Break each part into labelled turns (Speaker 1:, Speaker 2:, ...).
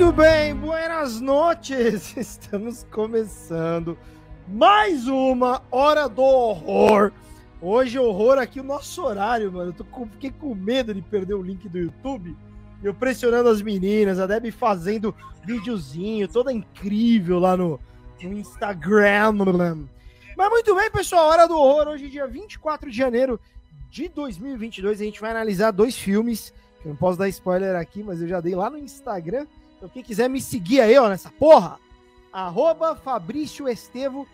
Speaker 1: Muito bem, buenas noches. Estamos começando mais uma Hora do Horror. Hoje, horror aqui, o nosso horário, mano. Eu com, fiquei com medo de perder o link do YouTube. Eu pressionando as meninas, a Debbie fazendo videozinho, toda incrível lá no, no Instagram. Mas muito bem, pessoal, Hora do Horror. Hoje, dia 24 de janeiro de 2022, a gente vai analisar dois filmes. Eu não posso dar spoiler aqui, mas eu já dei lá no Instagram. Então, quem quiser me seguir aí, ó, nessa porra, arroba Fabrício Estevo.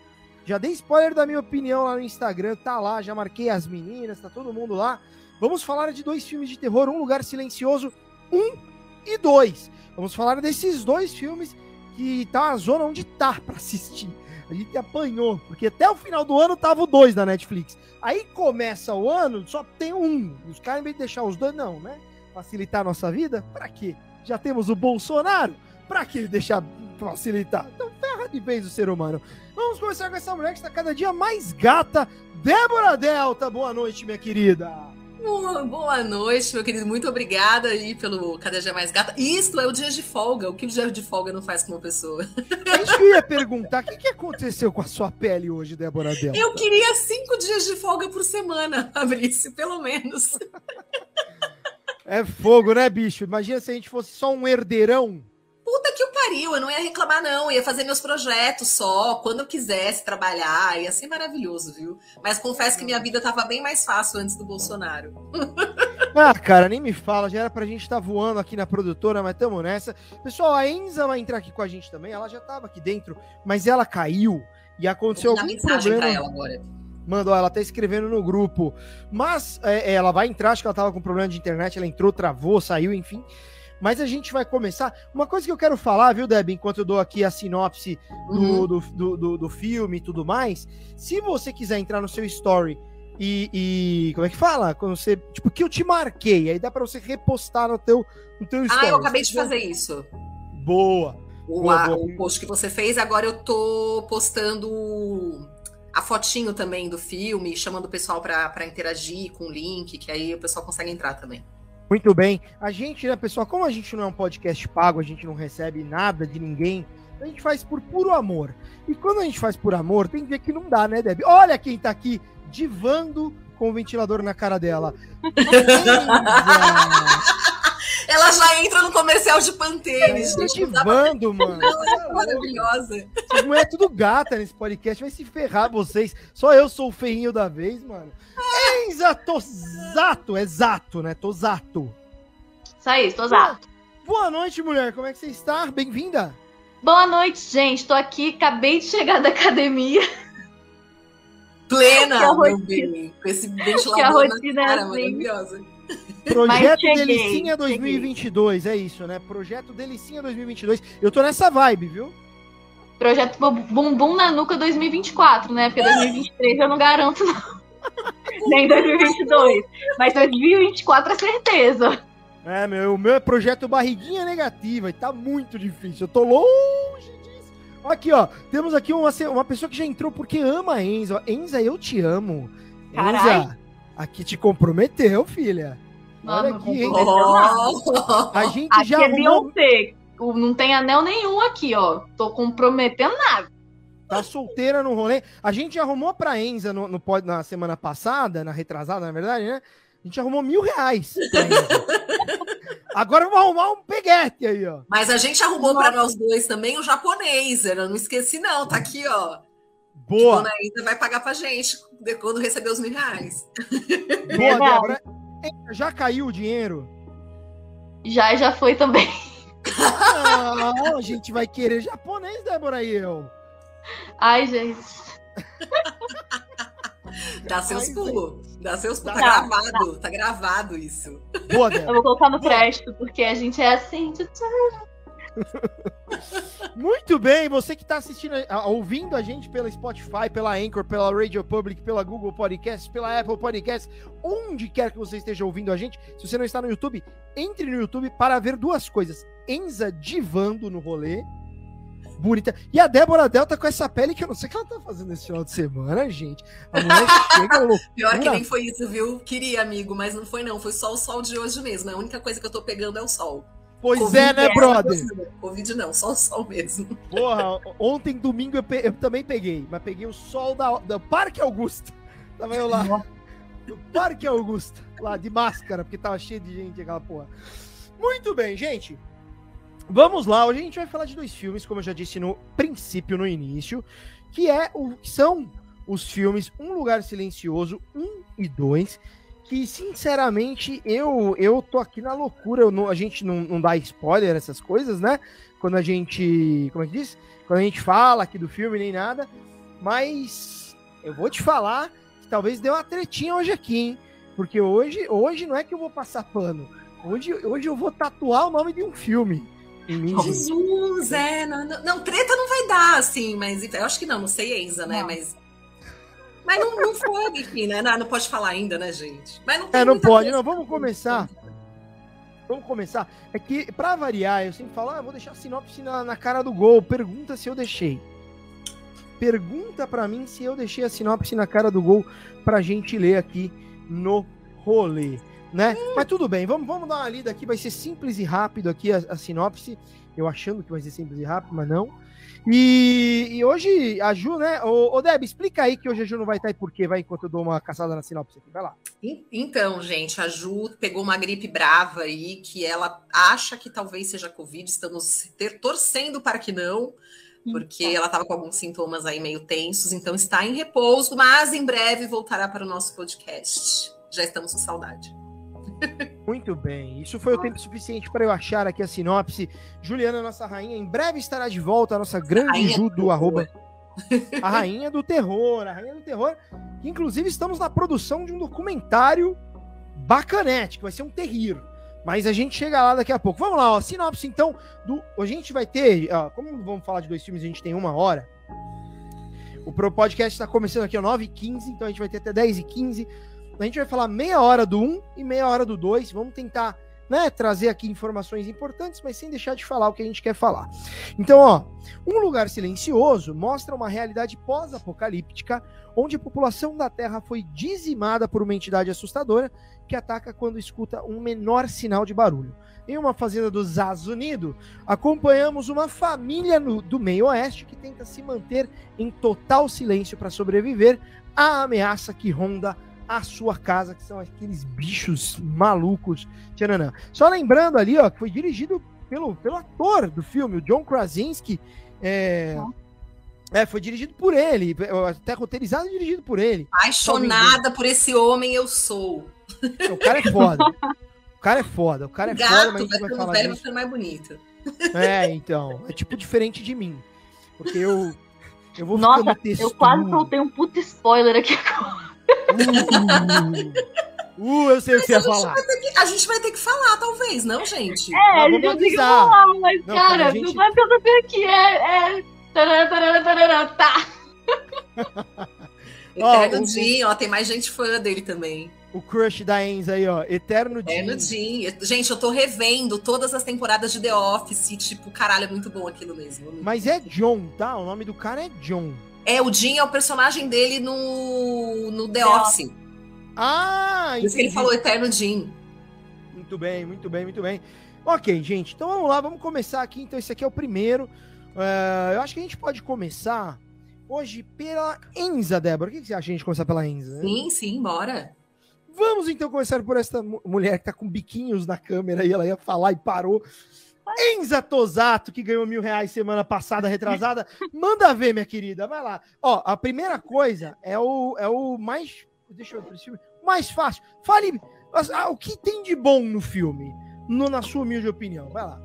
Speaker 1: Já dei spoiler da minha opinião lá no Instagram, tá lá, já marquei as meninas, tá todo mundo lá. Vamos falar de dois filmes de terror, Um Lugar Silencioso, um e dois. Vamos falar desses dois filmes que tá a zona onde tá para assistir. A gente apanhou, porque até o final do ano tava o dois na Netflix. Aí começa o ano, só tem um. Os caras, em vez de deixar os dois, não, né? Facilitar a nossa vida? Pra quê? Já temos o Bolsonaro? Pra que deixar facilitar? Então ferra de vez o ser humano. Vamos começar com essa mulher que está cada dia mais gata. Débora Delta, boa noite, minha querida.
Speaker 2: Boa noite, meu querido. Muito obrigada aí pelo Cada Dia Mais Gata. Isto é o dia de folga. O que o dia de folga não faz com uma pessoa?
Speaker 1: Que eu ia perguntar. O que, que aconteceu com a sua pele hoje, Débora Delta?
Speaker 2: Eu queria cinco dias de folga por semana, Fabrício, pelo menos.
Speaker 1: É fogo, né, bicho? Imagina se a gente fosse só um herdeirão.
Speaker 2: Puta que o pariu, eu não ia reclamar, não. Eu ia fazer meus projetos só, quando eu quisesse trabalhar. Ia ser maravilhoso, viu? Mas confesso que minha vida tava bem mais fácil antes do Bolsonaro.
Speaker 1: Ah, cara, nem me fala. Já era pra gente estar tá voando aqui na produtora, mas tamo nessa. Pessoal, a Enza vai entrar aqui com a gente também. Ela já tava aqui dentro, mas ela caiu e aconteceu algum problema. Pra ela agora. Mandou, ela tá escrevendo no grupo. Mas é, ela vai entrar, acho que ela tava com problema de internet, ela entrou, travou, saiu, enfim. Mas a gente vai começar. Uma coisa que eu quero falar, viu, Deb, enquanto eu dou aqui a sinopse do, uhum. do, do, do, do, filme e tudo mais. Se você quiser entrar no seu story e, e, Como é que fala? Quando você. Tipo, que eu te marquei. Aí dá pra você repostar no teu, no teu story.
Speaker 2: Ah, eu acabei de fazer isso.
Speaker 1: Boa.
Speaker 2: O,
Speaker 1: boa,
Speaker 2: boa. o post que você fez, agora eu tô postando a fotinho também do filme, chamando o pessoal para interagir com o link, que aí o pessoal consegue entrar também.
Speaker 1: Muito bem. A gente, né, pessoal, como a gente não é um podcast pago, a gente não recebe nada de ninguém, a gente faz por puro amor. E quando a gente faz por amor, tem dia que não dá, né, Deb? Olha quem tá aqui divando com o ventilador na cara dela.
Speaker 2: Ela já entra no comercial de Pantene,
Speaker 1: gente. Divando, mano. Ela
Speaker 2: é maravilhosa.
Speaker 1: Essas mulheres é tudo gata nesse podcast. Vai se ferrar vocês. Só eu sou o feinho da vez, mano. Enza Tosato. Exato, né? Tosato.
Speaker 3: Isso aí, Tosato.
Speaker 1: Boa noite, mulher. Como é que você está? Bem-vinda.
Speaker 3: Boa noite, gente. Tô aqui, acabei de chegar da academia.
Speaker 2: Plena, meu bem. Com esse ventilador na cara, assim. maravilhosa.
Speaker 1: Projeto Delicinha 2022, cheguei. é isso, né? Projeto Delicinha 2022. Eu tô nessa vibe, viu?
Speaker 3: Projeto Bumbum na Nuca 2024, né? Porque 2023 eu não garanto, não. Nem 2022. Mas 2024 é certeza.
Speaker 1: É, meu, o meu é projeto barriguinha negativa e tá muito difícil. Eu tô longe disso. Aqui, ó. Temos aqui uma, uma pessoa que já entrou porque ama a Enza. Enza, eu te amo. Carai. Enza, aqui te comprometeu, filha. Olha aqui, hein?
Speaker 3: Oh. A gente aqui já é arrumou... Beyoncé. Não tem anel nenhum aqui, ó. Tô comprometendo nada.
Speaker 1: Tá solteira no rolê. A gente arrumou pra Enza no, no, na semana passada, na retrasada, na verdade, né? A gente arrumou mil reais. Agora vamos arrumar um peguete aí, ó.
Speaker 2: Mas a gente arrumou para nós dois também o japonês. Eu não esqueci, não. Tá aqui, ó.
Speaker 1: Boa.
Speaker 2: Dona Isa vai pagar pra gente quando receber os mil reais.
Speaker 1: Boa, Débora. Já caiu o dinheiro?
Speaker 3: Já, já foi também.
Speaker 1: Não, a gente vai querer japonês, Débora e eu.
Speaker 3: Ai, gente.
Speaker 2: Dá seus pulos. Dá seus pulos. Tá, tá gravado. Tá. tá gravado isso.
Speaker 3: Boa, Eu vou colocar no crédito, porque a gente é assim.
Speaker 1: Muito bem, você que está assistindo, ouvindo a gente pela Spotify, pela Anchor, pela Radio Public, pela Google Podcast, pela Apple Podcast, onde quer que você esteja ouvindo a gente, se você não está no YouTube, entre no YouTube para ver duas coisas: Enza divando no rolê bonita. E a Débora Delta com essa pele que eu não sei o que ela tá fazendo esse final de semana, gente. A mulher
Speaker 2: chega loucura. Pior que nem foi isso, viu? Queria, amigo, mas não foi não. Foi só o sol de hoje mesmo. A única coisa que eu tô pegando é o sol.
Speaker 1: Pois
Speaker 2: Covid
Speaker 1: é, né, brother?
Speaker 2: Covid não, só o sol mesmo.
Speaker 1: Porra, ontem, domingo, eu, pe- eu também peguei, mas peguei o sol da, da Parque Augusta. Tava eu lá, no Parque Augusta, lá de máscara, porque tava cheio de gente aquela porra. Muito bem, gente. Vamos lá, hoje a gente vai falar de dois filmes, como eu já disse no princípio, no início, que é o que são os filmes Um Lugar Silencioso 1 e 2, que sinceramente eu eu tô aqui na loucura, eu não- a gente não, não dá spoiler essas coisas, né? Quando a gente, como é que diz? Quando a gente fala aqui do filme nem nada, mas eu vou te falar que talvez dê uma tretinha hoje aqui, hein? Porque hoje, hoje não é que eu vou passar pano. Hoje, hoje eu vou tatuar o nome de um filme.
Speaker 2: Jesus, é. Não, não, não, treta não vai dar, assim, mas eu acho que não, não sei, Enza, né?
Speaker 3: Não.
Speaker 2: Mas. Mas não, não foi, enfim, né? Não, não pode falar ainda, né, gente? Mas não tem
Speaker 1: É, não pode, não. Vamos começar. Vamos começar. É que, pra variar, eu sempre falo, ah, vou deixar a sinopse na, na cara do gol. Pergunta se eu deixei. Pergunta pra mim se eu deixei a sinopse na cara do gol pra gente ler aqui no rolê, né? Mas tudo bem, vamos, vamos dar uma lida aqui. Vai ser simples e rápido aqui a, a sinopse. Eu achando que vai ser simples e rápido, mas não. E, e hoje a Ju, né? Ô, ô Deb, explica aí que hoje a Ju não vai estar aí por quê, vai, enquanto eu dou uma caçada na sinopse aqui. Vai lá.
Speaker 2: En- Então, gente, a Ju pegou uma gripe brava aí, que ela acha que talvez seja Covid. Estamos ter, torcendo para que não, porque ela estava com alguns sintomas aí meio tensos, então está em repouso, mas em breve voltará para o nosso podcast. Já estamos com saudade.
Speaker 1: Muito bem, isso foi o tempo suficiente para eu achar aqui a sinopse. Juliana, nossa rainha, em breve estará de volta, a nossa grande
Speaker 2: Rainha
Speaker 1: Ju
Speaker 2: do
Speaker 1: arroba. A rainha do terror, a rainha do terror. Que inclusive estamos na produção de um documentário bacanete, que vai ser um terrível. Mas a gente chega lá daqui a pouco. Vamos lá, ó. Sinopse, então, do. A gente vai ter. Ó, como vamos falar de dois filmes, a gente tem uma hora. O Pro Podcast está começando aqui às 9h15, então a gente vai ter até 10h15. A gente vai falar meia hora do 1 e meia hora do 2. Vamos tentar né, trazer aqui informações importantes, mas sem deixar de falar o que a gente quer falar. Então, ó, Um Lugar Silencioso mostra uma realidade pós-apocalíptica onde a população da Terra foi dizimada por uma entidade assustadora que ataca quando escuta um menor sinal de barulho. Em uma fazenda dos Estados Unidos, acompanhamos uma família no- do meio oeste que tenta se manter em total silêncio para sobreviver à ameaça que ronda a sua casa, que são aqueles bichos malucos. Tcharanã. Só lembrando ali, ó, que foi dirigido pelo, pelo ator do filme, o John Krasinski. É, é, foi dirigido por ele, até roteirizado e dirigido por ele.
Speaker 2: Apaixonada por esse homem eu sou.
Speaker 1: O cara é foda. O cara é foda, o cara é foda, mas a
Speaker 2: Gato,
Speaker 1: gente
Speaker 2: vai
Speaker 1: falar
Speaker 2: velho,
Speaker 1: disso.
Speaker 2: ficando mais bonita.
Speaker 1: É, então. É tipo diferente de mim. Porque eu. Eu vou
Speaker 3: Nossa, Eu quase soltei um puto spoiler aqui.
Speaker 1: Uh, uh, eu sei o que você ia
Speaker 2: Mas
Speaker 1: falar.
Speaker 2: A gente vai ter que falar, talvez, não, gente?
Speaker 3: É,
Speaker 1: Mas
Speaker 3: a gente vai ter que
Speaker 1: avisar.
Speaker 3: falar, mas,
Speaker 1: Não,
Speaker 3: cara,
Speaker 1: cara, a gente-
Speaker 3: não é pra saber que é. é... tarará, tarará, tarará, Tá.
Speaker 2: Eterno
Speaker 1: o-
Speaker 2: Jim, ó, tem mais gente fã dele também.
Speaker 1: O crush da Enza aí, ó. Eterno
Speaker 2: Eterno
Speaker 1: Jim.
Speaker 2: Jim. Gente, eu tô revendo todas as temporadas de The Office, tipo, caralho, é muito bom aquilo mesmo.
Speaker 1: Mas é John, tá? O nome do cara é John.
Speaker 2: É, o Jim é o personagem dele no, no The
Speaker 3: The
Speaker 2: Office.
Speaker 1: Ah,
Speaker 2: Por isso que ele falou Eterno Jim.
Speaker 1: Muito bem, muito bem, muito bem. Ok, gente, então vamos lá, vamos começar aqui. Então, esse aqui é o primeiro. É, eu acho que a gente pode começar hoje pela Enza, Débora. O que que você acha de a gente começar pela Enza? né?
Speaker 2: Sim, sim, bora.
Speaker 1: Vamos então começar por esta mu- mulher que tá com biquinhos na câmera e ela ia falar e parou. Enza Tosato, que ganhou mil reais semana passada, retrasada. Manda ver, minha querida. Vai lá. Ó, a primeira coisa é o, é o mais. Deixa eu ver filme. Mais fácil. Fale ah, o que tem de bom no filme, no- na sua humilde opinião. Vai lá.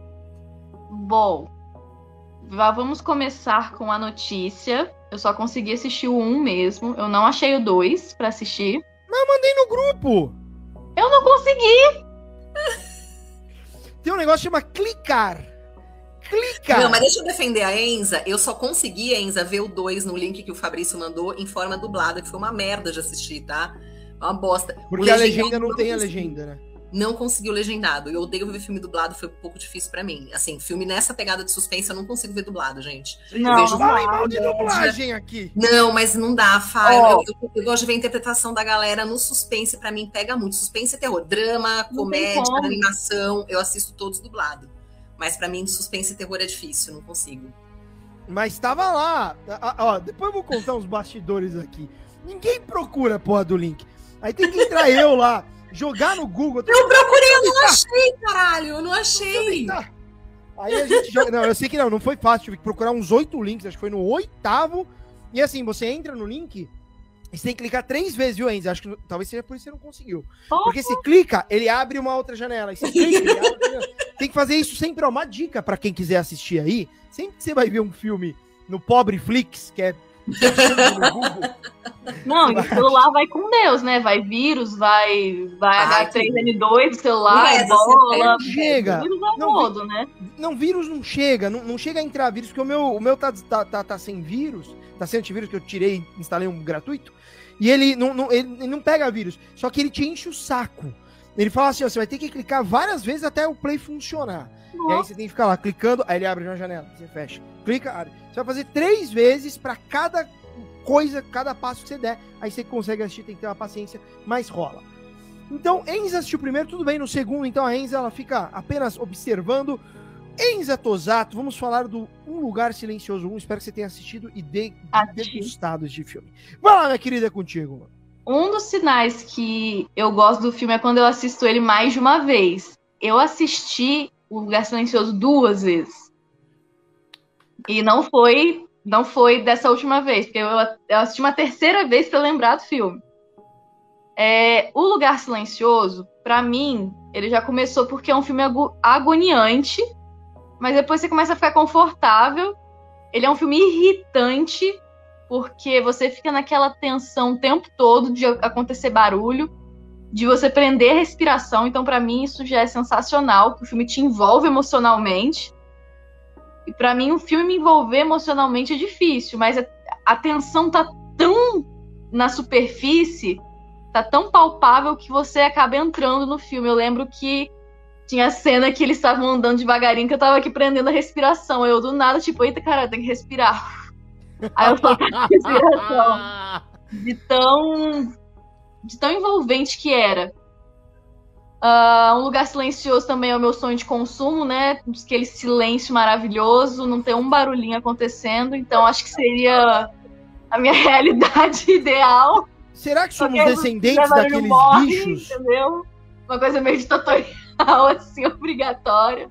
Speaker 3: Bom, vá- vamos começar com a notícia. Eu só consegui assistir o 1 mesmo. Eu não achei o 2 pra assistir.
Speaker 1: Mandei no grupo.
Speaker 3: Eu não consegui!
Speaker 1: Tem um negócio que chama clicar. Clicar.
Speaker 2: Não, mas deixa eu defender a Enza. Eu só consegui, Enza, ver o 2 no link que o Fabrício mandou em forma dublada, que foi uma merda de assistir, tá? Uma bosta.
Speaker 1: Porque a legenda não tem a legenda, né?
Speaker 2: Não consegui o legendado. Eu odeio ver filme dublado, foi um pouco difícil pra mim. Assim, filme nessa pegada de suspense, eu não consigo ver dublado, gente.
Speaker 3: Não,
Speaker 2: vejo
Speaker 3: não dá.
Speaker 1: mal de dublagem aqui.
Speaker 2: Não, mas não dá, Fá.
Speaker 3: Ó.
Speaker 2: Eu, eu- eu gosto de ver a interpretação da galera no suspense, pra mim pega muito. Suspense e terror. Drama,
Speaker 3: tem
Speaker 2: comédia, animação, eu assisto todos dublados. Mas para mim, suspense e terror é difícil, não consigo.
Speaker 1: Mas tava lá. Ó, depois eu vou contar uns bastidores aqui. Ninguém procura a porra do link. Aí tem que entrar eu lá, jogar no Google.
Speaker 2: Eu procurei, eu não achei, caralho. Eu não achei.
Speaker 1: Aí a gente joga. Não, eu sei que não, não foi fácil. Tive que procurar uns oito links, acho que foi no oitavo. E assim, você entra no link. Você tem que clicar três vezes, viu, Enzo? Acho que talvez seja por isso que você não conseguiu. Porque se clica, ele abre uma outra janela. E clica, ele abre Tem que fazer isso sempre. Ó, uma dica para quem quiser assistir aí. Sempre que você vai ver um filme no Pobre Flix, que é
Speaker 3: não, o celular vai com Deus, né? Vai vírus, vai, vai H3N2, celular, é bola.
Speaker 1: Chega.
Speaker 3: Vírus não, modo, né?
Speaker 1: Não, vírus não chega, não, não chega a entrar vírus, porque o meu, o meu tá, tá, tá, tá sem vírus, tá sem antivírus que eu tirei, instalei um gratuito, e ele não, não, ele não pega vírus, só que ele te enche o saco. Ele fala assim: ó, você vai ter que clicar várias vezes até o play funcionar. Nossa. E aí você tem que ficar lá clicando, aí ele abre uma janela, você fecha. Clica, abre. Você vai fazer três vezes para cada coisa, cada passo que você der. Aí você consegue assistir, tem que ter uma paciência, mas rola. Então, Enza assistiu primeiro, tudo bem. No segundo, então, a Enza ela fica apenas observando. Enza Tosato, vamos falar do Um Lugar Silencioso 1. Espero que você tenha assistido e de, degustado este filme. Vai lá, minha querida, é contigo.
Speaker 3: Um dos sinais que eu gosto do filme é quando eu assisto ele mais de uma vez. Eu assisti O Lugar Silencioso duas vezes. E não foi não foi dessa última vez, porque eu, eu assisti uma terceira vez para lembrar do filme. É, o Lugar Silencioso, para mim, ele já começou porque é um filme agoniante, mas depois você começa a ficar confortável. Ele é um filme irritante, porque você fica naquela tensão o tempo todo de acontecer barulho, de você prender a respiração. Então, para mim, isso já é sensacional, o filme te envolve emocionalmente. E para mim, o filme me envolver emocionalmente é difícil, mas a, a tensão tá tão na superfície, tá tão palpável que você acaba entrando no filme. Eu lembro que tinha cena que eles estavam andando devagarinho, que eu tava aqui prendendo a respiração. Eu do nada, tipo, eita, cara, tem que respirar. Aí eu a respiração. De tão, de tão envolvente que era. Uh, um lugar silencioso também é o meu sonho de consumo, né? Aquele silêncio maravilhoso, não ter um barulhinho acontecendo. Então, acho que seria a minha realidade ideal.
Speaker 1: Será que somos descendentes daqueles morre, bichos?
Speaker 3: Entendeu? Uma coisa meio ditatorial, assim, obrigatória.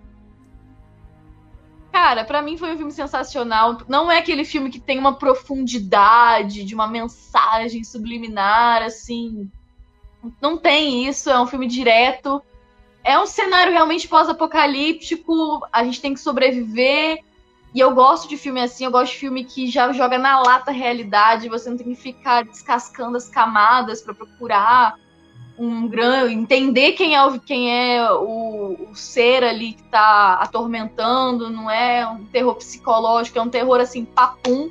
Speaker 3: Cara, para mim foi um filme sensacional. Não é aquele filme que tem uma profundidade, de uma mensagem subliminar, assim, não tem isso, é um filme direto. É um cenário realmente pós-apocalíptico, a gente tem que sobreviver. E eu gosto de filme assim, eu gosto de filme que já joga na lata a realidade, você não tem que ficar descascando as camadas para procurar um grande. entender quem é, o, quem é o, o ser ali que está atormentando, não é um terror psicológico, é um terror assim, papum.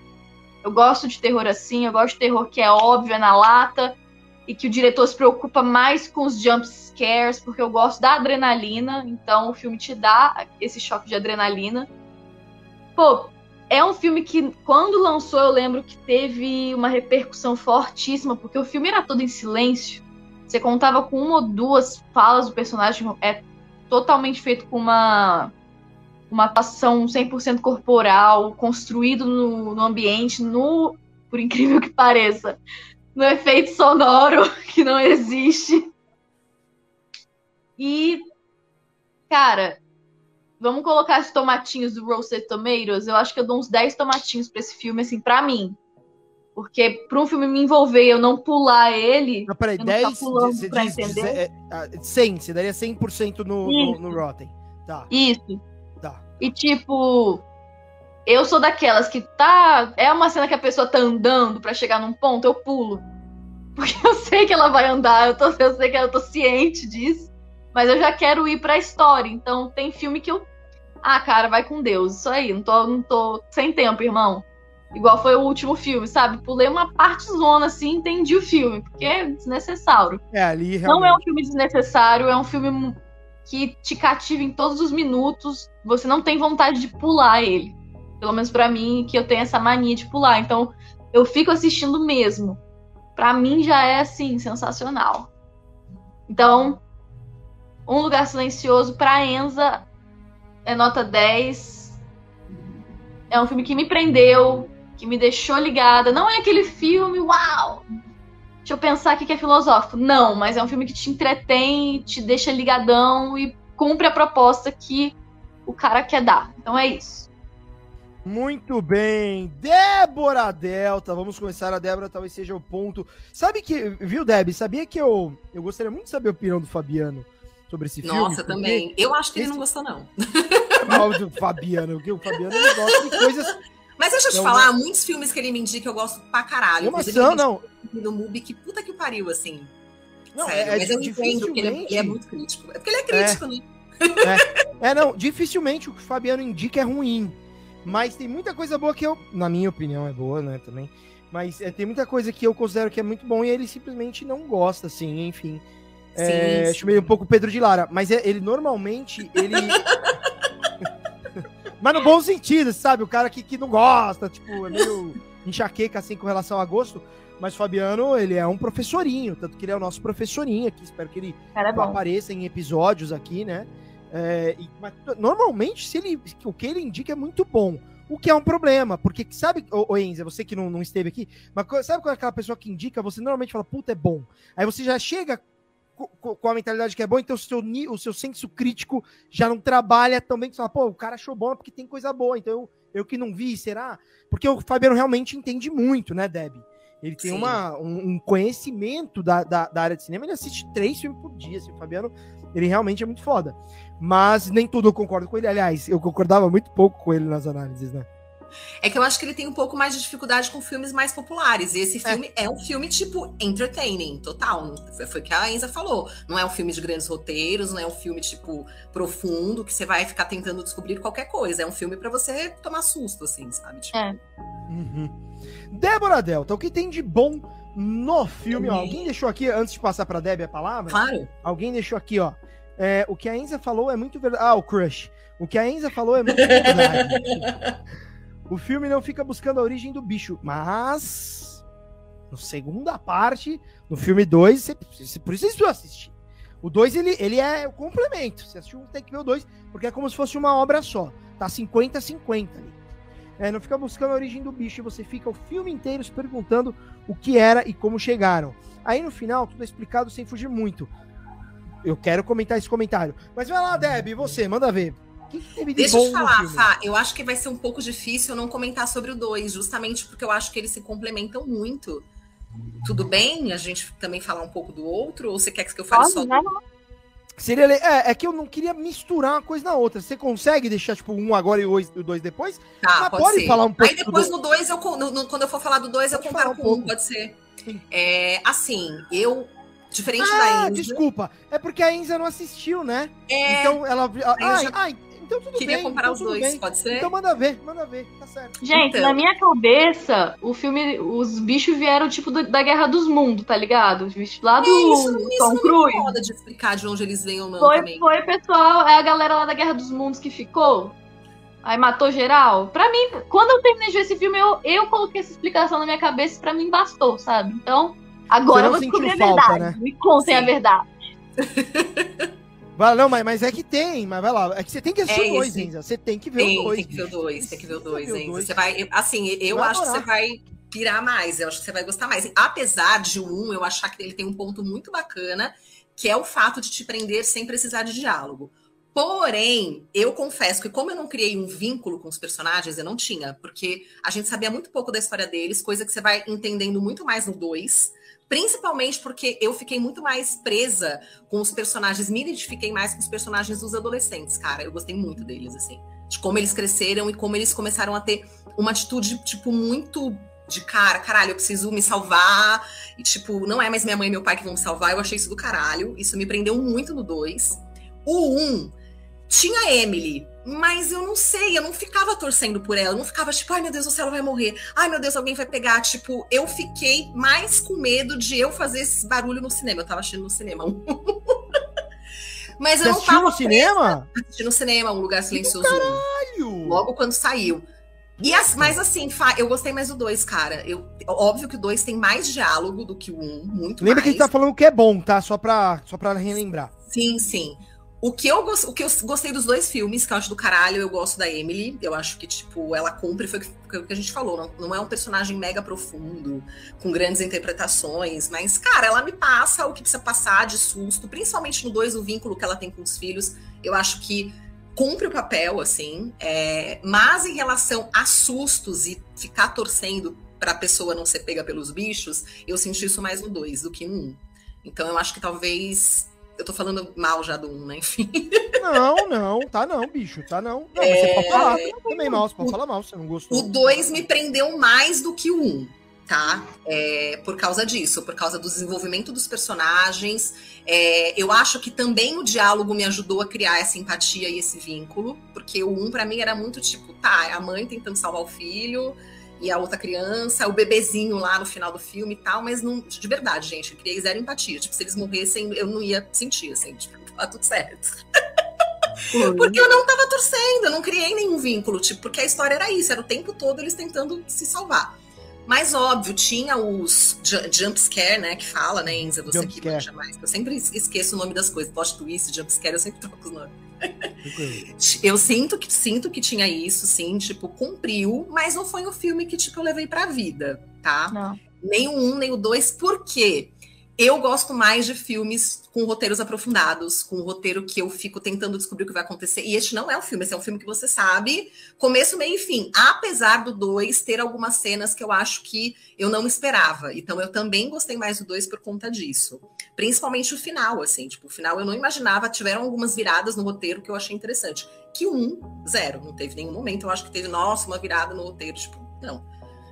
Speaker 3: Eu gosto de terror assim, eu gosto de terror que é óbvio, é na lata e que o diretor se preocupa mais com os jump scares, porque eu gosto da adrenalina, então o filme te dá esse choque de adrenalina. Pô, é um filme que, quando lançou, eu lembro que teve uma repercussão fortíssima, porque o filme era todo em silêncio. Você contava com uma ou duas falas do personagem, é totalmente feito com uma uma atuação 100% corporal, construído no, no ambiente, no por incrível que pareça, no efeito sonoro que não existe. E, cara, vamos colocar os tomatinhos do Roasted Tomatoes. Eu acho que eu dou uns 10 tomatinhos pra esse filme, assim, pra mim. Porque pra um filme me envolver eu não pular ele.
Speaker 1: Não, peraí, 10 você pra diz, entender. 100, é, você daria 100% no, no, no Rotten. Tá.
Speaker 3: Isso. Tá. E tipo, eu sou daquelas que tá. É uma cena que a pessoa tá andando para chegar num ponto, eu pulo. Porque eu sei que ela vai andar, eu, tô, eu sei que eu tô ciente disso. Mas eu já quero ir pra história. Então tem filme que eu. Ah, cara, vai com Deus. Isso aí, não tô, não tô sem tempo, irmão. Igual foi o último filme, sabe? Pulei uma parte zona assim, entendi o filme, porque é desnecessário.
Speaker 1: É, ali
Speaker 3: realmente... Não é um filme desnecessário, é um filme que te cativa em todos os minutos. Você não tem vontade de pular ele. Pelo menos para mim, que eu tenho essa mania de pular. Então, eu fico assistindo mesmo. Para mim já é assim sensacional. Então, um lugar silencioso para Enza é nota 10. É um filme que me prendeu, que me deixou ligada. Não é aquele filme, uau! Deixa eu pensar aqui que é filosófico. Não, mas é um filme que te entretém, te deixa ligadão e cumpre a proposta que o cara quer dar. Então é isso.
Speaker 1: Muito bem, Débora Delta. Vamos começar. A Débora talvez seja o ponto. Sabe que, viu, Deb? Sabia que eu, eu gostaria muito de saber a opinião do Fabiano sobre esse
Speaker 2: Nossa,
Speaker 1: filme?
Speaker 2: Nossa, também. Eu acho que esse... ele não gostou, não.
Speaker 1: Do Fabiano, porque o Fabiano ele gosta de coisas.
Speaker 2: Mas deixa eu te é falar, muitos filmes que ele me indica eu gosto pra caralho.
Speaker 1: Uma ação, não.
Speaker 2: No MUBI, que puta que pariu, assim.
Speaker 1: Não, Sério, é,
Speaker 2: mas eu entendo que ele, ele, é muito crítico. É porque ele é crítico, é. né?
Speaker 1: É. é, não, dificilmente o que o Fabiano indica é ruim. Mas tem muita coisa boa que eu, na minha opinião, é boa, né, também. Mas é, tem muita coisa que eu considero que é muito bom e ele simplesmente não gosta, assim, enfim. É, sim, chamei um pouco Pedro de Lara, mas é, ele normalmente, ele... mas no bom sentido, sabe? O cara que, que não gosta, tipo, é meio enxaqueca, assim, com relação a gosto. Mas o Fabiano, ele é um professorinho, tanto que ele é o nosso professorinho aqui. Espero que ele é apareça em episódios aqui, né? É, e, mas, normalmente, se ele, o que ele indica é muito bom. O que é um problema, porque sabe, ô, ô Enza, você que não, não esteve aqui, mas sabe qual é aquela pessoa que indica, você normalmente fala, puta, é bom. Aí você já chega com, a mentalidade que é bom, então o seu, o seu senso crítico já não trabalha que você fala, pô, o cara achou bom porque tem coisa boa, então eu, eu que não vi, será? Porque o Fabiano realmente entende muito, né, Deb? Ele tem uma, um, um, conhecimento da, da, da, área de cinema, ele assiste três filmes por dia, assim, o Fabiano, ele realmente é muito foda. Mas nem tudo eu concordo com ele. Aliás, eu concordava muito pouco com ele nas análises, né?
Speaker 2: É que eu acho que ele tem um pouco mais de dificuldade com filmes mais populares. E esse é. filme é, é um filme, tipo, entertaining, total. Foi o que a Enza falou. Não é um filme de grandes roteiros, não é um filme, tipo, profundo, que você vai ficar tentando descobrir qualquer coisa. É um filme para você tomar susto, assim, sabe? Tipo...
Speaker 3: É.
Speaker 1: Uhum. Débora Delta, o que tem de bom no filme? Ó, alguém deixou aqui, antes de passar pra Débora a palavra?
Speaker 2: Claro.
Speaker 1: Alguém deixou aqui, ó. É, o que a Enza falou é muito verdade. Ah, o Crush. O que a Enza falou é muito verdade. o filme não fica buscando a origem do bicho, mas. Na segunda parte, no filme 2, você, você, você assistir. O 2, ele, ele é o complemento. Você assistiu um, tem que ver o 2, porque é como se fosse uma obra só. Tá 50-50 ali. É, não fica buscando a origem do bicho, e você fica o filme inteiro se perguntando o que era e como chegaram. Aí no final, tudo é explicado sem fugir muito eu quero comentar esse comentário. Mas vai lá, Deb, você, manda ver.
Speaker 2: Que que Deixa eu te falar, Fá, eu acho que vai ser um pouco difícil não comentar sobre o 2, justamente porque eu acho que eles se complementam muito. Tudo bem a gente também falar um pouco do outro? Ou você quer que eu fale Pode, só do...
Speaker 1: Seria é, é que eu não queria misturar uma coisa na outra. Você consegue deixar, tipo, um agora e o dois depois?
Speaker 2: Tá, pode, pode falar um pouco. Aí depois do... no dois, eu, no, no, quando eu for falar do dois, pode eu comparo um com pouco. um, pode ser. É, assim, eu Diferente ah, da Enza.
Speaker 1: desculpa. É porque a Enza não assistiu, né?
Speaker 2: É.
Speaker 1: Então ela. Ah, já... ah, então tudo
Speaker 2: Queria
Speaker 1: bem.
Speaker 2: comparar
Speaker 1: então
Speaker 2: os dois,
Speaker 1: bem.
Speaker 2: pode ser?
Speaker 1: Então manda ver, manda ver, tá certo.
Speaker 3: Gente,
Speaker 2: então.
Speaker 3: na minha cabeça, o filme, os bichos vieram tipo do, da Guerra dos Mundos, tá ligado? Lá do é, isso,
Speaker 2: isso Tom Cruise. Não de explicar de onde eles vêm ou não
Speaker 3: foi,
Speaker 2: também.
Speaker 3: Foi, pessoal, é a galera lá da Guerra dos Mundos que ficou. Aí matou geral. Pra mim, quando eu terminei de ver esse filme, eu, eu coloquei essa explicação na minha cabeça e pra mim bastou, sabe? Então, agora eu vou descobrir a verdade. Né? Me contem Sim. a verdade.
Speaker 1: Vai, não, mas, mas é que tem, mas vai lá. É que você tem que assistir é o 2, Enza. Você tem que ver
Speaker 2: tem,
Speaker 1: o 2.
Speaker 2: Tem que ver o 2, tem que ver o 2, Enza. Você vai. Assim, eu vai acho adorar. que você vai pirar mais, eu acho que você vai gostar mais. Apesar de o 1, um, eu achar que ele tem um ponto muito bacana, que é o fato de te prender sem precisar de diálogo. Porém, eu confesso que como eu não criei um vínculo com os personagens, eu não tinha, porque a gente sabia muito pouco da história deles, coisa que você vai entendendo muito mais no 2. Principalmente porque eu fiquei muito mais presa com os personagens, me identifiquei mais com os personagens dos adolescentes, cara. Eu gostei muito deles, assim. De como eles cresceram e como eles começaram a ter uma atitude, tipo, muito de cara, caralho, eu preciso me salvar. E, tipo, não é mais minha mãe e meu pai que vão me salvar. Eu achei isso do caralho. Isso me prendeu muito no 2. O 1 um, tinha Emily, mas eu não sei, eu não ficava torcendo por ela, eu não ficava tipo, ai meu Deus do céu, ela vai morrer, ai meu Deus, alguém vai pegar. Tipo, eu fiquei mais com medo de eu fazer esse barulho no cinema. Eu tava assistindo no cinema. mas eu Você não tava.
Speaker 1: no cinema?
Speaker 2: Assistindo no cinema, um lugar silencioso.
Speaker 1: Caralho!
Speaker 2: Logo quando saiu. E as, mas assim, eu gostei mais do 2, cara. Eu, óbvio que o 2 tem mais diálogo do que o 1, um, muito
Speaker 1: Lembra
Speaker 2: mais.
Speaker 1: que a gente tá falando que é bom, tá? Só pra, só pra relembrar.
Speaker 2: Sim, sim. O que, eu, o que eu gostei dos dois filmes, que eu acho do caralho, eu gosto da Emily. Eu acho que, tipo, ela cumpre, foi o que a gente falou. Não, não é um personagem mega profundo, com grandes interpretações, mas, cara, ela me passa o que precisa passar de susto, principalmente no dois, o vínculo que ela tem com os filhos. Eu acho que cumpre o papel, assim. É, mas em relação a sustos e ficar torcendo para a pessoa não ser pega pelos bichos, eu senti isso mais no dois do que no um. Então eu acho que talvez eu tô falando mal já do 1, né? Enfim.
Speaker 1: Não, não, tá não, bicho, tá não. Não, é... você pode falar também mal, você pode o, falar mal, você não gostou.
Speaker 2: O 2 me prendeu mais do que o 1, um, tá? É, por causa disso, por causa do desenvolvimento dos personagens. É, eu acho que também o diálogo me ajudou a criar essa empatia e esse vínculo, porque o 1 um, para mim era muito tipo, tá, é a mãe tentando salvar o filho, e a outra criança, o bebezinho lá no final do filme e tal, mas não, de verdade, gente, eu criei zero empatia. Tipo, se eles morressem, eu não ia sentir, assim, tipo, tá tudo certo. porque eu não tava torcendo, eu não criei nenhum vínculo, tipo, porque a história era isso, era o tempo todo eles tentando se salvar. Mas óbvio, tinha os jump scare, né, que fala, né, Enza, você jump que manja mais. Eu sempre esqueço o nome das coisas, plot twist, jump scare, eu sempre troco os nomes. eu sinto que sinto que tinha isso, sim, tipo, cumpriu, mas não foi um filme que tipo eu levei para vida, tá? Não. Nem o um, nem o dois, por quê? Eu gosto mais de filmes com roteiros aprofundados, com um roteiro que eu fico tentando descobrir o que vai acontecer. E este não é um filme, esse é um filme que você sabe, começo, meio e fim. Apesar do dois ter algumas cenas que eu acho que eu não esperava. Então eu também gostei mais do dois por conta disso. Principalmente o final, assim, tipo, o final eu não imaginava, tiveram algumas viradas no roteiro que eu achei interessante. Que um, zero, não teve nenhum momento. Eu acho que teve, nossa, uma virada no roteiro, tipo, não.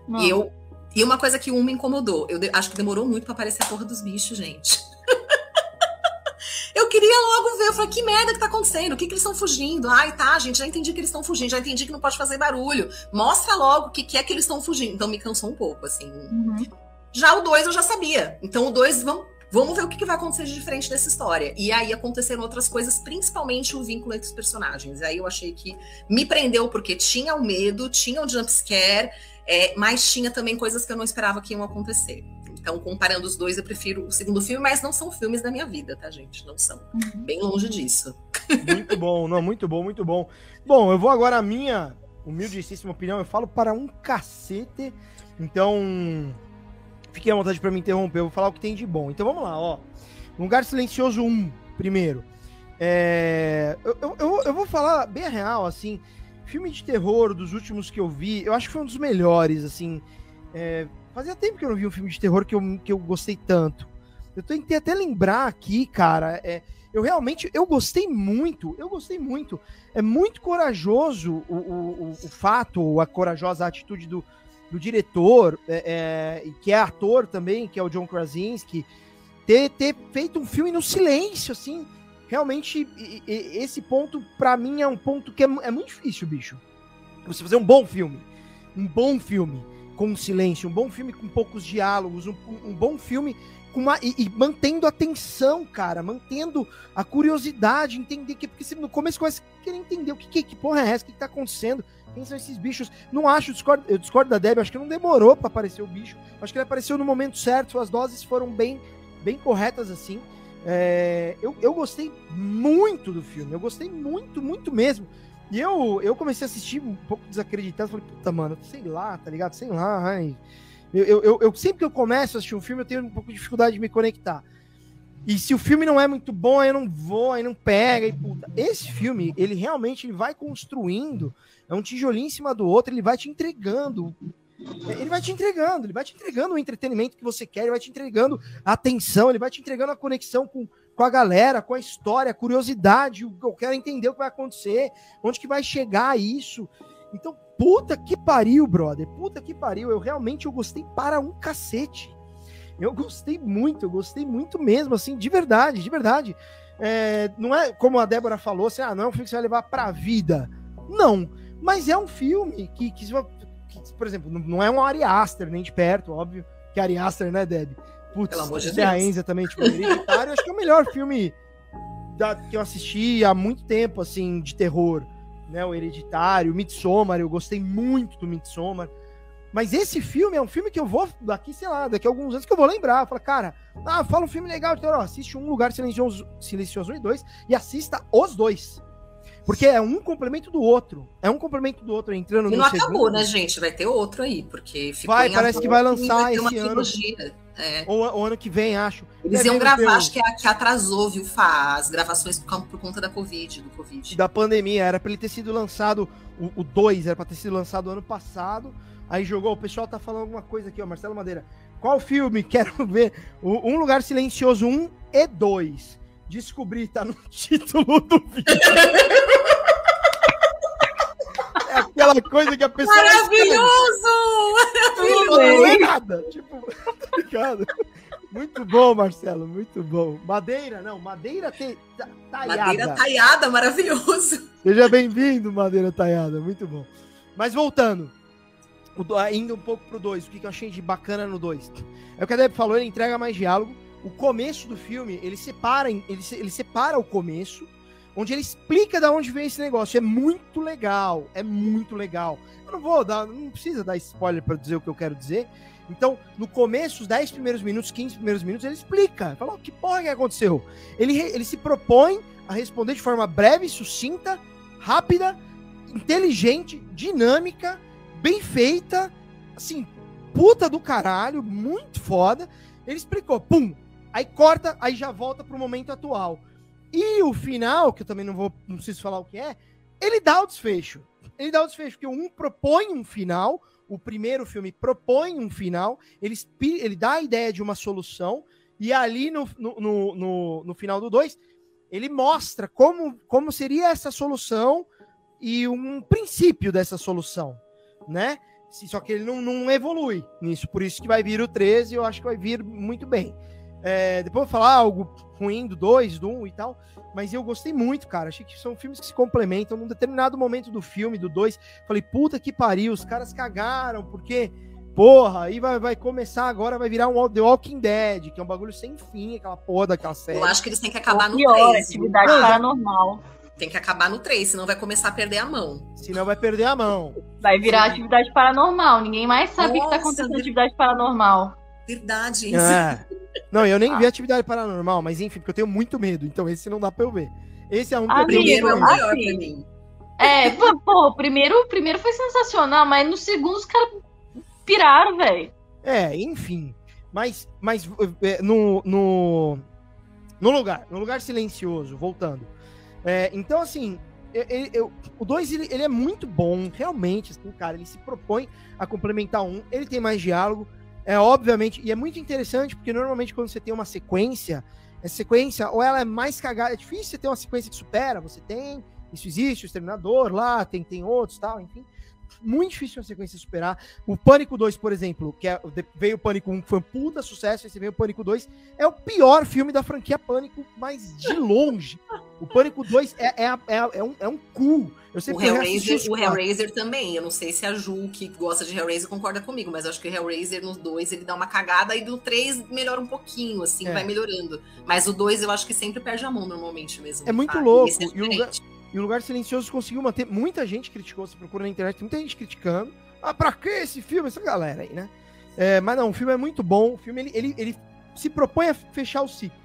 Speaker 2: não. E eu e uma coisa que um me incomodou, eu acho que demorou muito para aparecer a porra dos bichos, gente. eu queria logo ver, eu falei, que merda que tá acontecendo? O que que eles estão fugindo? Ai, tá, gente, já entendi que eles estão fugindo, já entendi que não pode fazer barulho. Mostra logo o que, que é que eles estão fugindo. Então me cansou um pouco, assim. Uhum. Já o 2 eu já sabia. Então o 2, vamos, vamos ver o que, que vai acontecer de diferente dessa história. E aí aconteceram outras coisas, principalmente o vínculo entre os personagens. Aí eu achei que me prendeu porque tinha o medo, tinha o jumpscare, é, mas tinha também coisas que eu não esperava que iam acontecer. Então, comparando os dois, eu prefiro o segundo filme, mas não são filmes da minha vida, tá, gente? Não são. Uhum. Bem longe disso.
Speaker 1: Muito bom, não, muito bom, muito bom. Bom, eu vou agora a minha humildíssima opinião, eu falo para um cacete. Então, fiquei à vontade para me interromper, eu vou falar o que tem de bom. Então vamos lá, ó. Lugar Silencioso 1, primeiro. É, eu, eu, eu, vou falar bem real, assim. Filme de terror dos últimos que eu vi, eu acho que foi um dos melhores, assim. É, fazia tempo que eu não vi um filme de terror que eu, que eu gostei tanto. Eu tentei até lembrar aqui, cara. É, eu realmente, eu gostei muito, eu gostei muito. É muito corajoso o, o, o fato, a corajosa atitude do, do diretor, é, é, que é ator também, que é o John Krasinski, ter, ter feito um filme no silêncio, assim, realmente esse ponto para mim é um ponto que é, é, muito difícil, bicho. Você fazer um bom filme, um bom filme com silêncio, um bom filme com poucos diálogos, um, um bom filme com uma e, e, mantendo a atenção, cara, mantendo a curiosidade, entender que porque você no começo começa a querer entender o que, que, que porra é essa, o que, que tá acontecendo, quem são esses bichos. Não acho, discordo, eu discordo da Debbie, acho que não demorou para aparecer o bicho, acho que ele apareceu no momento certo, suas doses foram bem bem corretas assim. É, eu, eu gostei muito do filme, eu gostei muito, muito mesmo. E eu, eu comecei a assistir um pouco desacreditado, falei, puta, mano, sei lá, tá ligado? Sei lá, ai. Eu, eu, eu, sempre que eu começo a assistir um filme, eu tenho um pouco de dificuldade de me conectar. E se o filme não é muito bom, aí não vou, aí não pega, e puta. Esse filme, ele realmente ele vai construindo, é um tijolinho em cima do outro, ele vai te entregando ele vai te entregando, ele vai te entregando o entretenimento que você quer, ele vai te entregando a atenção, ele vai te entregando a conexão com, com a galera, com a história, a curiosidade, eu quero entender o que vai acontecer, onde que vai chegar isso. Então, puta que pariu, brother, puta que pariu, eu realmente eu gostei para um cacete. Eu gostei muito, eu gostei muito mesmo, assim, de verdade, de verdade. É, não é como a Débora falou, assim, ah, não é um filme que você vai levar pra vida. Não, mas é um filme que, que por exemplo, não é um Ari Aster, nem de perto, óbvio, que Ari Aster, né, Deb? Putz, Pelo amor de Deus. a Enza também, tipo, Hereditário, acho que é o melhor filme da, que eu assisti há muito tempo, assim, de terror, né, o Hereditário, o Midsommar, eu gostei muito do Midsommar, Mas esse filme é um filme que eu vou, daqui, sei lá, daqui a alguns anos que eu vou lembrar. Fala, cara, ah, fala um filme legal, então, ó, assiste Um Lugar Silencioso, Silencioso 1 e 2 e assista os dois. Porque é um complemento do outro. É um complemento do outro entrando
Speaker 2: e
Speaker 1: no
Speaker 2: não acabou,
Speaker 1: segundo.
Speaker 2: né, gente? Vai ter outro aí, porque ficou
Speaker 1: Vai, parece que vai
Speaker 2: e
Speaker 1: lançar
Speaker 2: uma
Speaker 1: esse ano.
Speaker 2: É.
Speaker 1: Ou, ou ano que vem, acho.
Speaker 2: Eles
Speaker 1: Deve
Speaker 2: iam gravar, acho que, a- que atrasou, viu, Fá, as gravações por, por conta da Covid, do Covid.
Speaker 1: da pandemia. Era pra ele ter sido lançado, o 2 era pra ter sido lançado ano passado. Aí jogou, o pessoal tá falando alguma coisa aqui, ó, Marcelo Madeira. Qual filme? Quero ver. O Um Lugar Silencioso 1 e 2. Descobri, tá no título do vídeo. é aquela coisa que a pessoa.
Speaker 2: Maravilhoso!
Speaker 1: Não não é nada. Tipo, tá ligado? Muito bom, Marcelo, muito bom. Madeira, não, madeira te, ta- talhada.
Speaker 2: Madeira taiada, maravilhoso.
Speaker 1: Seja bem-vindo, Madeira Taiada, muito bom. Mas voltando, indo um pouco pro 2, o que, que eu achei de bacana no 2? É o que a Deb falou, ele entrega mais diálogo. O começo do filme, ele separa, ele, ele separa o começo, onde ele explica da onde vem esse negócio. É muito legal, é muito legal. Eu não vou dar, não precisa dar spoiler para dizer o que eu quero dizer. Então, no começo, os 10 primeiros minutos, 15 primeiros minutos, ele explica. Fala, "Ó, que porra que aconteceu? Ele, ele se propõe a responder de forma breve, sucinta, rápida, inteligente, dinâmica, bem feita, assim, puta do caralho, muito foda. Ele explicou, pum, aí corta, aí já volta pro momento atual. E o final, que eu também não vou, não preciso falar o que é, ele dá o desfecho. Ele dá o desfecho, porque um propõe um final, o primeiro filme propõe um final, ele, ele dá a ideia de uma solução, e ali no, no, no, no, no final do 2, ele mostra como, como seria essa solução e um princípio dessa solução, né? Só que ele não, não evolui nisso, por isso que vai vir o 13 eu acho que vai vir muito bem. É, depois eu vou falar algo ruim do 2, do 1 um e tal, mas eu gostei muito, cara. Achei que são filmes que se complementam. Num determinado momento do filme, do 2, falei, puta que pariu, os caras cagaram, porque, porra, aí vai, vai começar agora, vai virar um The Walking Dead, que é um bagulho sem fim, aquela porra daquela série.
Speaker 2: Eu acho que eles têm que acabar no
Speaker 3: pior,
Speaker 2: 3.
Speaker 3: atividade
Speaker 1: Não,
Speaker 3: paranormal.
Speaker 2: Tem que acabar no 3, senão vai começar a perder a mão.
Speaker 1: Senão vai perder a mão.
Speaker 3: Vai virar atividade paranormal. Ninguém mais sabe o que, tá
Speaker 2: Nossa,
Speaker 3: acontecendo na
Speaker 2: de-
Speaker 3: atividade paranormal.
Speaker 2: Verdade, isso.
Speaker 1: É. Não, eu nem vi atividade paranormal, mas enfim, porque eu tenho muito medo, então esse não dá pra eu ver. Esse é um que eu
Speaker 3: Amigo,
Speaker 1: tenho
Speaker 2: Primeiro é o
Speaker 3: assim,
Speaker 2: pra mim.
Speaker 3: É, pô, o primeiro, primeiro foi sensacional, mas no segundo os caras piraram, velho.
Speaker 1: É, enfim. Mas, mas é, no, no, no lugar, no lugar silencioso, voltando. É, então, assim, eu- eu- eu- o 2 ele, ele é muito bom, realmente, assim, cara. Ele se propõe a complementar um, ele tem mais diálogo, é obviamente, e é muito interessante, porque normalmente quando você tem uma sequência, essa sequência, ou ela é mais cagada, é difícil você ter uma sequência que supera, você tem, isso existe, o Exterminador lá, tem, tem outros tal, enfim. Muito difícil uma sequência superar. O Pânico 2, por exemplo, que é, veio o Pânico 1, que foi um puta sucesso, esse veio o Pânico 2, é o pior filme da franquia Pânico, mas de longe. O Pânico 2 é, é, é, é um, é um cu. Eu
Speaker 2: O
Speaker 1: sempre reassisti
Speaker 2: Hellraiser, o. Hellraiser também. Eu não sei se a Ju, que gosta de Hellraiser, concorda comigo, mas eu acho que o Hellraiser nos dois ele dá uma cagada e do 3 melhora um pouquinho, assim,
Speaker 1: É.
Speaker 2: vai melhorando. Mas o 2 eu acho que sempre perde a mão normalmente mesmo.
Speaker 1: É muito
Speaker 2: tá?
Speaker 1: louco,
Speaker 2: é
Speaker 1: e o. E o Lugar Silencioso conseguiu manter. Muita gente criticou, você procura na internet, muita gente criticando. Ah, pra que esse filme? Essa galera aí, né? É, mas não, o filme é muito bom. O filme ele, ele, ele se propõe a fechar o ciclo.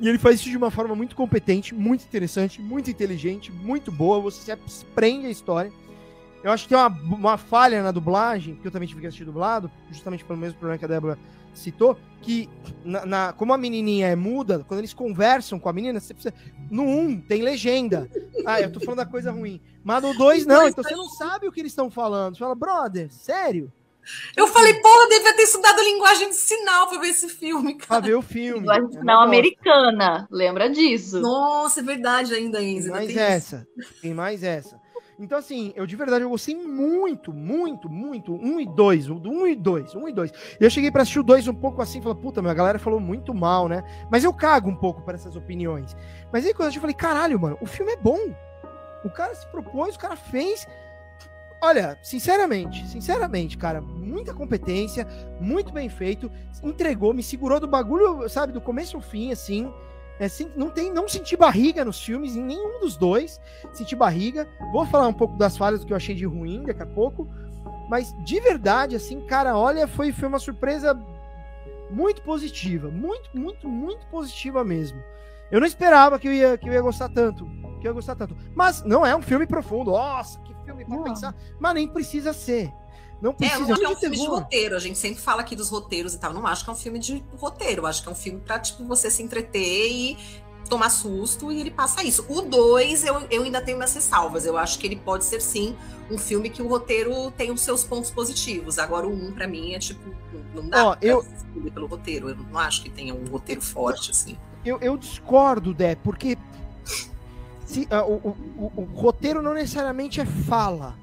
Speaker 1: E ele faz isso de uma forma muito competente, muito interessante, muito inteligente, muito boa. Você se prende a história. Eu acho que tem uma, uma falha na dublagem, que eu também tive que assistir dublado, justamente pelo mesmo problema que a Débora citou, que na, na- como a menininha é muda, quando eles conversam com a menina, você precisa, no 1 tem legenda. Ah, eu tô falando da coisa ruim. Mas no 2 não, então você não sabe o que eles estão falando. Você fala, brother, sério?
Speaker 2: Eu falei, eu devia ter estudado linguagem de sinal pra ver esse filme,
Speaker 1: Pra
Speaker 2: cara.
Speaker 1: ver o filme.
Speaker 3: Linguagem
Speaker 1: É
Speaker 3: de
Speaker 1: uma
Speaker 3: sinal
Speaker 1: bosta.
Speaker 3: americana, lembra disso?
Speaker 2: Nossa, é verdade ainda,
Speaker 1: Tem
Speaker 2: Enzo. ainda
Speaker 1: mais
Speaker 2: tem isso.
Speaker 1: essa. Tem mais essa. Então, assim, eu de verdade eu gostei muito, muito, muito. Um e dois. Um e dois. Um e dois. E eu cheguei pra assistir o dois um pouco assim, falei, puta, minha galera falou muito mal, né? Mas eu cago um pouco para essas opiniões. Mas aí quando eu assisti, eu falei, caralho, mano, o filme é bom. O cara se propôs, o cara fez. Olha, sinceramente, sinceramente, cara, muita competência, muito bem feito, entregou, me segurou do bagulho, sabe, do começo ao fim, assim. É, sim, não tem, não senti barriga nos filmes, em nenhum dos dois. Senti barriga. Vou falar um pouco das falhas do que eu achei de ruim daqui a pouco. Mas de verdade, assim, cara, olha, foi, foi uma surpresa muito positiva. Muito, muito, muito positiva mesmo. Eu não esperava que eu ia, que eu ia gostar tanto. Que eu ia gostar tanto. Mas não é um filme profundo. Nossa, que filme pra
Speaker 3: Não.
Speaker 1: pensar. Mas nem precisa ser. Não
Speaker 2: É,
Speaker 1: precisa.
Speaker 2: não acho que é um filme de roteiro. A gente sempre fala aqui dos roteiros e tal. Não acho que é um filme de roteiro. Eu acho que é um filme pra, tipo, você se entreter e tomar susto e ele passa isso. O 2, eu, eu ainda tenho minhas ressalvas. Eu acho que ele pode ser, sim, um filme que o roteiro tem os seus pontos positivos. Agora, o 1, um, pra mim, é tipo, não- não dá
Speaker 1: Ó,
Speaker 2: pra
Speaker 1: eu-
Speaker 2: pelo roteiro. Eu não acho que tenha um roteiro forte, assim.
Speaker 1: Eu, eu discordo, Dé, porque se, ah, o, o- o- o roteiro não necessariamente é fala.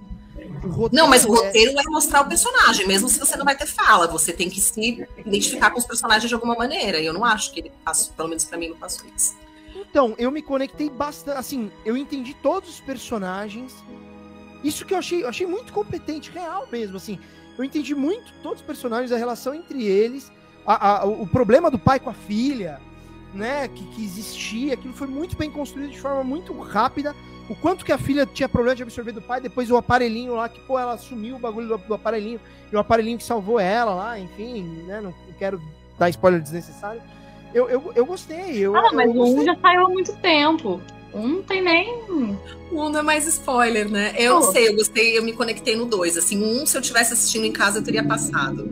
Speaker 2: Não, mas o
Speaker 1: é-
Speaker 2: roteiro é mostrar o personagem, mesmo se você não vai ter fala. Você tem que se identificar com os personagens de alguma maneira. E eu não acho que ele passou, pelo menos pra mim, não passou isso.
Speaker 1: Então, eu me conectei bastante. Assim, eu entendi todos os personagens. Isso que eu achei, eu achei muito competente, real mesmo. Assim, eu entendi muito todos os personagens, a relação entre eles, a- a- o o problema do pai com a filha, né? Que, que existia. Aquilo foi muito bem construído de forma muito rápida. O quanto que a filha tinha problema de absorver do pai, depois o aparelhinho lá, que, pô, ela sumiu o bagulho do, do aparelhinho, e o aparelhinho que salvou ela lá, enfim, né? Não, não quero dar spoiler desnecessário. Eu, eu, eu gostei. Eu,
Speaker 3: Ah, mas
Speaker 1: eu
Speaker 3: o
Speaker 1: gostei.
Speaker 3: um já saiu há muito tempo. Um não tem nem.
Speaker 2: O um não é mais spoiler, né? Eu não
Speaker 3: Pô.
Speaker 2: sei, eu gostei, eu me conectei no dois. Assim, o um, se eu tivesse assistindo em casa, eu teria passado.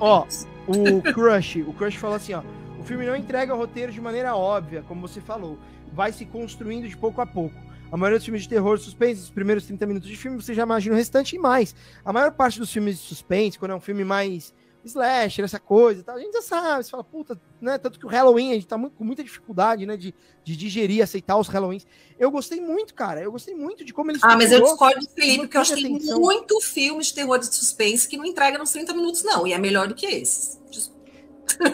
Speaker 1: Ó,
Speaker 2: momentos.
Speaker 1: o Crush, o Crush fala assim, ó, o filme não entrega o roteiro de maneira óbvia, como você falou, vai se construindo de pouco a pouco. A maioria dos filmes de terror, suspense, os primeiros 30 minutos de filme, você já imagina o restante e mais. A maior parte dos filmes de suspense, quando é um filme mais slasher, essa coisa e tal, a gente já sabe, você fala, puta, né, tanto que o Halloween, a gente tá muito, com muita dificuldade, né, de, de digerir, aceitar os Halloweens. Eu gostei muito, cara, eu gostei muito de como eles...
Speaker 2: Ah, mas eu discordo do Felipe, porque eu acho que tem muito filme de terror de suspense que não entrega nos 30 minutos, não. E é melhor do que esses.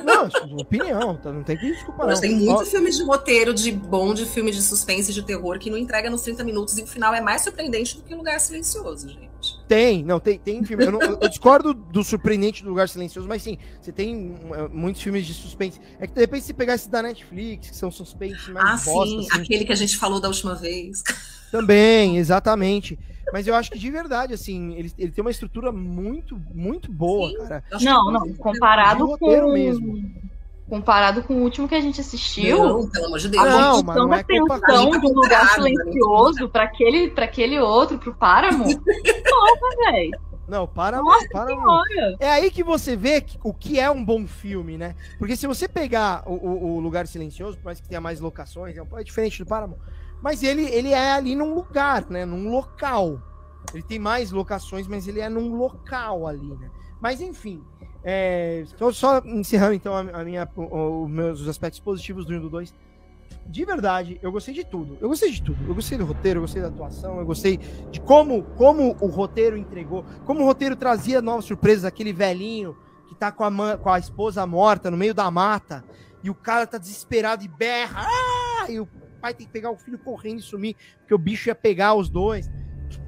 Speaker 1: Não, é opinião, tá, não tem que desculpar,
Speaker 2: Mas
Speaker 1: não.
Speaker 2: tem
Speaker 1: Ó,
Speaker 2: muito filme de roteiro de bom de filme de suspense e de terror que não entrega nos 30 minutos e o final é mais surpreendente do que Lugar Silencioso, gente.
Speaker 1: Tem, não, tem, tem filme. Eu, não- eu- discordo do surpreendente do lugar silencioso, mas sim, você tem uh, muitos filmes de suspense. É que de repente se pegar esses da Netflix, que são suspense mais
Speaker 2: Ah,
Speaker 1: bosta,
Speaker 2: sim,
Speaker 1: assim,
Speaker 2: aquele que a gente falou da última vez.
Speaker 1: também, exatamente. Mas eu acho que de verdade, assim, ele, ele tem uma estrutura muito, muito boa,
Speaker 2: Sim.
Speaker 1: cara.
Speaker 3: Não, não. Comparado
Speaker 1: roteiro
Speaker 3: com.
Speaker 1: mesmo.
Speaker 3: Comparado com o último que a gente assistiu.
Speaker 2: Não, pelo amor de Deus.
Speaker 3: A
Speaker 1: Não, não
Speaker 3: da
Speaker 1: é
Speaker 3: tensão um lugar
Speaker 2: né?
Speaker 3: silencioso pra aquele, pra aquele outro, pro Paramount. Porra, velho.
Speaker 1: Não, para,
Speaker 3: Nossa
Speaker 1: para. É aí que você vê que- o que é um bom filme, né? Porque se você pegar o, o- o Lugar Silencioso, por mais que tenha mais locações, é, um- é diferente do Paramount, mas ele, ele é ali num lugar, né? Num local. Ele tem mais locações, mas ele é num local ali, né? Mas enfim, é, só, só encerrando então a, minha, os meus os aspectos positivos do 1 e do 2. De verdade, eu gostei de tudo. Eu gostei de tudo. Eu gostei do roteiro, eu gostei da atuação, eu gostei de como, como o roteiro entregou, como o roteiro trazia novas surpresas, aquele velhinho que tá com a, ma- com a esposa morta no meio da mata, e o cara tá desesperado e berra, ah! e o pai tem que pegar o filho correndo e sumir, porque o bicho ia pegar os dois.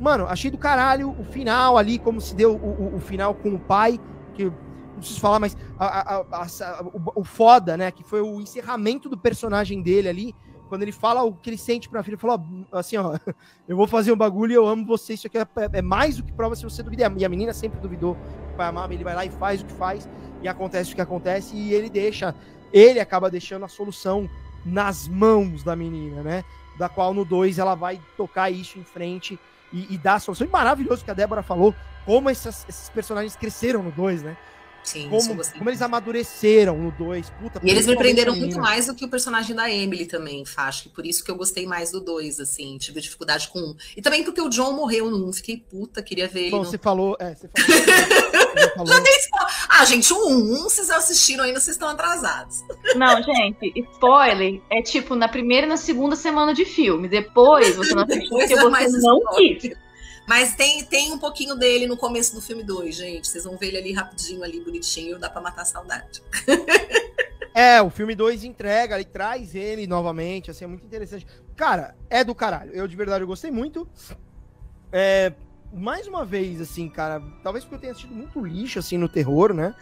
Speaker 1: Mano, achei do caralho o final ali, como se deu o, o- o final com o pai, que não preciso falar, mas a- a- a- o, o foda, né, que foi o encerramento do personagem dele ali, quando ele fala o que ele sente pra filha, ele falou ó, assim, ó, eu vou fazer um bagulho e eu amo você, isso aqui é, é mais do que prova se você duvidar. E a menina sempre duvidou que o pai amava, ele vai lá e faz o que faz, e acontece o que acontece, e ele deixa, ele acaba deixando a solução nas mãos da menina, né? Da qual no 2 ela vai tocar isso em frente e, e dar a solução. E maravilhoso que a Débora falou, como essas- esses personagens cresceram no 2, né?
Speaker 2: Sim,
Speaker 1: Como, como eles amadureceram no 2. Puta,
Speaker 2: E eles me prenderam muito mais do que o personagem da Emily também, acho que por isso que eu gostei mais do 2, assim, tive dificuldade com um. E também porque o John morreu no 1, fiquei puta, queria ver ele.
Speaker 1: Bom,
Speaker 2: no-
Speaker 1: você falou. É, você falou. você falou
Speaker 2: Ah, gente, o 1, um, vocês assistiram ainda, vocês estão atrasados.
Speaker 3: Não, gente, spoiler é tipo na primeira e na segunda semana de filme. Depois você não assistiu porque
Speaker 2: é
Speaker 3: você
Speaker 2: mais
Speaker 3: não
Speaker 2: spoiler.
Speaker 3: quis.
Speaker 2: Mas tem, tem um pouquinho dele no começo do filme 2, gente. Vocês vão ver ele ali rapidinho, ali bonitinho, dá pra matar a saudade.
Speaker 1: É, o filme 2 entrega, ele traz ele novamente, assim, é muito interessante. Cara, é do caralho. Eu de verdade eu gostei muito. É, mais uma vez, assim, cara, talvez porque eu tenha assistido muito lixo, assim, no terror, né?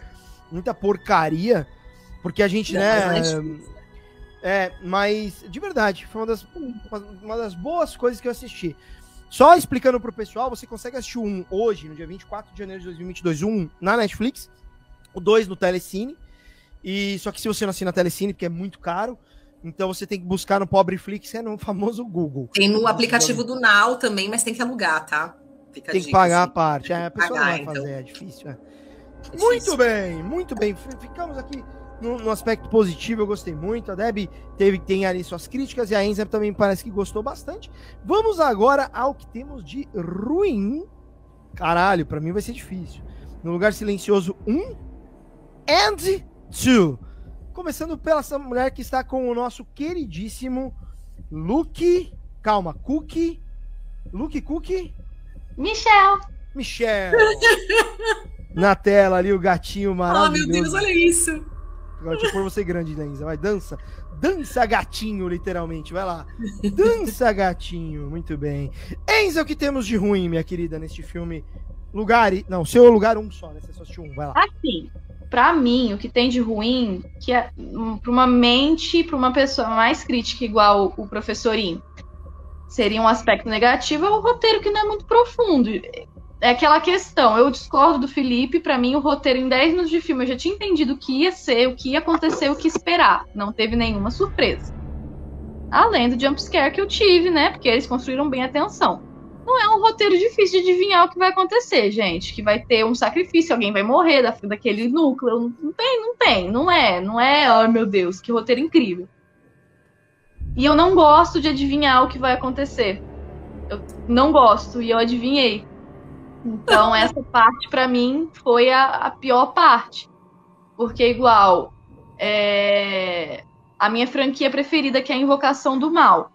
Speaker 1: Muita porcaria. Porque a gente,
Speaker 2: Não,
Speaker 1: né.
Speaker 2: é difícil.
Speaker 1: É, mas de verdade, foi uma das, uma, das boas coisas que eu assisti. Só explicando pro pessoal, você consegue assistir 1 hoje, no dia 24 de janeiro de 2022, o 1 na Netflix, o 2 no Telecine. E só que se você não assina Telecine, porque é muito caro, então você tem que buscar no pobre Flix, é no famoso Google.
Speaker 2: Tem no aplicativo do Now também, mas tem que alugar, tá?
Speaker 1: Fica tem que pagar a parte. É, a pessoa pagar, não vai fazer, então. é difícil, é. muito bem, muito bem. Ficamos aqui no, no, aspecto positivo, eu gostei muito. A Deb teve, tem ali suas críticas e a Enza também parece que gostou bastante. Vamos agora ao que temos de ruim. Caralho, para mim vai ser difícil. No Lugar Silencioso 1 and 2. Começando pela essa mulher que está com o nosso queridíssimo Luke. Calma, Cookie. Luke Cookie?
Speaker 3: Michel.
Speaker 1: Michel. Na tela ali, o gatinho maravilhoso. Oh, meu Deus,
Speaker 2: olha isso.
Speaker 1: Agora deixa eu pôr você grande, Lenza. Vai, dança. Dança gatinho, literalmente. Vai lá. Dança gatinho. Muito bem. Enza, o que temos de ruim, minha querida, neste filme? Lugar. Não, seu lugar um só, né? Você só assistiu um. Vai lá.
Speaker 3: Assim, para mim, o que tem de ruim, que é para uma mente, para uma pessoa mais crítica igual o professorinho, seria um aspecto negativo, é o roteiro que não é muito profundo. É aquela questão, eu discordo do Felipe, para mim o roteiro em 10 minutos de filme eu já tinha entendido o que ia ser, o que ia acontecer, o que esperar. Não teve nenhuma surpresa. Além do jumpscare que eu tive, né? Porque eles construíram bem a tensão não é um roteiro difícil de adivinhar o que vai acontecer, gente. Que vai ter um sacrifício, alguém vai morrer da, daquele núcleo. Não tem, não tem, não é, não é, ai meu Deus, que roteiro incrível. E eu não gosto de adivinhar o que vai acontecer. Eu não gosto, e eu adivinhei. Então, essa parte, para mim, foi a, a, pior parte. Porque, igual, é... a minha franquia preferida, que é a Invocação do Mal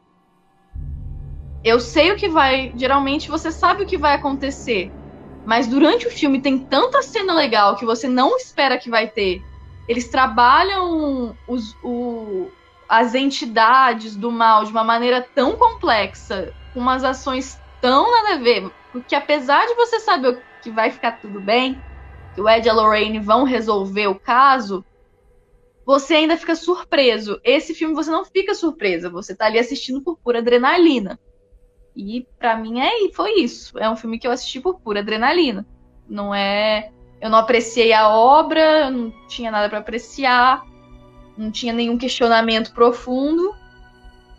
Speaker 3: eu sei o que vai. Geralmente você sabe o que vai acontecer. Mas durante o filme tem tanta cena legal que você não espera que vai ter. Eles trabalham os, o, as entidades do mal de uma maneira tão complexa, com umas ações tão nada a ver, porque apesar de você saber que vai ficar tudo bem, que o Ed e a Lorraine vão resolver o caso, você ainda fica surpreso. Esse filme você não fica surpresa, você tá ali assistindo por pura adrenalina. E para mim é foi isso. É um filme que eu assisti por pura adrenalina. Não é, eu não apreciei a obra, não tinha nada para apreciar, não tinha nenhum questionamento profundo.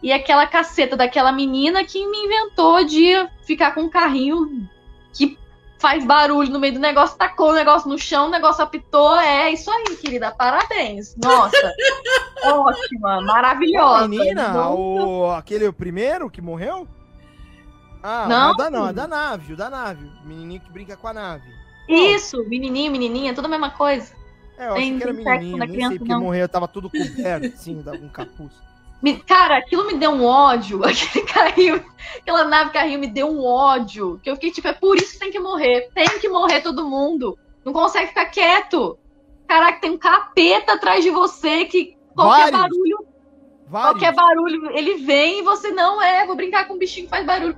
Speaker 3: E aquela caceta daquela menina que me inventou de ficar com um carrinho que faz barulho no meio do negócio, tacou o negócio no chão, o negócio apitou. É isso aí, querida. Parabéns. Nossa. ótima, maravilhosa.
Speaker 1: A menina, o, aquele o primeiro que morreu? Ah, não, da, não, é da nave, o da nave. O menininho que brinca com a nave.
Speaker 3: Isso, menininho, menininha, tudo a mesma coisa.
Speaker 1: É, eu achei que era menininho, nem criança, sei porque não. morreu, tava tudo coberto, assim, com um capuz.
Speaker 3: Cara, aquilo me deu um ódio. Aquele carrinho, aquela nave carrinho me deu um ódio. Que eu fiquei tipo, é por isso que tem que morrer. Tem que morrer todo mundo. Não consegue ficar quieto. Caraca, tem um capeta atrás de você que qualquer Vários. barulho Vários. Qualquer barulho, ele vem e você não é, vou brincar com um bichinho que faz barulho.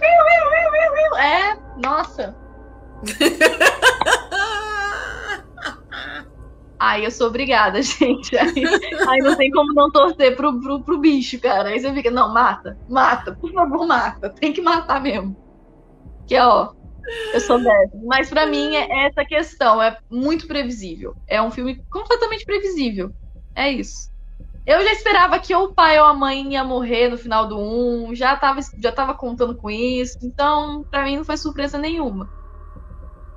Speaker 3: É, nossa. Aí eu sou obrigada, gente. Aí, aí, não tem como não torcer pro, pro, pro bicho, cara. Aí você fica, não, mata, mata, por favor, mata. Tem que matar mesmo. Que ó, eu sou dessa. Mas para mim é essa questão, é muito previsível. É um filme completamente previsível. É isso. Eu já esperava que ou o pai ou a mãe ia morrer no final do 1, já tava, já tava contando com isso, então para mim não foi surpresa nenhuma.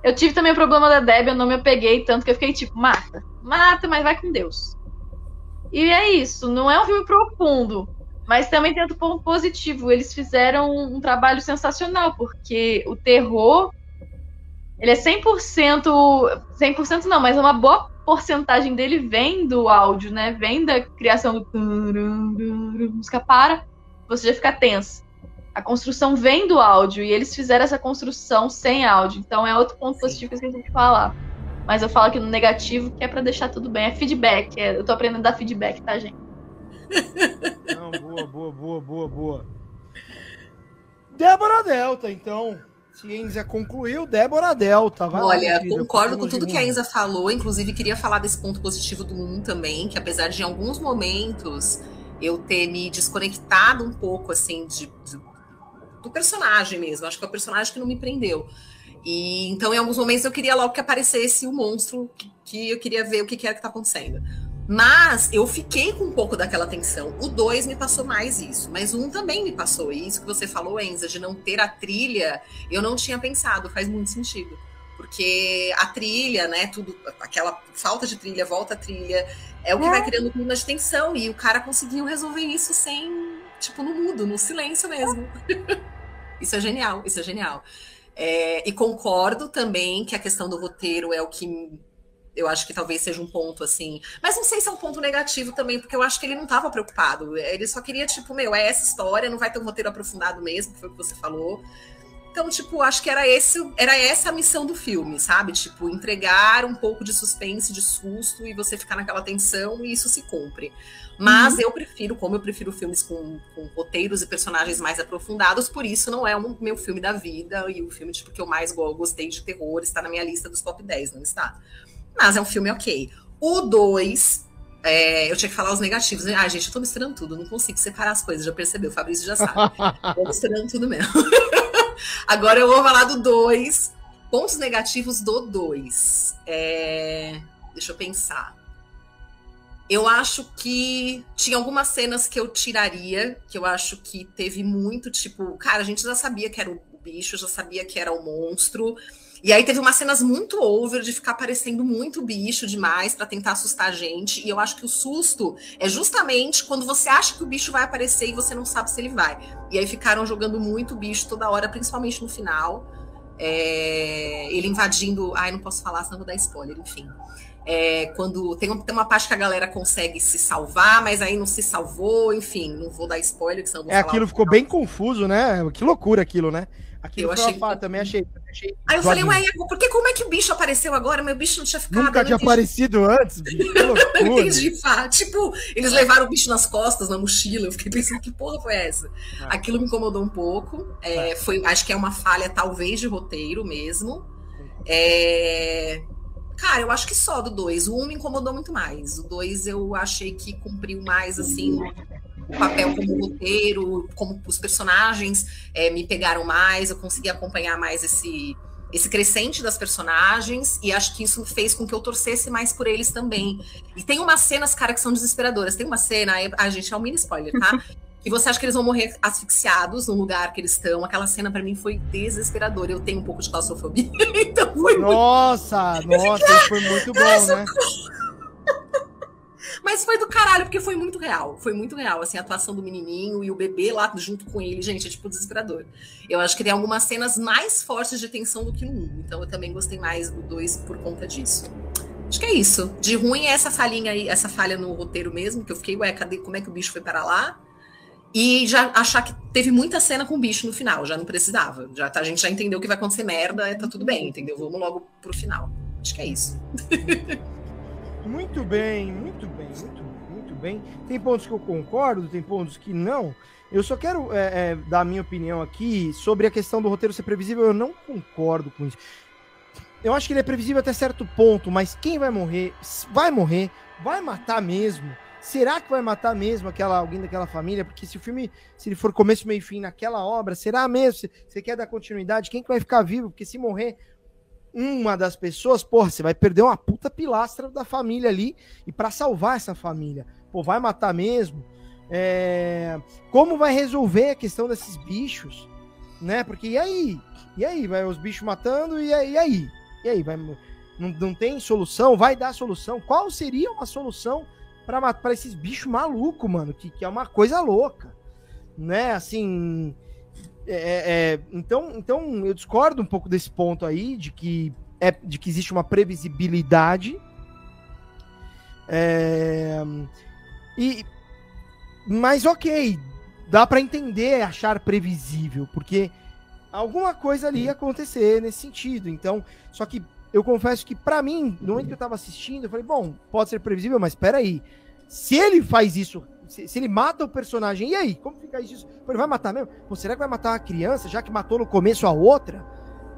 Speaker 3: Eu tive também o problema da Debbie, eu não me apeguei tanto que eu fiquei tipo, mata, mata, mas vai com Deus. E é isso, não é um filme profundo, mas também tem outro ponto positivo. Eles fizeram um, trabalho sensacional, porque o terror, ele é 100%, 100% não, mas uma boa porcentagem dele vem do áudio, né? Vem da criação do música para, você já fica tenso. A construção vem do áudio e eles fizeram essa construção sem áudio. Então é outro ponto positivo que a gente tem que falar. Mas eu falo aqui no negativo que é para deixar tudo bem. É feedback. É, eu tô aprendendo a dar feedback, tá, gente?
Speaker 1: Não, boa, boa, boa, boa, boa. Débora Delta, então. Ciência concluiu, Débora Delta.
Speaker 2: Vai Olha, lá, concordo com tudo que a Enza falou, inclusive queria falar desse ponto positivo do 1 também, que apesar de em alguns momentos eu ter me desconectado um pouco assim de, de do personagem mesmo. Acho que é o personagem que não me prendeu. E então, em alguns momentos, eu queria logo que aparecesse o monstro, que, que eu queria ver o que, que era que tá acontecendo. Mas eu fiquei com um pouco daquela tensão. O 2 me passou mais isso, mas um também me passou. E isso que você falou, Enza, de não ter a trilha, eu não tinha pensado, faz muito sentido. Porque a trilha, né, tudo, aquela falta de trilha, volta a trilha, é o que é. vai criando clima de tensão. E o cara conseguiu resolver isso sem, tipo, no mudo, no silêncio mesmo. isso é genial, isso é genial. É, e concordo também que a questão do roteiro é o que eu acho que talvez seja um ponto assim. Mas não sei se é um ponto negativo também, porque eu acho que ele não estava preocupado. Ele só queria, tipo, meu, é essa história, não vai ter um roteiro aprofundado mesmo, que foi o que você falou. Então, tipo, acho que era esse, era essa a missão do filme, sabe? Tipo, entregar um pouco de suspense, de susto e você ficar naquela tensão e isso se cumpre. Mas uhum. eu prefiro, como eu prefiro filmes com, com, roteiros e personagens mais aprofundados, por isso não é o meu filme da vida e o filme tipo, que eu mais gostei de terror está na minha lista dos top 10, não está? Mas é um filme ok. O 2, é, eu tinha que falar os negativos. Ai, gente, eu tô misturando tudo, não consigo separar as coisas, já percebeu, o Fabrício já sabe. tô misturando tudo mesmo. Agora eu vou falar do 2. Pontos negativos do 2. É, deixa eu pensar. Eu acho que tinha algumas cenas que eu tiraria, que eu acho que teve muito, tipo, cara, a gente já sabia que era o bicho, já sabia que era o monstro. E aí teve umas cenas muito over de ficar parecendo muito bicho demais para tentar assustar a gente. E eu acho que o susto é justamente quando você acha que o bicho vai aparecer e você não sabe se ele vai. E aí ficaram jogando muito bicho toda hora, principalmente no final. É... Ele invadindo. Ai, não posso falar, senão vou dar spoiler, enfim. É, quando tem, tem, uma parte que a galera consegue se salvar, mas aí não se salvou, enfim, não vou dar spoiler, senão vou
Speaker 1: É, aquilo ficou bem confuso, né? Que loucura aquilo, né?
Speaker 2: Aquilo eu achei. Também achei, achei. Aí eu falei, ué, porque como é que o bicho apareceu agora? Meu bicho não tinha ficado.
Speaker 1: Nunca tinha aparecido antes, bicho.
Speaker 2: não entendi, pá. Tipo, eles levaram o bicho nas costas, na mochila. Eu fiquei pensando, que porra foi essa? Ah. Aquilo me incomodou um pouco. É, ah. foi, acho que é uma falha, talvez, de roteiro mesmo. É... Cara, eu acho que só do 2. O 1 um me incomodou muito mais. O 2 eu achei que cumpriu mais, assim, o papel como roteiro, como os personagens é, me pegaram mais, eu consegui acompanhar mais esse, esse crescente das personagens, e acho que isso fez com que eu torcesse mais por eles também. E tem umas cenas, cara, que são desesperadoras. Tem uma cena, a gente é um mini spoiler, tá? que você acha que eles vão morrer asfixiados no lugar que eles estão. Aquela cena para mim foi desesperadora. Eu tenho um pouco de claustrofobia, então foi
Speaker 1: Nossa, muito... nossa, foi muito bom, né?
Speaker 2: Mas foi do caralho, porque foi muito real. Foi muito real, assim, a atuação do menininho e o bebê lá junto com ele, gente, é tipo desesperador. Eu acho que tem algumas cenas mais fortes de tensão do que no 1. Então eu também gostei mais do 2 por conta disso. Acho que é isso. De ruim é essa falhinha aí, essa falha no roteiro mesmo, que eu fiquei, ué, cadê, como é que o bicho foi para lá? E já achar que teve muita cena com o bicho no final, já não precisava. Já, tá, a gente já entendeu que vai acontecer merda, tá tudo bem, entendeu? Vamos logo pro final. Acho que é isso.
Speaker 1: Muito bem, muito bem. Tem pontos que eu concordo, tem pontos que não. Eu só quero é, é, dar a minha opinião aqui sobre a questão do roteiro ser previsível. Eu não concordo com isso. Eu acho que ele é previsível até certo ponto, mas quem vai morrer, vai morrer, vai matar mesmo. Será que vai matar mesmo aquela alguém daquela família? Porque se o filme, se ele for começo, meio e fim naquela obra, será mesmo? Você quer dar continuidade? Quem que vai ficar vivo? Porque se morrer uma das pessoas, porra, você vai perder uma puta pilastra da família ali e para salvar essa família, pô, vai matar mesmo? É... Como vai resolver a questão desses bichos, né? Porque e aí? E aí? Vai os bichos matando e aí? E aí? E aí? Vai... Não, não tem solução? Vai dar solução? Qual seria uma solução para esses bichos malucos, mano? Que, que é uma coisa louca, né? Assim, é, é, é, então, então eu discordo um pouco desse ponto aí de que é de que existe uma previsibilidade. É, e mas ok, dá para entender, achar previsível, porque alguma coisa ali ia acontecer nesse sentido. Então, só que eu confesso que para mim, no momento que eu tava assistindo, eu falei, bom, pode ser previsível, mas espera aí. Se ele faz isso se, se, ele mata o personagem, e aí? Como fica isso? Ele vai matar mesmo? Pô, será que vai matar uma criança, já que matou no começo a outra?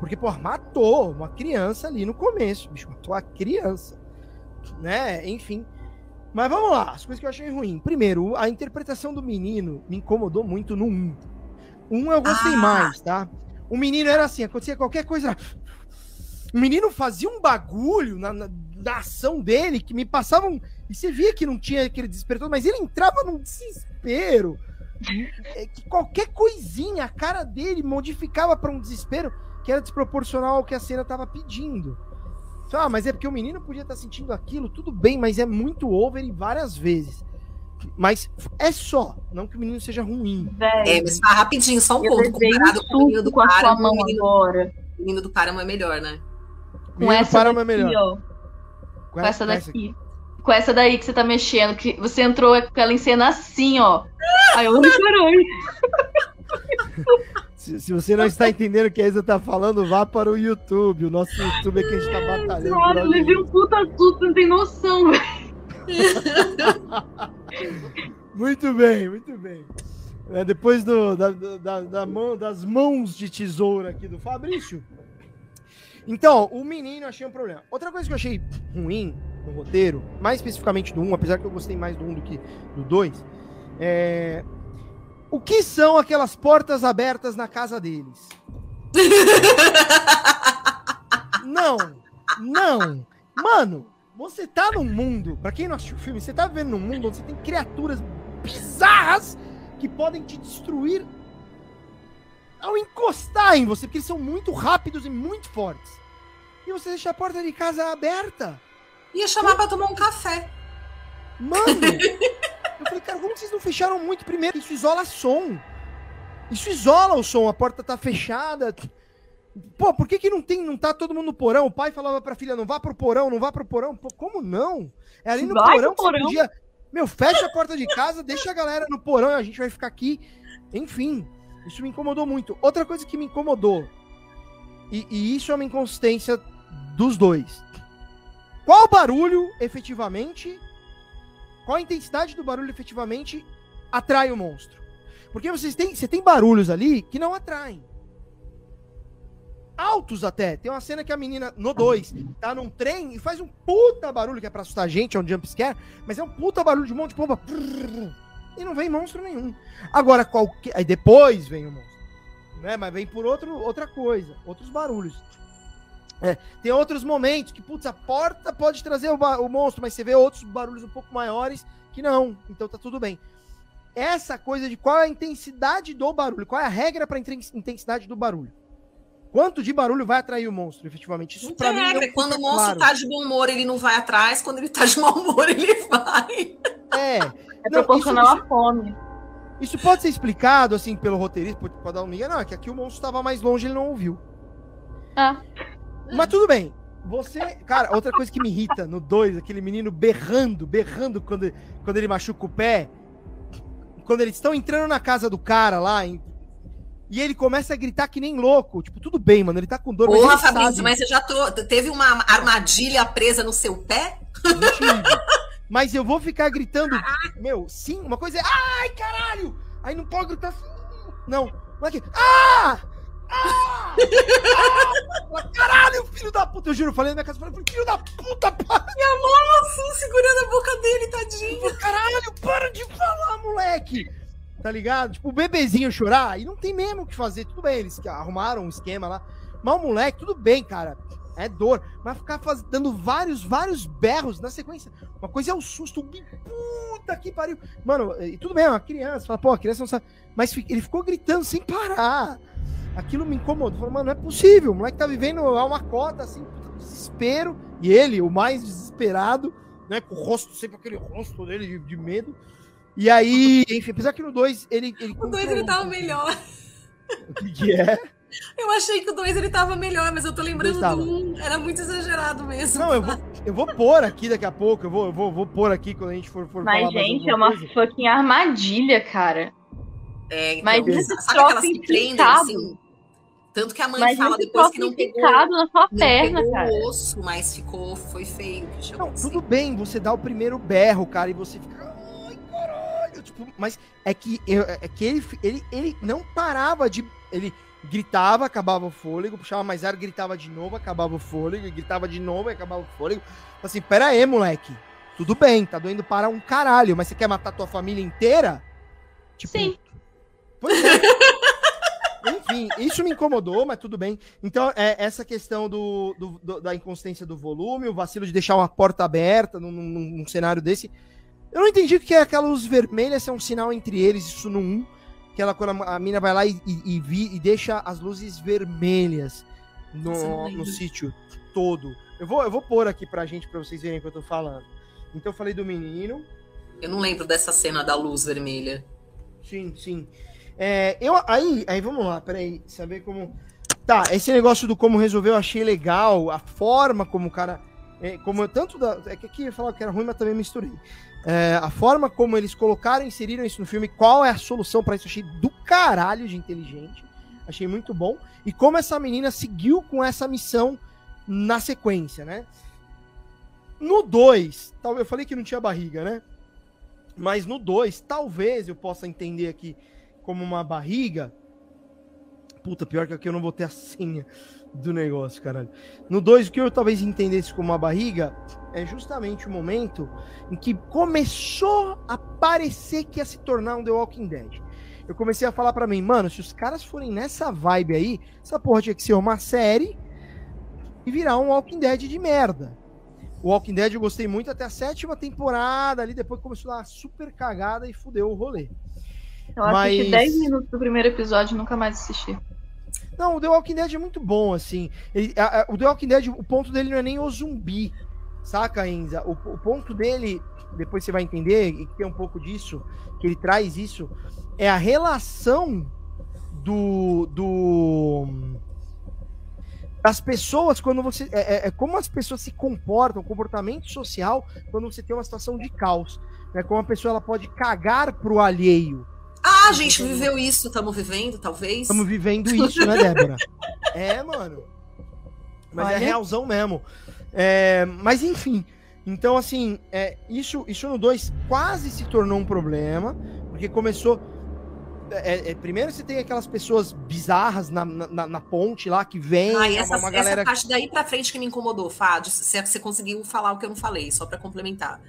Speaker 1: Porque, pô, matou uma criança ali no começo, bicho, matou a criança. Né? Enfim. Mas vamos lá, as coisas que eu achei ruim. Primeiro, a interpretação do menino me incomodou muito no 1. Um eu gostei
Speaker 2: Ah.
Speaker 1: mais, tá? O menino era assim, acontecia qualquer coisa. O menino fazia um bagulho na, na, na ação dele que me passava um. E você via que não tinha aquele desespero todo, mas ele entrava num desespero. É que qualquer coisinha, a cara dele modificava para um desespero que era desproporcional ao que a cena tava pedindo. Ah, mas é porque o menino podia estar sentindo aquilo, tudo bem, mas é muito over e várias vezes. Mas é só, não que o menino seja ruim.
Speaker 2: É, mas fala rapidinho, só um ponto.
Speaker 3: um
Speaker 2: Comparado com o menino do
Speaker 3: com a sua
Speaker 2: Páramo,
Speaker 3: mão
Speaker 2: o menino,
Speaker 3: agora.
Speaker 2: o menino do Páramo é melhor, né?
Speaker 3: Com
Speaker 1: menino
Speaker 3: essa
Speaker 1: Páramo
Speaker 3: daqui,
Speaker 1: é melhor.
Speaker 3: ó. Com essa daqui. Com essa daí que você tá mexendo, que você entrou com ela em cena assim, ó. Aí eu, ai, caralho.
Speaker 1: Se, se você não está entendendo o que a Isa tá falando, vá para o YouTube. O nosso YouTube é que a gente tá batalhando.
Speaker 3: Cara, eu levei um puta susto, não tem noção.
Speaker 1: Muito bem, muito bem. É, depois do, da, da- da mão, das mãos de tesoura aqui do Fabrício. Então, o menino achei um problema. Outra coisa que eu achei ruim no roteiro, mais especificamente do 1, apesar que eu gostei mais do 1 do que do 2, é. O que são aquelas portas abertas na casa deles? Não, não. Mano, você tá num mundo, pra quem não assistiu o filme, você tá vivendo num mundo onde você tem criaturas bizarras que podem te destruir ao encostar em você, porque eles são muito rápidos e muito fortes. E você deixa a porta de casa aberta.
Speaker 2: Ia chamar pra tomar um café.
Speaker 1: Mano, eu falei, cara, como vocês não fecharam muito primeiro? Isso isola som. Isso isola o som, a porta tá fechada. Pô, por que que não tem, não tá todo mundo no porão? O pai falava pra filha, não vá pro porão, não vá pro porão. Pô, como não? É ali no
Speaker 3: Vai
Speaker 1: porão que você
Speaker 3: porão.
Speaker 1: podia... Meu, fecha a porta de casa, deixa a galera no porão, a gente vai ficar aqui. Enfim, isso me incomodou muito. Outra coisa que me incomodou, e, e isso é uma inconsistência dos dois. Qual barulho, efetivamente, qual a intensidade do barulho efetivamente atrai o monstro? Porque vocês têm, você tem barulhos ali que não atraem. Altos até. Tem uma cena que a menina, no 2, tá num trem e faz um puta barulho, que é pra assustar a gente, é um jump scare, mas é um puta barulho de um monte de pomba. E não vem monstro nenhum. Agora, qualquer. Aí depois vem o monstro. Né? Mas vem por outro, outra coisa, outros barulhos. É, tem outros momentos que, putz, a porta pode trazer o, o monstro, mas você vê outros barulhos um pouco maiores que não. Então tá tudo bem. Essa coisa de qual é a intensidade do barulho, qual é a regra para intensidade do barulho. Quanto de barulho vai atrair o monstro, efetivamente? Isso
Speaker 2: Não
Speaker 1: pra
Speaker 2: tem
Speaker 1: mim
Speaker 2: regra.
Speaker 1: não
Speaker 2: Quando o monstro
Speaker 1: claro.
Speaker 2: tá de bom humor, ele não vai atrás. Quando ele tá de mau humor, ele vai.
Speaker 1: É,
Speaker 3: É
Speaker 1: Não,
Speaker 3: proporcional
Speaker 1: isso-
Speaker 3: à fome.
Speaker 1: isso pode ser explicado, assim, pelo roteirista, pode, pode dar um migué. Não, é que aqui o monstro estava mais longe, ele não ouviu.
Speaker 3: Ah,
Speaker 1: Mas tudo bem. Você. Cara, outra coisa que me irrita no 2, aquele menino berrando, berrando quando, quando ele machuca o pé. Quando eles estão entrando na casa do cara lá. em- e ele começa a gritar que nem louco. Tipo, tudo bem, mano. Ele tá com dor,
Speaker 2: Porra,
Speaker 1: mas
Speaker 2: Fabrício,
Speaker 1: sabe.
Speaker 2: mas você já trou- teve uma armadilha presa no seu pé?
Speaker 1: Não tive. Mas eu vou ficar gritando. Meu, sim, uma coisa é. Ai, caralho! Aí não pode gritar assim. Não. Não é que. Ah! Ah! ah! Caralho, filho da puta! Eu juro, eu falei na minha casa, eu falei, filho da puta, para!
Speaker 2: Assim, segurando a boca dele, tadinho.
Speaker 1: Caralho, para de falar, moleque! Tá ligado? Tipo, o bebezinho chorar, e não tem mesmo o que fazer. Tudo bem, eles arrumaram um esquema lá. Mas o moleque, tudo bem, cara. É dor. Mas ficar faz... dando vários, vários berros na sequência. Uma coisa é o susto. Puta que pariu. Mano, e tudo bem, é uma criança. Fala, pô, a criança não sabe. Mas ele ficou gritando sem parar. Aquilo me incomodou. Falei, mano, não é possível. O moleque tá vivendo uma cota, assim, puta desespero. E ele, o mais desesperado, né? Com o rosto, sempre aquele rosto dele de, de medo. E aí, enfim, apesar que no 2 ele, ele.
Speaker 2: O 2 ele tava melhor.
Speaker 1: O que, que é?
Speaker 2: Eu achei que o 2 ele tava melhor, mas eu tô lembrando do 1. Era muito exagerado mesmo.
Speaker 1: Não, eu vou, eu vou pôr aqui daqui a pouco. Eu vou, eu vou, vou pôr aqui quando a gente for, for
Speaker 3: mas,
Speaker 1: falar mais
Speaker 3: gente, é uma
Speaker 1: coisa.
Speaker 3: fucking armadilha, cara.
Speaker 2: É, então,
Speaker 3: Mas
Speaker 2: sabe aquelas
Speaker 3: troço
Speaker 2: que prendem
Speaker 3: intrincado.
Speaker 2: assim? Tanto que a mãe
Speaker 3: Mas
Speaker 2: fala depois que não pegou,
Speaker 3: na sua
Speaker 2: não
Speaker 3: perna,
Speaker 2: pegou
Speaker 3: cara.
Speaker 2: o osso, mas ficou, foi feio.
Speaker 1: Não, tudo bem, você dá o primeiro berro, cara, e você fica. Ai, caralho! Tipo, mas é que, eu- é que ele, ele, ele não parava de. Ele gritava, acabava o fôlego, puxava mais ar, gritava de novo, acabava o fôlego, e gritava de novo e acabava o fôlego. Assim, pera aí, moleque. Tudo bem, tá doendo para um caralho, mas você quer matar tua família inteira? Tipo,
Speaker 3: Sim.
Speaker 1: Pois é. Enfim, isso me incomodou, mas tudo bem. Então, é essa questão do, do- do- da inconsistência do volume, o vacilo de deixar uma porta aberta num, num- num cenário desse. Eu não entendi o que é aquela luz vermelha, se é um sinal entre eles, isso no 1. Que ela, quando a, a mina vai lá e, e, e vi- e deixa as luzes vermelhas no, no sítio todo. Eu vou, eu vou pôr aqui pra gente, pra vocês verem o que eu tô falando. Então eu falei do menino.
Speaker 2: Eu não lembro dessa cena da luz vermelha.
Speaker 1: Sim, sim. É, eu, aí, aí, vamos lá, peraí, saber como. Tá, esse negócio do como resolver eu achei legal, a forma como o cara. é, como eu, tanto da. É que aqui eu falava que era ruim, mas também misturei. É, a forma como eles colocaram, inseriram isso no filme, qual é a solução pra isso, achei do caralho de inteligente. Achei muito bom. E como essa menina seguiu com essa missão na sequência, né? No 2, eu falei que não tinha barriga, né? Mas no 2, talvez eu possa entender aqui como uma barriga. Puta, pior que aqui eu não vou ter a senha do negócio, caralho. No 2, o que eu talvez entendesse como uma barriga é justamente o momento em que começou a parecer que ia se tornar um The Walking Dead. Eu comecei a falar pra mim, mano, se os caras forem nessa vibe aí, essa porra tinha que ser uma série e virar um Walking Dead de merda. O Walking Dead eu gostei muito até a sétima temporada ali, depois começou a dar uma super cagada e fudeu o rolê.
Speaker 3: Eu assisti
Speaker 1: Mas-
Speaker 3: 10 minutos do primeiro episódio e nunca mais assisti.
Speaker 1: Não, o The Walking Dead é muito bom, assim. Ele- a- a- o The Walking Dead, o ponto dele não é nem o zumbi, saca, Enza? O, o ponto dele, depois você vai entender, e que tem um pouco disso, que ele traz isso, é a relação do. do das pessoas quando você. É, é- é como as pessoas se comportam, comportamento social, quando você tem uma situação de caos. Né? Como a pessoa ela pode cagar pro alheio.
Speaker 2: Ah, a gente viveu isso, estamos vivendo, talvez.
Speaker 1: Estamos vivendo isso, né, Débora? é, mano. Mas é realzão mesmo. É, mas enfim. Então, assim, é, isso, isso no 2 quase se tornou um problema, porque começou. é, é, primeiro você tem aquelas pessoas bizarras na, na, na ponte lá que vem,
Speaker 2: Ah, essa,
Speaker 1: uma
Speaker 2: essa
Speaker 1: galera.
Speaker 2: parte daí pra frente que me incomodou, Fádio. Se você conseguiu falar o que eu não falei, só pra complementar.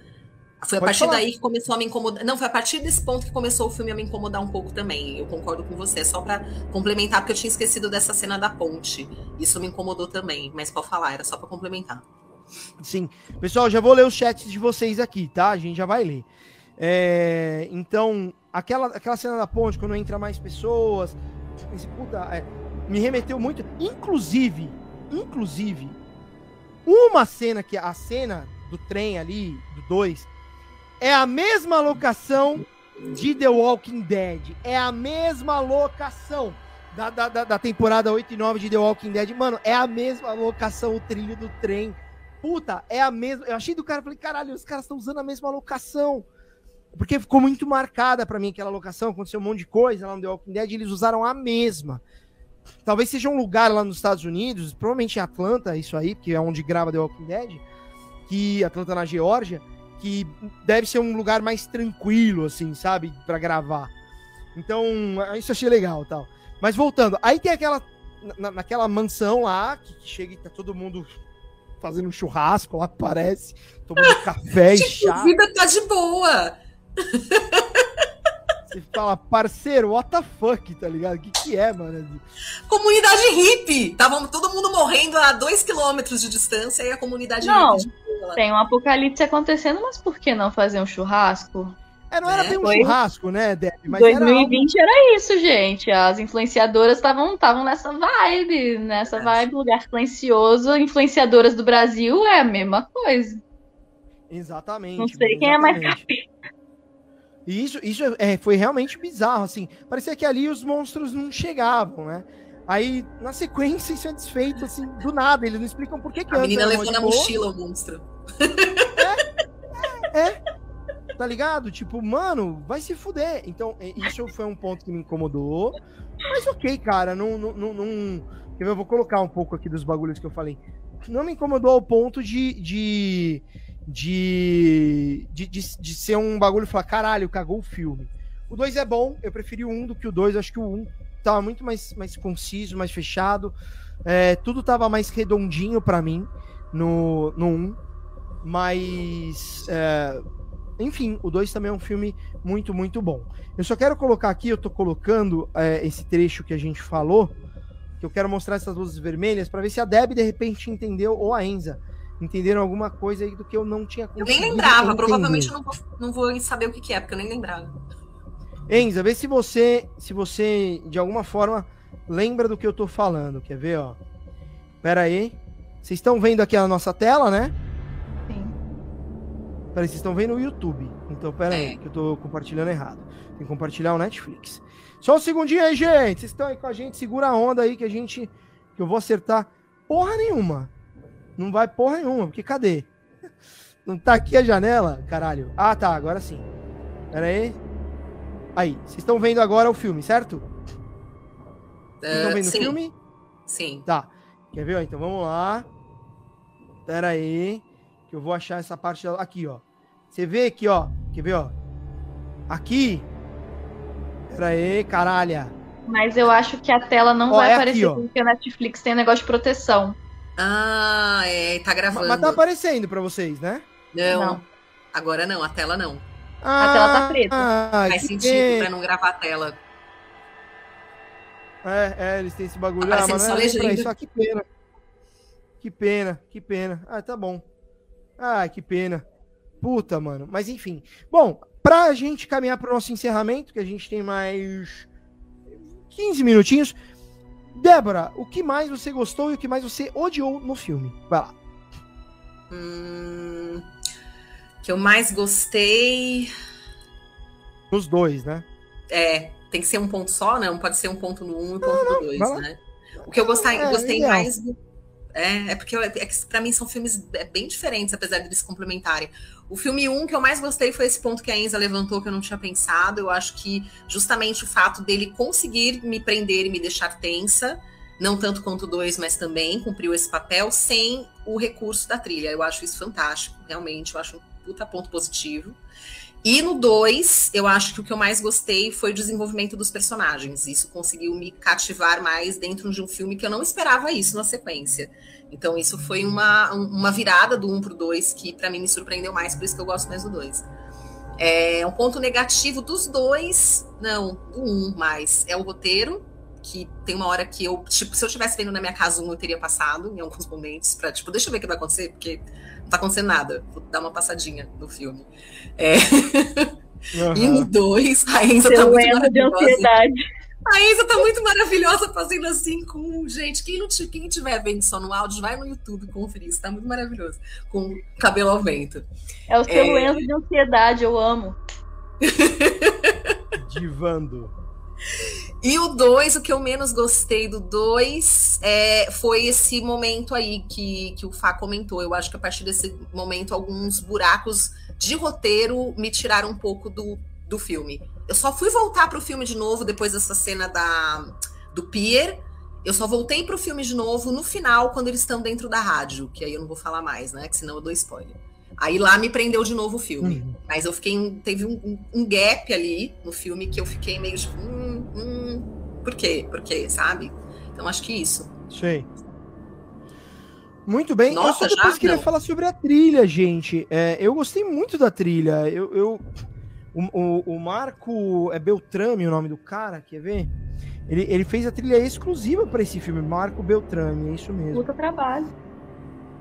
Speaker 2: Foi a
Speaker 1: Pode
Speaker 2: partir
Speaker 1: falar.
Speaker 2: daí que começou a me incomodar. Não, foi a partir desse ponto que começou o filme a me incomodar um pouco também. Eu concordo com você, só pra complementar, porque eu tinha esquecido dessa cena da ponte. Isso me incomodou também, mas pode falar, era só pra complementar.
Speaker 1: Sim. Pessoal, já vou ler os chats de vocês aqui, tá? A gente já vai ler. É, então, aquela, aquela cena da ponte, quando entra mais pessoas, esse puta, é, me remeteu muito. Inclusive, inclusive, uma cena que a cena do trem ali, do 2, é a mesma locação de The Walking Dead. É a mesma locação da, da, da, da temporada 8 e 9 de The Walking Dead. Mano, é a mesma locação, o trilho do trem. Puta, é a mesma. Eu achei do cara, falei, caralho, os caras estão usando a mesma locação. Porque ficou muito marcada pra mim aquela locação, aconteceu um monte de coisa lá no The Walking Dead, eles usaram a mesma. Talvez seja um lugar lá nos Estados Unidos, provavelmente em Atlanta, isso aí, que é onde grava The Walking Dead, que Atlanta na Geórgia, que deve ser um lugar mais tranquilo, assim, sabe, Pra gravar. Então, isso eu achei legal, tal. Mas voltando, aí tem aquela na- naquela mansão lá que chega e tá todo mundo fazendo um churrasco lá, parece, tomando café e
Speaker 2: Tipo, a
Speaker 1: chá.
Speaker 2: vida tá de boa.
Speaker 1: Você fala, parceiro, what the fuck, tá ligado? O que que é, mano?
Speaker 2: Comunidade hippie. Tava todo mundo morrendo a dois quilômetros de distância e a comunidade
Speaker 3: Não.
Speaker 2: hippie lá.
Speaker 3: Tem um apocalipse acontecendo, mas por que não fazer um churrasco?
Speaker 1: É, não era
Speaker 2: É,
Speaker 1: bem um
Speaker 3: foi-
Speaker 1: churrasco, né, Deb? Mas era algo...
Speaker 3: 2020 era, isso, gente. As influenciadoras estavam nessa vibe, nessa
Speaker 2: É.
Speaker 3: vibe, lugar silencioso. Influenciadoras do Brasil é a mesma coisa.
Speaker 1: Exatamente.
Speaker 3: Não sei quem é mais
Speaker 1: exatamente. E isso, isso é, foi realmente bizarro, assim. Parecia que ali os monstros não chegavam, né? Aí, na sequência, isso é desfeito, assim, do nada. Eles não explicam por que que
Speaker 2: A menina levou na mochila o monstro.
Speaker 1: Tá ligado? Tipo, mano, vai se fuder. Então, é, isso foi um ponto que me incomodou. Mas ok, cara, não... não, não, não... Eu vou colocar um pouco aqui dos bagulhos que eu falei. Não me incomodou ao ponto de... de de, de, de, de ser um bagulho e falar, caralho, cagou o filme. O 2 é bom, eu preferi o 1 um do que o 2, acho que o 1 um tava muito mais, mais conciso, mais fechado, é, tudo tava mais redondinho pra mim no, no 1, um, mas é, enfim, o 2 também é um filme muito, muito bom. Eu só quero colocar aqui, eu tô colocando é, esse trecho que a gente falou, que eu quero mostrar essas luzes vermelhas para ver se a Deb de repente entendeu ou a Enza entenderam alguma coisa aí do que eu não tinha
Speaker 2: Eu nem lembrava, entender. provavelmente eu não vou, não vou saber o que, que é, porque eu nem lembrava.
Speaker 1: Enza, vê se você, se você de alguma forma lembra do que eu tô falando. Quer ver, ó? Pera aí. Vocês estão vendo aqui a nossa tela, né?
Speaker 3: Sim.
Speaker 1: Peraí, vocês estão vendo o YouTube. Então, pera aí, é. que eu tô compartilhando errado. Tem que compartilhar o Netflix. Só um segundinho aí, gente. Vocês estão aí com a gente. Segura a onda aí que a gente. Que eu vou acertar porra nenhuma. Não vai porra nenhuma, porque cadê? Não tá aqui a janela? Caralho. Ah, tá. Agora sim. Pera aí. Aí. Vocês estão vendo agora o filme, certo? Vocês estão uh, vendo sim. o filme?
Speaker 2: Sim.
Speaker 1: Tá. Quer ver? Então vamos lá. Pera aí. Que eu vou achar essa parte aqui, ó. Você vê aqui, ó. Quer ver, ó? Aqui Pera aí, caralho.
Speaker 3: Mas eu acho que a tela não ó, vai é aparecer aqui, porque a Netflix tem um negócio de proteção.
Speaker 2: Ah, é, tá gravando.
Speaker 1: Mas tá aparecendo pra vocês, né?
Speaker 2: Não. não. Agora não, a tela não.
Speaker 3: Ah, a tela tá preta.
Speaker 2: Ah, Faz sentido que... pra não gravar a tela.
Speaker 1: É, é, eles têm esse bagulho. Ah, mas não é pra isso. Ah, que pena. Que pena, que pena. Ah, tá bom. Ah, que pena. Puta, mano. Mas enfim. Bom, para a gente caminhar para o nosso encerramento, que a gente tem mais 15 minutinhos. Débora, o que mais você gostou e o que mais você odiou no filme? Vai lá.
Speaker 2: Hum, que eu mais gostei.
Speaker 1: Os dois, né?
Speaker 2: É, tem que ser um ponto só, né? Não pode ser um ponto no um e um ponto no dois, né? O que eu gostei, é, gostei mais do é, é porque é que para mim são filmes é, bem diferentes, apesar de eles complementarem. O filme 1 um que eu mais gostei foi esse ponto que a Enza levantou, que eu não tinha pensado. Eu acho que justamente o fato dele conseguir me prender e me deixar tensa, não tanto quanto o 2, mas também cumpriu esse papel, sem o recurso da trilha. Eu acho isso fantástico, realmente. Eu acho um puta ponto positivo. E no 2, eu acho que o que eu mais gostei foi o desenvolvimento dos personagens. Isso conseguiu me cativar mais dentro de um filme que eu não esperava isso na sequência. Então, isso foi uma, uma virada do 1 um pro 2 que para mim me surpreendeu mais, por isso que eu gosto mais do 2. É, um ponto negativo dos dois, não, do 1 um mais, é o roteiro, que tem uma hora que eu, tipo, se eu estivesse vendo na minha casa um, eu teria passado em alguns momentos para tipo, deixa eu ver o que vai acontecer, porque tá acontecendo nada. Vou dar uma passadinha no filme. É... Uhum. E no 2, a Enza tá muito maravilhosa. A Enza tá muito maravilhosa fazendo assim com. Gente, quem, não quem tiver vendo só no áudio, vai no YouTube conferir. Isso tá muito maravilhoso. Com cabelo ao vento.
Speaker 3: É o seu é... Enzo de ansiedade, eu amo.
Speaker 1: Divando.
Speaker 2: E o 2, o que eu menos gostei do 2 é, foi esse momento aí que, que o Fá comentou. Eu acho que a partir desse momento, alguns buracos de roteiro me tiraram um pouco do, do filme. Eu só fui voltar para o filme de novo depois dessa cena da, do Pier. Eu só voltei para o filme de novo no final, quando eles estão dentro da rádio, que aí eu não vou falar mais, né? Que senão eu dou spoiler. Aí lá me prendeu de novo o filme. Uhum. Mas eu fiquei. Teve um, um, gap ali no filme que eu fiquei meio tipo. Hum, hum, por quê? Por quê? Sabe? Então acho que isso.
Speaker 1: Sei. Muito bem. Nossa, eu só depois já? queria Não. falar sobre a trilha, gente. É, eu gostei muito da trilha. Eu. eu o, o, o, Marco. É Beltrame o nome do cara, quer ver? Ele, ele fez a trilha exclusiva para esse filme, Marco Beltrame, é isso mesmo.
Speaker 3: Muito trabalho.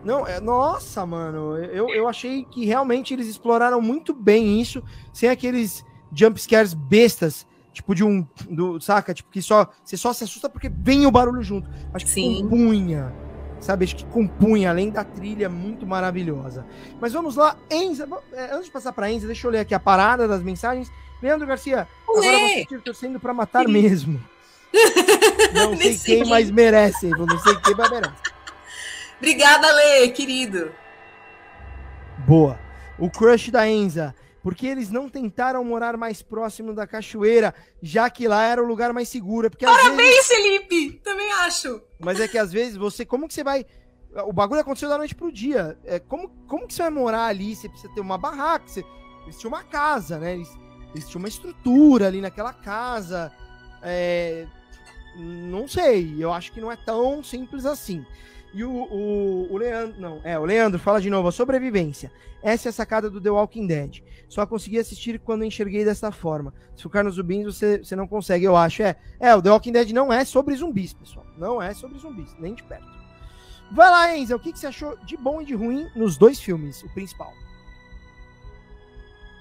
Speaker 1: Não, é, nossa, mano, eu, eu achei que realmente eles exploraram muito bem isso, sem aqueles jumpscares bestas, tipo de um, do, saca? Tipo, que só, você só se assusta porque vem o barulho junto. Acho que Sim. compunha, sabe? Acho que compunha, além da trilha muito maravilhosa. Mas vamos lá, Enza, é, antes de passar pra Enza, deixa eu ler aqui a parada das mensagens. Leandro Garcia, Olê! agora você torcendo pra matar mesmo. Não sei quem mais merece, não sei quem mais merece.
Speaker 2: Obrigada, Lê, querido.
Speaker 1: Boa. O crush da Enza. Porque eles não tentaram morar mais próximo da cachoeira, já que lá era o lugar mais seguro. Porque,
Speaker 2: Parabéns, vezes... Felipe! Também acho.
Speaker 1: Mas é que às vezes você. Como que você vai. O bagulho aconteceu da noite pro dia. É, como, como que você vai morar ali? Você precisa ter uma barraca. Você... Eles tinham uma casa, né? Eles, eles tinham uma estrutura ali naquela casa. É... Não sei. Eu acho que não é tão simples assim. E o, o, o Leandro, não, é, o Leandro fala de novo, a sobrevivência. Essa é a sacada do The Walking Dead. Só consegui assistir quando enxerguei dessa forma. Se ficar nos zumbis, você, você não consegue, eu acho. É, é, o The Walking Dead não é sobre zumbis, pessoal. Não é sobre zumbis, nem de perto. Vai lá, Enza, o que, que você achou de bom e de ruim nos dois filmes, o principal?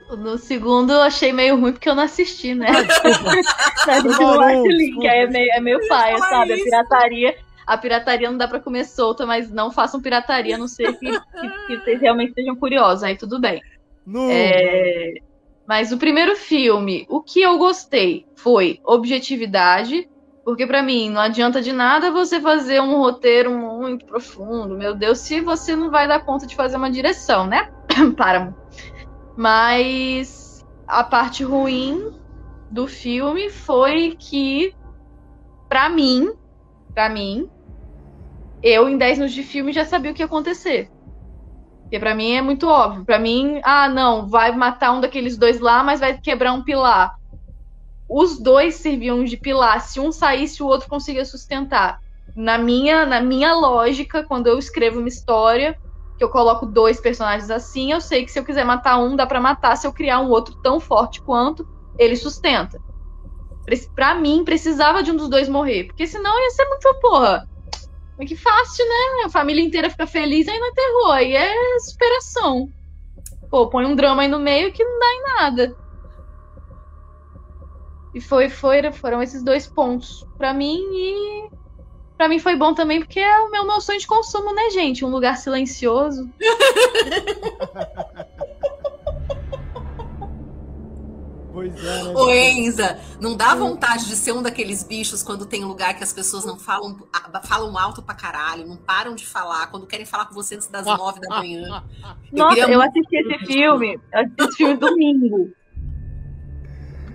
Speaker 3: No segundo eu achei meio ruim porque eu não assisti, né?
Speaker 1: Ah,
Speaker 3: não link, é meio, é meio paia, sabe? A pirataria, a pirataria não dá pra comer solta, mas não façam pirataria, a não ser que, que, que vocês realmente sejam curiosos, aí tudo bem. É, mas o primeiro filme, o que eu gostei foi objetividade, porque para mim não adianta de nada você fazer um roteiro muito profundo, meu Deus, se você não vai dar conta de fazer uma direção, né? Para. Mas a parte ruim do filme foi que para mim, para mim, eu em 10 minutos de filme já sabia o que ia acontecer. Porque para mim é muito óbvio. Para mim, ah, não, vai matar um daqueles dois lá, mas vai quebrar um pilar os dois serviam de pilar. Se um saísse, o outro conseguia sustentar. Na minha, na minha lógica, quando eu escrevo uma história, que eu coloco dois personagens assim, eu sei que se eu quiser matar um, dá para matar. Se eu criar um outro tão forte quanto, ele sustenta. Pra mim, precisava de um dos dois morrer. Porque senão ia ser muito, porra. É que fácil, né? A família inteira fica feliz aí não terror. Aí é superação. Pô, põe um drama aí no meio que não dá em nada. E foi, foi, foram esses dois pontos para mim e para mim foi bom também porque é o meu, meu sonho de consumo, né, gente? Um lugar silencioso.
Speaker 1: Pois é, né?
Speaker 2: Ô, Enza, não dá vontade de ser um daqueles bichos quando tem um lugar que as pessoas não falam, falam alto pra caralho, não param de falar, quando querem falar com você antes das nove da manhã.
Speaker 3: Nossa, eu, eu assisti esse filme, eu assisti esse filme domingo.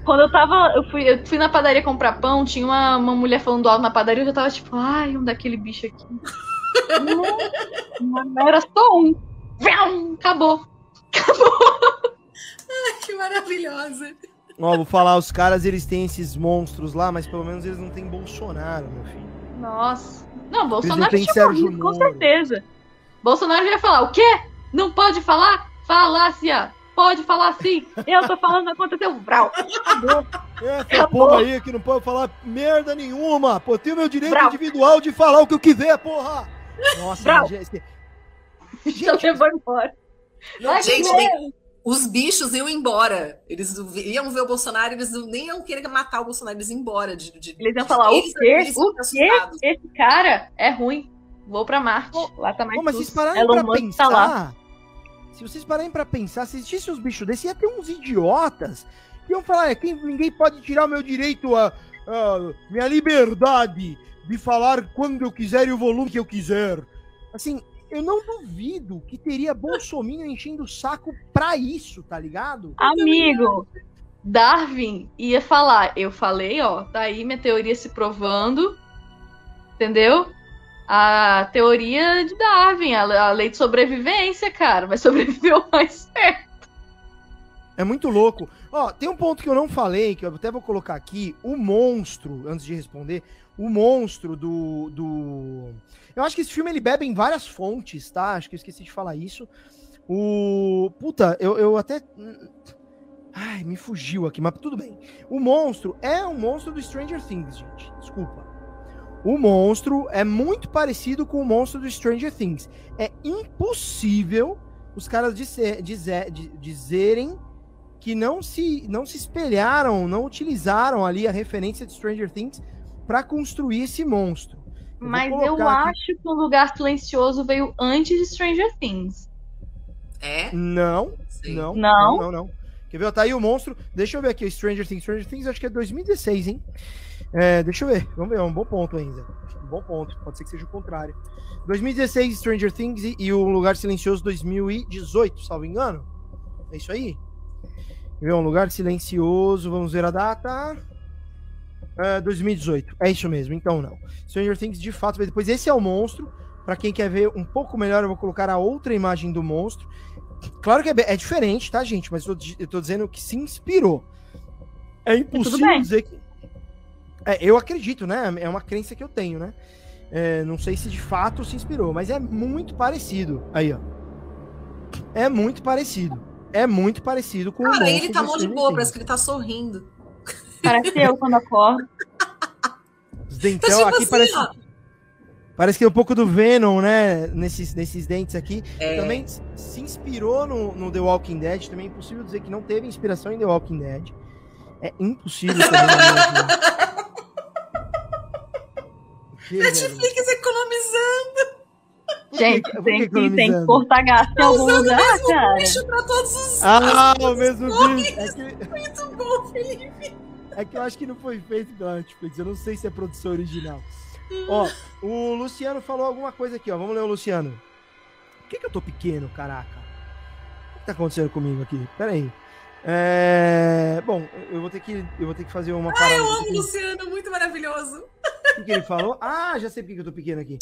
Speaker 3: Quando eu tava. Eu fui, eu fui na padaria comprar pão, tinha uma, uma mulher falando alto na padaria, eu já tava tipo, ai, um daquele bicho aqui. não, não, era só um. Acabou. Acabou.
Speaker 2: Ai, que maravilhosa.
Speaker 1: Ó, vou falar, os caras eles têm esses monstros lá, mas pelo menos eles não têm Bolsonaro, meu filho.
Speaker 3: Nossa. Não, Bolsonaro tinha morrido, com certeza. Bolsonaro ia falar, o quê? Não pode falar? Falácia! pode falar assim. Eu tô falando, aconteceu. Brau. Acabou.
Speaker 1: Essa Acabou. porra aí que não pode falar merda nenhuma. Pô, tenho meu direito Brau. individual de falar o que eu quiser, porra. Nossa,
Speaker 3: Brau. gente. Gente, eu vou embora.
Speaker 2: Gente, os bichos iam embora. Eles iam ver o Bolsonaro, eles nem iam querer matar o Bolsonaro, eles iam embora. De, de,
Speaker 3: eles iam falar, eles, o quê? O quê? Esse cara é ruim. Vou pra Marte. Lá tá mais Pô,
Speaker 1: mas vocês pararam pra pensar... Tá lá se vocês pararem para pensar, se existisse uns bichos desses, ia ter uns idiotas que iam falar: é, quem, ninguém pode tirar o meu direito a, a, minha liberdade de falar quando eu quiser e o volume que eu quiser. Assim, eu não duvido que teria Bolsonaro enchendo o saco pra isso, tá ligado?
Speaker 3: Amigo, Darwin ia falar, eu falei, ó, tá aí minha teoria se provando, entendeu? a teoria de Darwin, a, lei de sobrevivência, cara. Vai sobreviver o mais certo.
Speaker 1: É muito louco. Ó, tem um ponto que eu não falei, que eu até vou colocar aqui. O monstro, antes de responder, o monstro do. do... Eu acho que esse filme ele bebe em várias fontes, tá? Acho que eu esqueci de falar isso. O. Puta, eu, eu até. Ai, me fugiu aqui, mas tudo bem. O monstro é um monstro do Stranger Things, gente. Desculpa o monstro é muito parecido com o monstro do Stranger Things. É impossível os caras dizer, dizer, dizerem que não se, não se espelharam, não utilizaram ali a referência de Stranger Things para construir esse monstro.
Speaker 3: Eu Mas eu aqui... acho que o Lugar Silencioso veio antes de Stranger Things.
Speaker 2: É?
Speaker 1: Não, não, não, não, não, não. Quer ver? Tá aí o monstro. Deixa eu ver aqui Stranger Things. Stranger Things acho que é 2016, hein? É, deixa eu ver. Vamos ver. É um bom ponto ainda. Um bom ponto. Pode ser que seja o contrário. 2016, Stranger Things e, e o Lugar Silencioso 2018, salvo engano. É isso aí? Quer ver? Um Lugar Silencioso. Vamos ver a data. É, 2018. É isso mesmo. Então não. Stranger Things de fato veio depois. Esse é o monstro. Para quem quer ver um pouco melhor, eu vou colocar a outra imagem do monstro. Claro que é, é diferente, tá, gente? Mas eu tô, eu tô dizendo que se inspirou. É impossível dizer que. É, eu acredito, né? É uma crença que eu tenho, né? É, não sei se de fato se inspirou, mas é muito parecido. Aí, ó. É muito parecido. É muito parecido com
Speaker 2: Cara,
Speaker 1: o
Speaker 2: ele tá mó de boa, parece que ele tá sorrindo.
Speaker 3: Parece eu quando acordo.
Speaker 1: Os dentão então, tipo aqui assim, parece. Ó. Parece que é um pouco do Venom, né? Nesses, nesses dentes aqui. É. Também se inspirou no, no, The Walking Dead. Também é impossível dizer que não teve inspiração em The Walking Dead. É impossível também.
Speaker 2: Netflix economizando.
Speaker 3: Gente, que, tem, que, tem que cortar gasto algum lugar, o mesmo cara.
Speaker 2: bicho pra todos os.
Speaker 1: Ah, o mesmo bicho. É que... Muito bom, Felipe. É que eu acho que não foi feito pela Netflix. Eu não sei se é produção original. ó, o Luciano falou alguma coisa aqui, ó. Vamos ler o Luciano. Por que, que eu tô pequeno, caraca? O que tá acontecendo comigo aqui? Pera aí. É... Bom, eu vou ter que eu vou ter que fazer uma
Speaker 2: Ah, eu amo o Luciano, muito maravilhoso.
Speaker 1: O que, que ele falou? Ah, já sei por que eu tô pequeno aqui.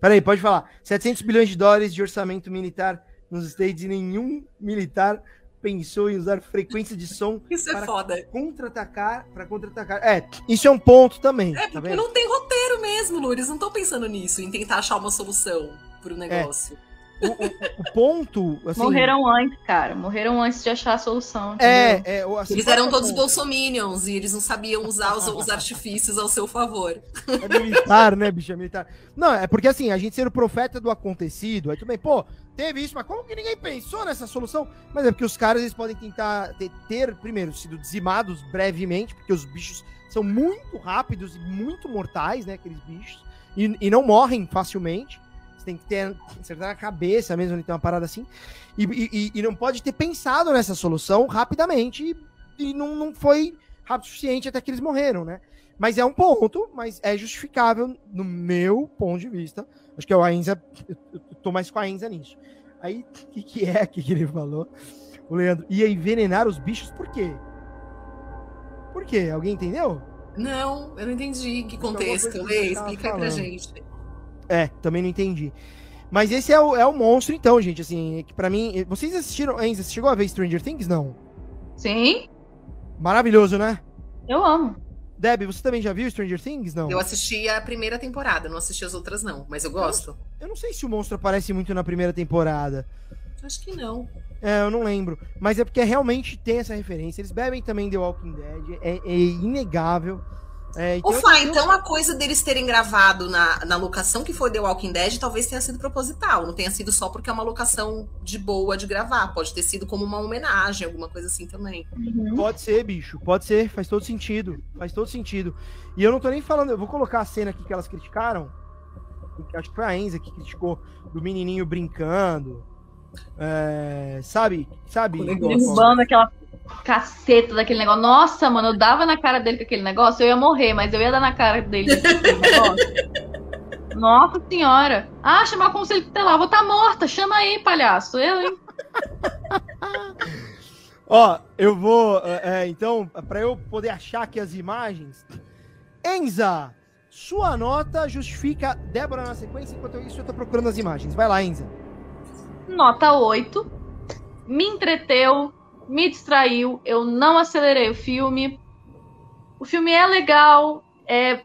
Speaker 1: Peraí, pode falar. 700 bilhões de dólares de orçamento militar nos States e nenhum militar pensou em usar frequência de som
Speaker 2: isso é foda.
Speaker 1: contra-atacar, para contra-atacar. É, isso é um ponto também.
Speaker 2: É, tá porque não tem roteiro mesmo, Lu. Eles não estão pensando nisso, em tentar achar uma solução pro negócio.
Speaker 1: É. O, o, o, ponto. Assim,
Speaker 3: Morreram antes, cara. Morreram antes de achar a solução.
Speaker 1: É, é
Speaker 2: assim, eles eram todos bolsominions e eles não sabiam usar os, os artifícios ao seu favor.
Speaker 1: É militar, né, bicho? É militar. Não, é porque assim, a gente ser o profeta do acontecido, aí tudo bem, pô, teve isso, mas como que ninguém pensou nessa solução? Mas é porque os caras eles podem tentar ter, ter primeiro, sido dizimados brevemente, porque os bichos são muito rápidos e muito mortais, né, aqueles bichos, e, e não morrem facilmente. Você tem que ter acertar na cabeça mesmo, ele tem uma parada assim. E, e, e, não pode ter pensado nessa solução rapidamente. E, e não, não foi rápido o suficiente até que eles morreram, né? Mas é um ponto, mas é justificável no meu ponto de vista. Acho que é o Ainza, eu tô mais com a Ainza nisso. Aí, o que, que é que ele falou? O Leandro ia envenenar os bichos por quê? Por quê? Alguém entendeu?
Speaker 2: Não, eu não entendi que contexto. Lê, explica aí pra gente.
Speaker 1: É, também não entendi. Mas esse é o, é o monstro, então, gente. Assim, que para mim. Vocês assistiram. Hein, você chegou a ver Stranger Things? Não.
Speaker 3: Sim.
Speaker 1: Maravilhoso, né?
Speaker 3: Eu amo.
Speaker 1: Deb, você também já viu Stranger Things? Não.
Speaker 2: Eu assisti a primeira temporada, não assisti as outras, não, mas eu gosto.
Speaker 1: Eu, eu não sei se o monstro aparece muito na primeira temporada.
Speaker 2: Acho que não.
Speaker 1: É, eu não lembro. Mas é porque realmente tem essa referência. Eles bebem também The Walking Dead. É, é inegável.
Speaker 2: É, então, Ufa, então a coisa deles terem gravado na, na locação que foi The Walking Dead talvez tenha sido proposital, não tenha sido só porque é uma locação de boa de gravar, pode ter sido como uma homenagem, alguma coisa assim também.
Speaker 1: Uhum. Pode ser, bicho, pode ser, faz todo sentido, faz todo sentido. E eu não tô nem falando, eu vou colocar a cena aqui que elas criticaram, acho que foi a Enza que criticou, do menininho brincando, é, sabe, sabe?
Speaker 3: Derrubando aquela caceta daquele negócio. Nossa, mano, eu dava na cara dele com aquele negócio, eu ia morrer, mas eu ia dar na cara dele com aquele negócio. Nossa senhora. Ah, chamar o conselho tutelar. Vou estar tá morta. Chama aí, palhaço. Eu, hein?
Speaker 1: Ó, eu vou. É, é então, para eu poder achar aqui as imagens. Enza, sua nota justifica Débora na sequência, enquanto isso eu tô procurando as imagens. Vai lá, Enza.
Speaker 3: Nota 8. Me entreteu, me distraiu, eu não acelerei o filme. O filme é legal, é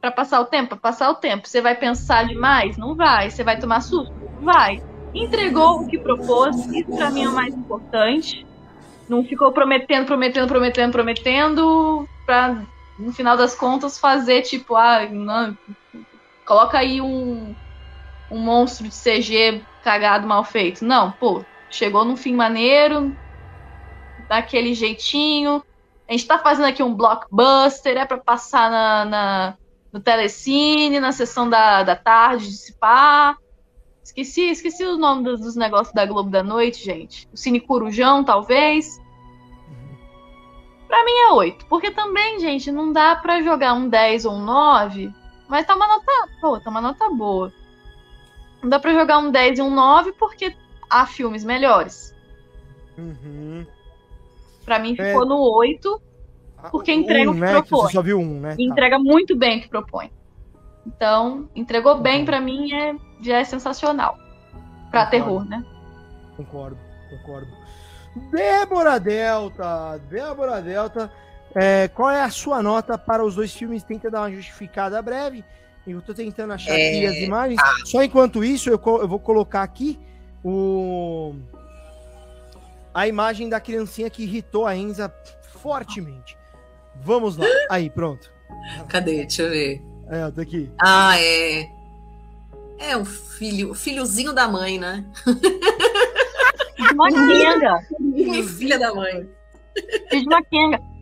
Speaker 3: para passar o tempo, para passar o tempo. Você vai pensar demais? Não vai. Você vai tomar susto? Vai. Entregou o que propôs, isso para mim é o mais importante. Não ficou prometendo, prometendo, prometendo, prometendo, para no final das contas fazer tipo, ah, não, coloca aí um, um monstro de CG cagado mal feito. Não, pô, chegou num fim maneiro, daquele jeitinho. A gente tá fazendo aqui um blockbuster, é para passar na, na, no telecine, na sessão da, da tarde, de pá. Esqueci, esqueci o nome dos, dos, negócios da Globo da Noite, gente. O Cine Corujão, talvez. Pra mim é 8. Porque também, gente, não dá pra jogar um 10 ou um 9. Mas tá uma nota. Pô, tá uma nota boa. Não dá pra jogar um 10 e um 9 porque há filmes melhores.
Speaker 1: Uhum.
Speaker 3: Pra mim ficou é... no 8, porque entrega um, o que né? propõe.
Speaker 1: Você só viu um, né?
Speaker 3: Tá. Entrega muito bem o que propõe. Então, entregou uhum. bem para mim é, já é sensacional. Pra concordo. terror, né?
Speaker 1: Concordo, concordo. Débora Delta, Débora Delta, é, qual é a sua nota para os dois filmes? Tenta dar uma justificada breve. Eu tô tentando achar é... aqui as imagens. Só enquanto isso, eu, eu vou colocar aqui o a imagem da criancinha que irritou a Enza fortemente. Vamos lá. Aí, pronto.
Speaker 2: Cadê? Deixa eu ver.
Speaker 1: É, tá aqui.
Speaker 2: Ah, é. É um filho, filhozinho da mãe, né?
Speaker 3: Uma quenga.
Speaker 2: Filha da mãe.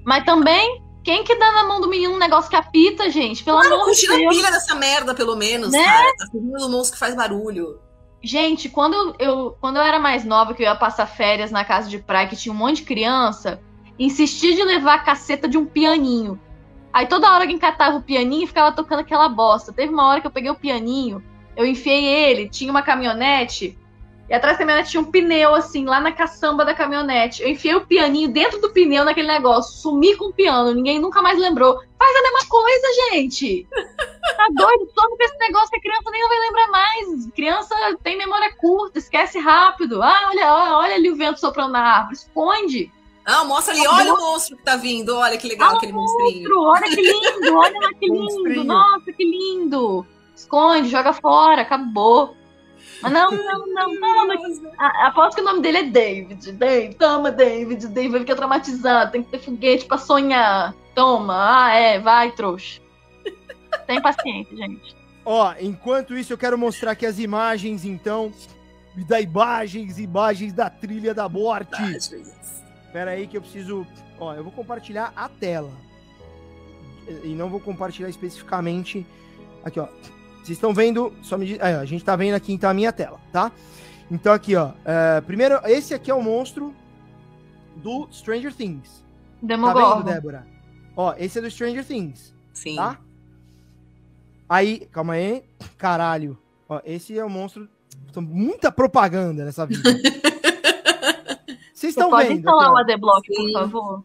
Speaker 3: Mas também, quem que dá na mão do menino um negócio que apita, gente? Pelo
Speaker 2: Mano,
Speaker 3: amor de
Speaker 2: Deus. pilha dessa merda, pelo menos, né? cara. Tá seguindo o monstro que faz barulho.
Speaker 3: Gente, quando eu, quando eu era mais nova, que eu ia passar férias na casa de praia, que tinha um monte de criança, insistia de levar a caceta de um pianinho. Aí toda hora que encatava o pianinho, ficava tocando aquela bosta. Teve uma hora que eu peguei o pianinho, eu enfiei ele, tinha uma caminhonete, e atrás da caminhonete tinha um pneu, assim, lá na caçamba da caminhonete. Eu enfiei o pianinho dentro do pneu naquele negócio, sumi com o piano, ninguém nunca mais lembrou. Faz a mesma coisa, gente! Tá doido? Some com esse negócio que a criança nem vai lembrar mais. Criança tem memória curta, esquece rápido. Ah, olha, olha ali o vento soprando na árvore, esconde.
Speaker 2: Ah, mostra ali, olha o monstro que tá vindo, olha que legal ah, aquele monstrinho. Monstro,
Speaker 3: olha que lindo, olha lá que lindo, nossa, que lindo. Esconde, joga fora, acabou. Mas não, não, não, toma. Aposto que o nome dele é David. David, toma, David. David fica traumatizado, tem que ter foguete pra sonhar. Toma, ah, é, vai, trouxa. Tem paciência, gente.
Speaker 1: Ó, enquanto isso, eu quero mostrar aqui as imagens, então. Da imagens, imagens da trilha da morte. Espera aí que eu preciso. Ó, eu vou compartilhar a tela. E não vou compartilhar especificamente. Aqui, ó. Vocês estão vendo. Só me... a gente tá vendo aqui então a minha tela, tá? Então aqui, ó. É, primeiro, esse aqui é o monstro do Stranger Things.
Speaker 3: Demogorgon.
Speaker 1: Tá vendo, Débora? Ó, esse é do Stranger Things.
Speaker 2: Sim.
Speaker 1: Tá? Aí, calma aí. Caralho. Ó, esse é o monstro. Muita propaganda nessa vida. Vocês estão vendo? Pode
Speaker 3: instalar o ADBlock, por favor?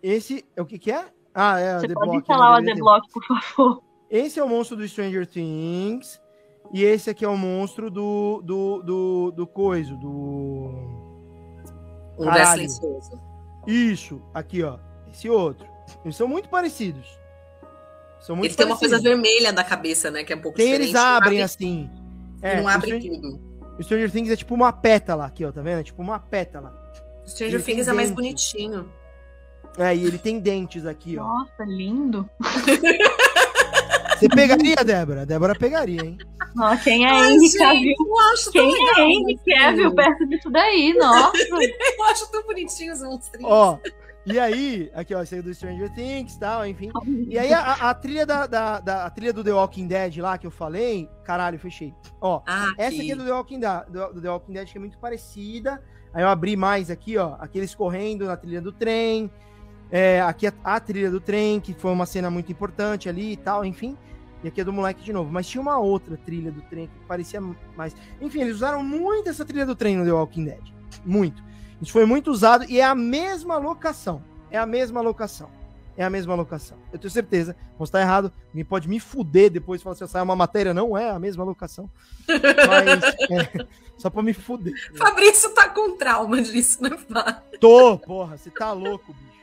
Speaker 1: Esse, é o que que é? Ah, é,
Speaker 3: Você pode instalar o ADBlock, por favor?
Speaker 1: Esse é o monstro do Stranger Things. E esse aqui é o monstro do. do. do, do coiso, do.
Speaker 2: Souza.
Speaker 1: Isso, aqui, ó. Esse outro. Eles são muito parecidos.
Speaker 2: São muito Ele tem uma coisa vermelha na cabeça, né? Que é um pouco
Speaker 1: tem, diferente. Eles abrem assim.
Speaker 2: É, não abre Stranger, tudo.
Speaker 1: O Stranger Things é tipo uma pétala aqui, ó, tá vendo? É tipo uma pétala.
Speaker 2: O Stranger Things é mais bonitinho.
Speaker 1: É, e ele tem dentes aqui,
Speaker 3: ó. Nossa, lindo.
Speaker 1: Você pegaria, Débora? Débora pegaria, hein?
Speaker 3: Nossa, quem é Ai, Henry Cavill? Quem é Henry Cavill perto disso daí? Nossa.
Speaker 2: eu acho tão bonitinho os monstrinhos.
Speaker 1: Ó, e aí, aqui ó, aí do Stranger Things e tal, enfim. E aí a, a trilha da, da, da, a trilha do The Walking Dead lá que eu falei, caralho, fechei. Ó, ah, essa aqui é do The Walking Dead, do, do The Walking Dead que é muito parecida. Aí eu abri mais aqui, ó, aqueles correndo na trilha do trem. É, aqui a, a, trilha do trem, que foi uma cena muito importante ali e tal, enfim. E aqui é do moleque de novo. Mas tinha uma outra trilha do trem que parecia mais. Enfim, eles usaram muito essa trilha do trem no The Walking Dead. Muito. Isso foi muito usado e é a mesma locação. É a mesma locação. É a mesma locação. Eu tenho certeza. Posso estar errado. Me pode me fuder depois falar se assim, sai uma matéria. Não é a mesma locação. Mas é, só pra me fuder.
Speaker 2: Fabrício tá com trauma disso, né,
Speaker 1: Fá? Tô, porra. Você tá louco, bicho.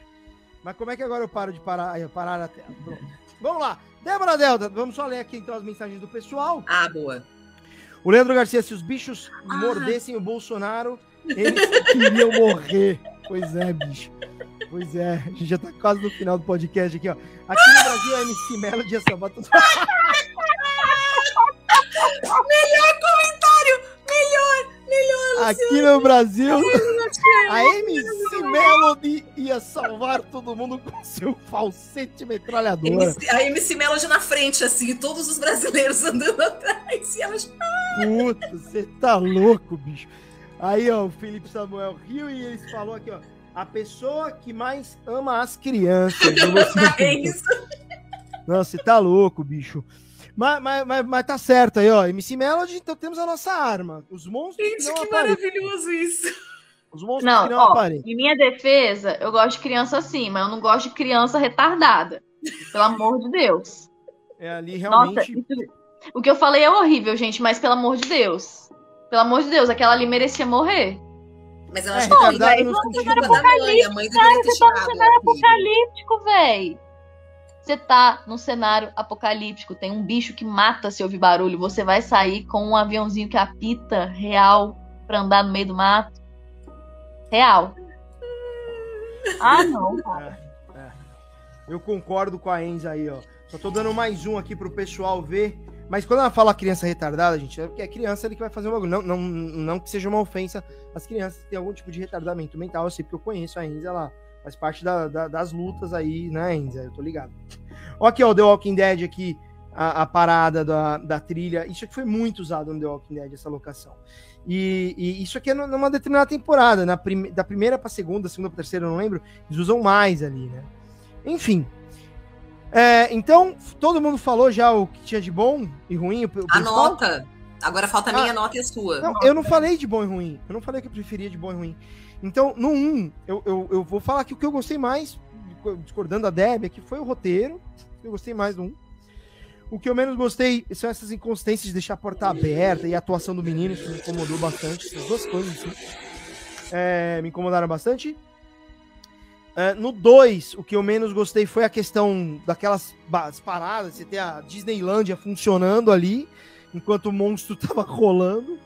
Speaker 1: Mas como é que agora eu paro de parar, eu parar a tela? Pronto. Vamos lá. Débora Delta, vamos só ler aqui então as mensagens do pessoal.
Speaker 2: Ah, boa.
Speaker 1: O Leandro Garcia, se os bichos ah. mordessem o Bolsonaro, eles queriam morrer. Pois é, bicho. Pois é, a gente já tá quase no final do podcast aqui, ó. Aqui no Brasil, a MC Melody é Sabato.
Speaker 2: Melhor comentário! Melhor! Melhor,
Speaker 1: Aqui no Brasil, a MC Melody ia salvar todo mundo com seu falsete metralhador.
Speaker 2: MC, a MC Melody na frente, assim, todos os brasileiros andando atrás. E elas.
Speaker 1: Puta, você tá louco, bicho. Aí, ó, o Felipe Samuel riu e ele falou aqui, ó. A pessoa que mais ama as crianças. é isso. Nossa, você tá louco, bicho. Mas, mas, mas, mas, tá certo aí, ó. MC Melody, então temos a nossa arma. Os monstros.
Speaker 2: Gente, que, que maravilhoso isso.
Speaker 3: Os monstros não, não ó, aparecem. Em minha defesa, eu gosto de criança assim, mas eu não gosto de criança retardada. Pelo amor de Deus.
Speaker 1: É ali realmente. Nossa, isso,
Speaker 3: o que eu falei é horrível, gente, mas pelo amor de Deus. Pelo amor de Deus, aquela ali merecia morrer.
Speaker 2: Mas acho é, velho,
Speaker 3: você tá apocalíptico, cara, você tá no cenário apocalíptico, velho. Você tá num cenário apocalíptico, tem um bicho que mata se ouvir barulho, você vai sair com um aviãozinho que apita real pra andar no meio do mato? Real. Ah, não, cara.
Speaker 1: É, é. Eu concordo com a Enza aí, ó. Só tô dando mais um aqui pro pessoal ver. Mas quando ela fala criança retardada, gente, é porque é criança ali que vai fazer um bagulho. Não, não, não que seja uma ofensa às crianças que têm algum tipo de retardamento mental. Eu sei porque eu conheço a Enza, ela faz parte da, da, das lutas aí, né, Enza? Eu tô ligado. Ó, aqui, ó, The Walking Dead aqui, a, a, parada da, da trilha. Isso aqui foi muito usado no The Walking Dead, essa locação. E, e isso aqui é numa determinada temporada, na prim, da primeira pra segunda, segunda pra terceira, eu não lembro. Eles usam mais ali, né? Enfim. É, então, todo mundo falou já o que tinha de bom e ruim.
Speaker 2: A nota. Agora falta a minha ah, nota e a sua.
Speaker 1: Não, eu não falei de bom e ruim. Eu não falei que eu preferia de bom e ruim. Então, no 1, eu, eu, eu vou falar que o que eu gostei mais, discordando da Deb, que foi o roteiro. Eu gostei mais do 1. O que eu menos gostei são essas inconsistências de deixar a porta aberta e a atuação do menino, isso me incomodou bastante. Essas duas coisas assim, é, me incomodaram bastante. É, no 2, o que eu menos gostei foi a questão daquelas paradas, você ter a Disneylândia funcionando ali, enquanto o monstro tava rolando.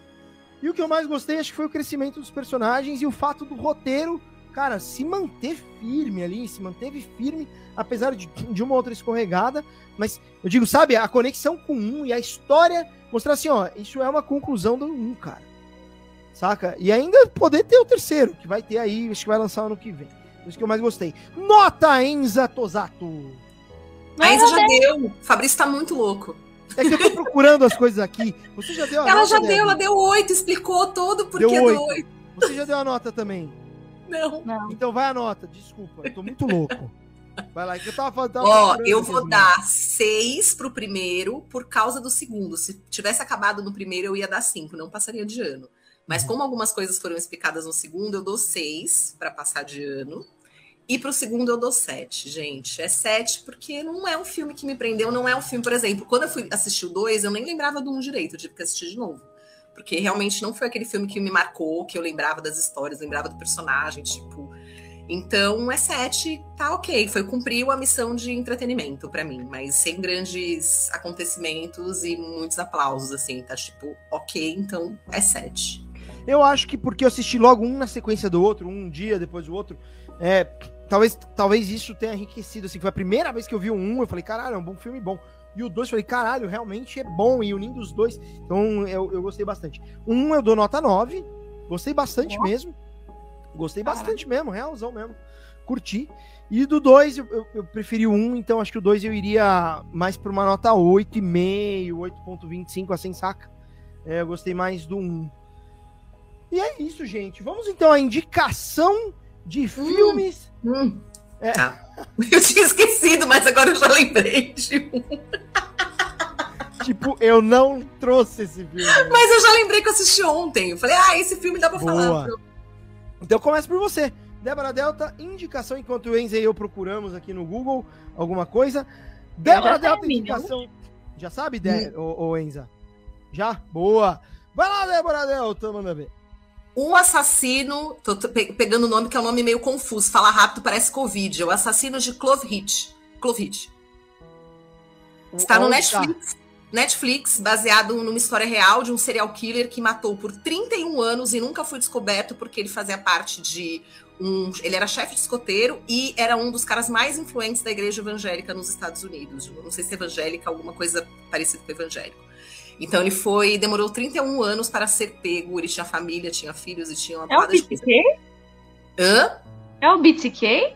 Speaker 1: E o que eu mais gostei, acho que foi o crescimento dos personagens e o fato do roteiro, cara, se manter firme ali, se manteve firme, apesar de, de uma outra escorregada. Mas eu digo, sabe, a conexão com um e a história mostrar assim, ó, isso é uma conclusão do um, cara. Saca? E ainda poder ter o terceiro, que vai ter aí, acho que vai lançar ano que vem. Isso que eu mais gostei. Nota Enza Tosato.
Speaker 2: A Enza já deu. O Fabrício tá muito louco.
Speaker 1: É que eu tô procurando as coisas aqui. Você já deu a
Speaker 2: Ela
Speaker 1: nota,
Speaker 2: já deu, ela deu oito, explicou tudo porque
Speaker 1: deu oito. Você já deu a nota também?
Speaker 2: Não. Não.
Speaker 1: Então vai a nota, desculpa, eu tô muito louco. Vai lá, que eu tava falando.
Speaker 2: Ó, eu vou dar seis pro primeiro por causa do segundo. Se tivesse acabado no primeiro, eu ia dar cinco, não passaria de ano. Mas uhum. como algumas coisas foram explicadas no segundo, eu dou seis para passar de ano. E pro segundo eu dou sete, gente. É sete porque não é um filme que me prendeu, não é um filme, por exemplo, quando eu fui assistir o dois, eu nem lembrava do um direito, eu tive que assistir de novo. Porque realmente não foi aquele filme que me marcou, que eu lembrava das histórias, lembrava do personagem, tipo. Então é sete, tá ok. Foi cumpriu a missão de entretenimento para mim, mas sem grandes acontecimentos e muitos aplausos, assim, tá tipo, ok, então é sete.
Speaker 1: Eu acho que porque eu assisti logo um na sequência do outro, um dia depois do outro, é, talvez, talvez isso tenha enriquecido, assim, foi a primeira vez que eu vi um, eu falei, caralho, é um bom filme bom. E o dois, falei, caralho, realmente é bom, e unindo os dois, então eu, eu gostei bastante. Um eu dou nota 9, gostei bastante mesmo, gostei caralho. bastante mesmo, realzão mesmo, curti. E do 2 eu, eu, eu, preferi o 1, um, então acho que o 2 eu iria mais para uma nota 8,5, 8,25, assim, saca? É, eu gostei mais do 1. Um. E é isso, gente. Vamos então à indicação de hum, filmes. Hum.
Speaker 2: É. Ah, eu tinha esquecido, mas agora eu já lembrei de um.
Speaker 1: Tipo, eu não trouxe esse filme.
Speaker 2: Mas eu já lembrei que eu assisti ontem. Eu falei, ah, esse filme dá pra Boa. falar.
Speaker 1: Então começa por você. Débora Delta, indicação enquanto o Enza e eu procuramos aqui no Google alguma coisa. Débora Delta, indicação. Já sabe, De... Hum. Ô, ô, Enza? Já? Boa. Vai lá, Débora Delta, manda ver.
Speaker 2: O assassino, tô pegando o nome que é um nome meio confuso, fala rápido parece Covid, é o assassino de Clovehitch. Clovehitch. Está no Netflix. Netflix, baseado numa história real de um serial killer que matou por 31 anos e nunca foi descoberto porque ele fazia parte de um. Ele era chefe de escoteiro e era um dos caras mais influentes da igreja evangélica nos Estados Unidos. Não sei se é evangélica, alguma coisa parecida com evangélico. Então ele foi, demorou 31 anos para ser pego. Ele tinha família, tinha filhos e tinha uma
Speaker 3: É o BTK?
Speaker 2: Hã?
Speaker 3: É o BTK?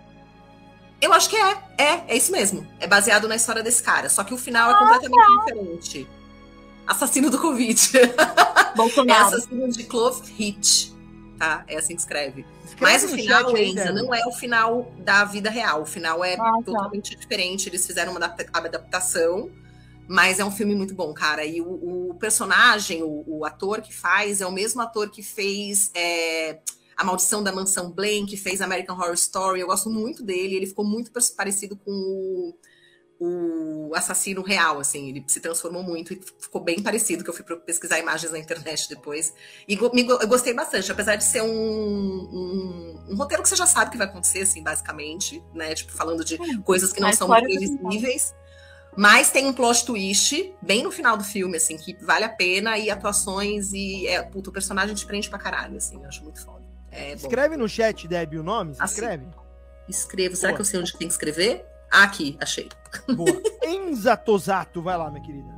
Speaker 2: Eu acho que é. É, é isso mesmo. É baseado na história desse cara. Só que o final é completamente ah, diferente. Assassino do Covid. é assassino de Clove Hit. Tá? É assim que escreve. escreve Mas o final, Enza, não é o final da vida real. O final é ah, tá. totalmente diferente. Eles fizeram uma adaptação mas é um filme muito bom, cara. E o, o personagem, o, o, ator que faz, é o mesmo ator que fez é, A Maldição da Mansão Blaine, que fez American Horror Story. Eu gosto muito dele. Ele ficou muito parecido com o, o assassino real, assim, ele se transformou muito e ficou bem parecido, que eu fui pesquisar imagens na internet depois. E eu gostei bastante, apesar de ser um, um, um, roteiro que você já sabe que vai acontecer, assim, basicamente, né? Tipo, falando de coisas que não são previsíveis. Mas tem um plot twist bem no final do filme, assim, que vale a pena, e atuações, e é, puto, o personagem te prende pra caralho, assim, eu acho muito foda. É
Speaker 1: Escreve no chat, Deb, o nome? Assim, escreve.
Speaker 2: Escrevo. Será Boa. que eu sei onde tem que escrever? Ah, aqui, achei.
Speaker 1: Boa. Enza Tosato, vai lá, minha querida.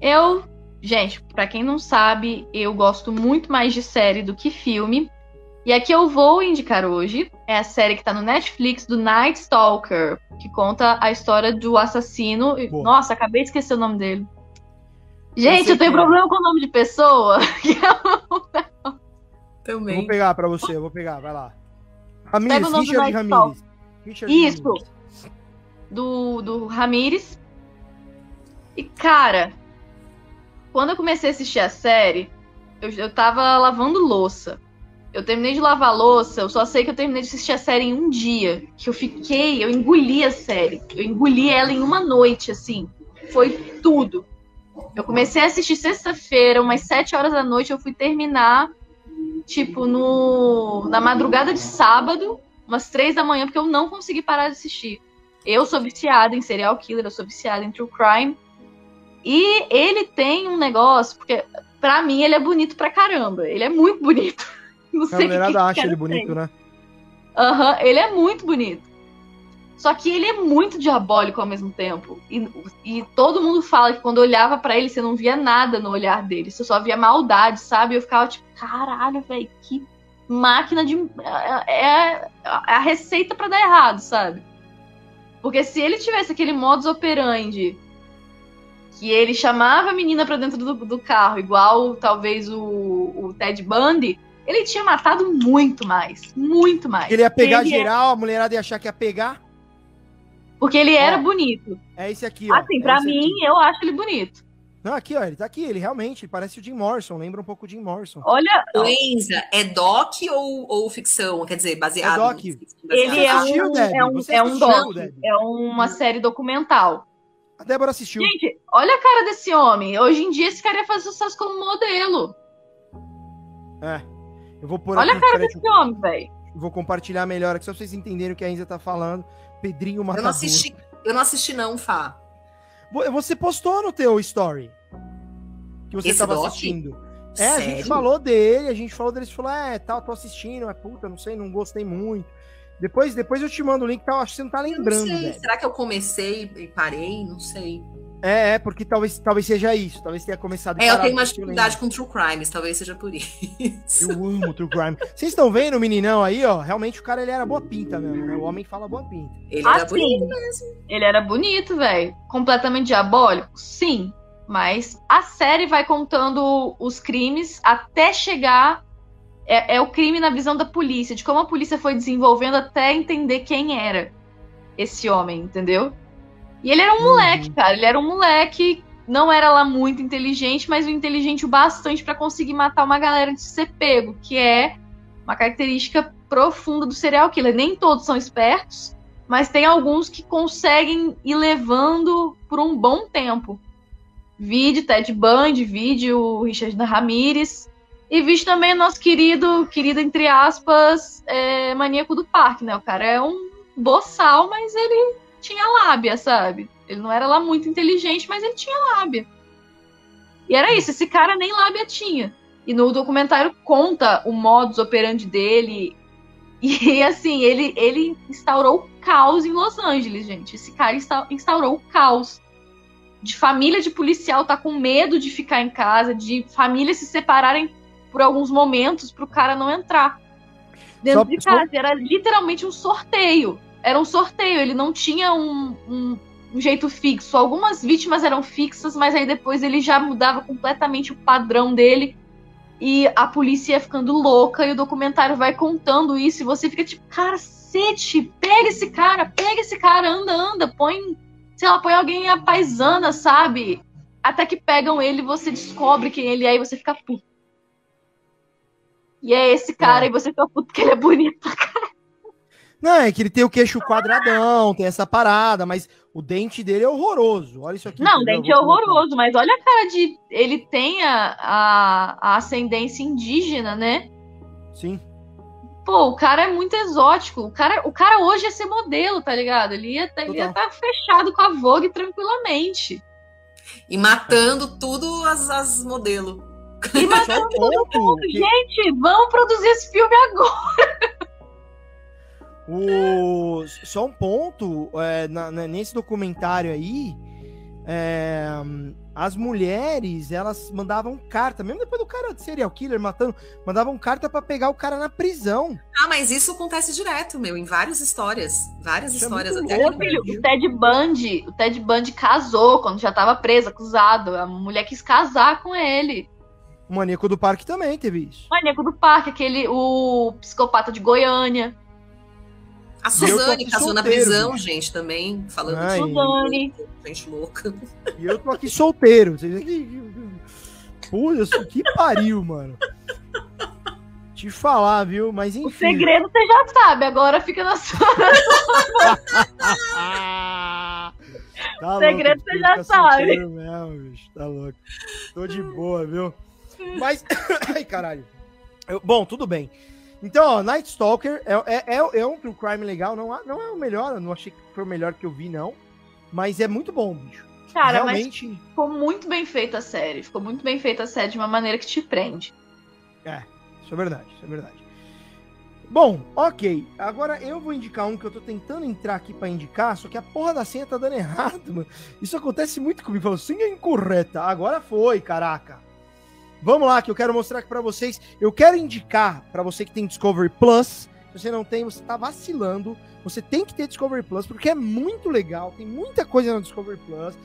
Speaker 3: Eu, gente, para quem não sabe, eu gosto muito mais de série do que filme. E a que eu vou indicar hoje é a série que tá no Netflix do Night Stalker, que conta a história do assassino. Boa. Nossa, acabei de esquecer o nome dele. Gente, eu, eu tenho é. problema com o nome de pessoa.
Speaker 1: Também. Eu vou pegar pra você, eu vou pegar, vai lá. Ramirez, Richard Ramirez.
Speaker 3: Richard Isso. Ramirez. Do, do Ramirez. E, cara, quando eu comecei a assistir a série, eu, eu tava lavando louça. Eu terminei de lavar louça, eu só sei que eu terminei de assistir a série em um dia. Que eu fiquei, eu engoli a série. Eu engoli ela em uma noite, assim. Foi tudo. Eu comecei a assistir sexta-feira, umas sete horas da noite, eu fui terminar, tipo, no na madrugada de sábado, umas três da manhã, porque eu não consegui parar de assistir. Eu sou viciada em serial killer, eu sou viciada em true crime. E ele tem um negócio, porque pra mim ele é bonito pra caramba. Ele é muito bonito.
Speaker 1: Não sei a mulherada acha ele bonito, né?
Speaker 3: Aham, uhum, ele é muito bonito. Só que ele é muito diabólico ao mesmo tempo. E, e todo mundo fala que quando olhava para ele, você não via nada no olhar dele. Você só via maldade, sabe? Eu ficava tipo, caralho, velho, que máquina de. É, é a receita para dar errado, sabe? Porque se ele tivesse aquele modus operandi que ele chamava a menina para dentro do, do, carro, igual talvez o, o Ted Bundy, ele tinha matado muito mais. Muito mais.
Speaker 1: Ele ia pegar ele geral, é... a mulherada ia achar que ia pegar.
Speaker 3: Porque ele era bonito.
Speaker 1: É esse aqui, ó.
Speaker 3: Assim,
Speaker 1: é
Speaker 3: pra mim, aqui. eu acho ele bonito.
Speaker 1: Não, aqui, ó, ele tá aqui, ele realmente parece o Jim Morrison, lembra um pouco o Jim Morrison.
Speaker 3: Olha.
Speaker 2: Enza, é doc ou, ou ficção? Quer dizer, baseado. É doc.
Speaker 3: Ele é um, é um, é um doc. É uma série documental.
Speaker 1: A Débora assistiu.
Speaker 3: Gente, olha a cara desse homem. Hoje em dia esse cara ia fazer sucesso como modelo.
Speaker 1: É. Eu vou pôr
Speaker 3: Olha aqui, a cara desse eu... homem, velho.
Speaker 1: Vou compartilhar melhor aqui, só pra vocês entenderem o que a Enza tá falando. Pedrinho Matador.
Speaker 2: Eu não assisti, eu não assisti não, Fá.
Speaker 1: Você postou no teu story que você estava assistindo. É, Sério? a gente falou dele, a gente falou dele, você falou, é, tal, tá, tô assistindo, é puta, não sei, não gostei muito. Depois, depois eu te mando o link, tá, acho que você não tá lembrando. Não sei,
Speaker 2: será que eu comecei e parei? Não sei.
Speaker 1: É, é, porque talvez, talvez seja isso. Talvez tenha começado.
Speaker 2: É, eu tenho uma dificuldade com True Crimes, talvez seja por isso.
Speaker 1: Eu amo True Crime. Vocês estão vendo o meninão aí, ó? Realmente o cara ele era boa pinta mesmo, né? O homem fala boa pinta.
Speaker 2: Ele ah, era sim. bonito mesmo.
Speaker 3: Ele era bonito, velho. Completamente diabólico? Sim. Mas a série vai contando os crimes até chegar. É, é o crime na visão da polícia, de como a polícia foi desenvolvendo até entender quem era esse homem, entendeu? E ele era um uhum. moleque, cara. Ele era um moleque, não era lá muito inteligente, mas o inteligente o bastante para conseguir matar uma galera de ser pego, que é uma característica profunda do serial killer. Nem todos são espertos, mas tem alguns que conseguem ir levando por um bom tempo. Vide Ted Bundy, vide o Richard Ramirez, e vide também o nosso querido, querido entre aspas, é, maníaco do parque, né? O cara é um boçal, mas ele tinha lábia, sabe? Ele não era lá muito inteligente, mas ele tinha lábia. E era isso, esse cara nem lábia tinha. E no documentário conta o modus operandi dele. E assim, ele, ele instaurou o caos em Los Angeles, gente. Esse cara instaurou o caos. De família de policial tá com medo de ficar em casa, de famílias se separarem por alguns momentos para o cara não entrar dentro Só, de casa. Era literalmente um sorteio era um sorteio, ele não tinha um, um, um, jeito fixo. Algumas vítimas eram fixas, mas aí depois ele já mudava completamente o padrão dele. E a polícia ia ficando louca e o documentário vai contando isso. E você fica tipo, cacete, pega esse cara, pega esse cara, anda, anda, põe, sei lá, põe alguém a paisana, sabe? Até que pegam ele e você descobre quem ele é e você fica puto. E é esse cara é. e você fica puto que ele é bonito pra caralho.
Speaker 1: Não, é que ele tem o queixo quadradão, tem essa parada, mas o dente dele é horroroso. Olha isso aqui.
Speaker 3: Não, o dente é horroroso, mas olha a cara de. Ele tem a, a, a ascendência indígena, né?
Speaker 1: Sim.
Speaker 3: Pô, o cara é muito exótico. O cara, o cara hoje ia ser modelo, tá ligado? Ele ia estar tá fechado com a Vogue tranquilamente.
Speaker 2: E matando tudo as, as modelos.
Speaker 3: E matando todo mundo. Gente, vamos produzir esse filme agora.
Speaker 1: O... Só um ponto, é, na, nesse documentário aí, é, as mulheres, elas mandavam carta, mesmo depois do cara de serial killer matando, mandavam carta para pegar o cara na prisão.
Speaker 2: Ah, mas isso acontece direto, meu, em várias histórias. Várias isso é histórias é
Speaker 3: até. Meu filho, o Ted Bundy, o Ted Bundy casou quando já tava preso, acusado. A mulher quis casar com ele.
Speaker 1: O Maníaco do Parque também teve isso.
Speaker 3: O Maníaco do Parque, aquele, o psicopata de Goiânia.
Speaker 2: A Suzane casou na prisão, bicho. gente, também, falando Ai, de Suzane. Gente louca.
Speaker 1: E eu tô aqui solteiro. Puxa, que pariu, mano. Te falar, viu? Mas enfim. O
Speaker 3: segredo você já sabe, agora fica na sua. tá o segredo você já sabe. Mesmo,
Speaker 1: bicho. Tá louco. Tô de boa, viu? Mas. Ai, caralho. Eu... Bom, tudo bem. Então, ó, Night Stalker é, é, é, é, um true crime legal. Não, não é o melhor, eu não achei que foi o melhor que eu vi, não. Mas é muito bom, bicho.
Speaker 3: Cara, Realmente... mas ficou muito bem feita a série. Ficou muito bem feita a série de uma maneira que te prende.
Speaker 1: É, isso é verdade, isso é verdade. Bom, ok. Agora eu vou indicar um que eu tô tentando entrar aqui para indicar, só que a porra da senha tá dando errado, mano. Isso acontece muito comigo. Falou, senha incorreta. Agora foi, caraca. Vamos lá, que eu quero mostrar aqui para vocês. Eu quero indicar para você que tem Discovery Plus. Se você não tem, você tá vacilando. Você tem que ter Discovery Plus, porque é muito legal. Tem muita coisa no Discovery Plus.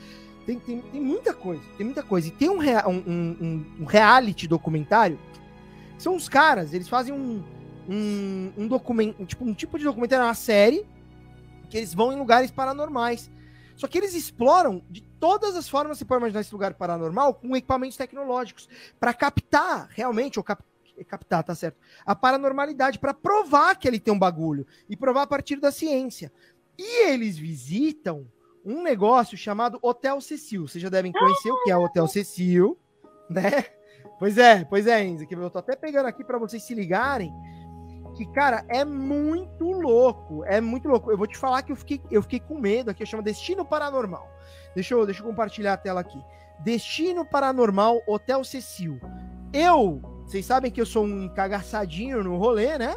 Speaker 1: Tem, tem, tem muita coisa, tem muita coisa. E tem um, rea, um, um, um reality documentário. São os caras, eles fazem um, um, um documento, tipo, um tipo de documentário, uma série, que eles vão em lugares paranormais. Só que eles exploram de todas as formas que pode imaginar esse lugar paranormal com equipamentos tecnológicos para captar realmente, ou cap captar, tá certo, a paranormalidade, para provar que ele tem um bagulho e provar a partir da ciência. E eles visitam um negócio chamado Hotel Cecil. Vocês já devem conhecer o que é o Hotel Cecil, né? Pois é, pois é, Enzo, que eu tô até pegando aqui para vocês se ligarem que, cara, é muito louco. É muito louco. Eu vou te falar que eu fiquei, eu fiquei com medo aqui, chama Destino Paranormal. Deixa eu, deixa eu compartilhar a tela aqui. Destino Paranormal Hotel Cecil. Eu, vocês sabem que eu sou um cagaçadinho no rolê, né?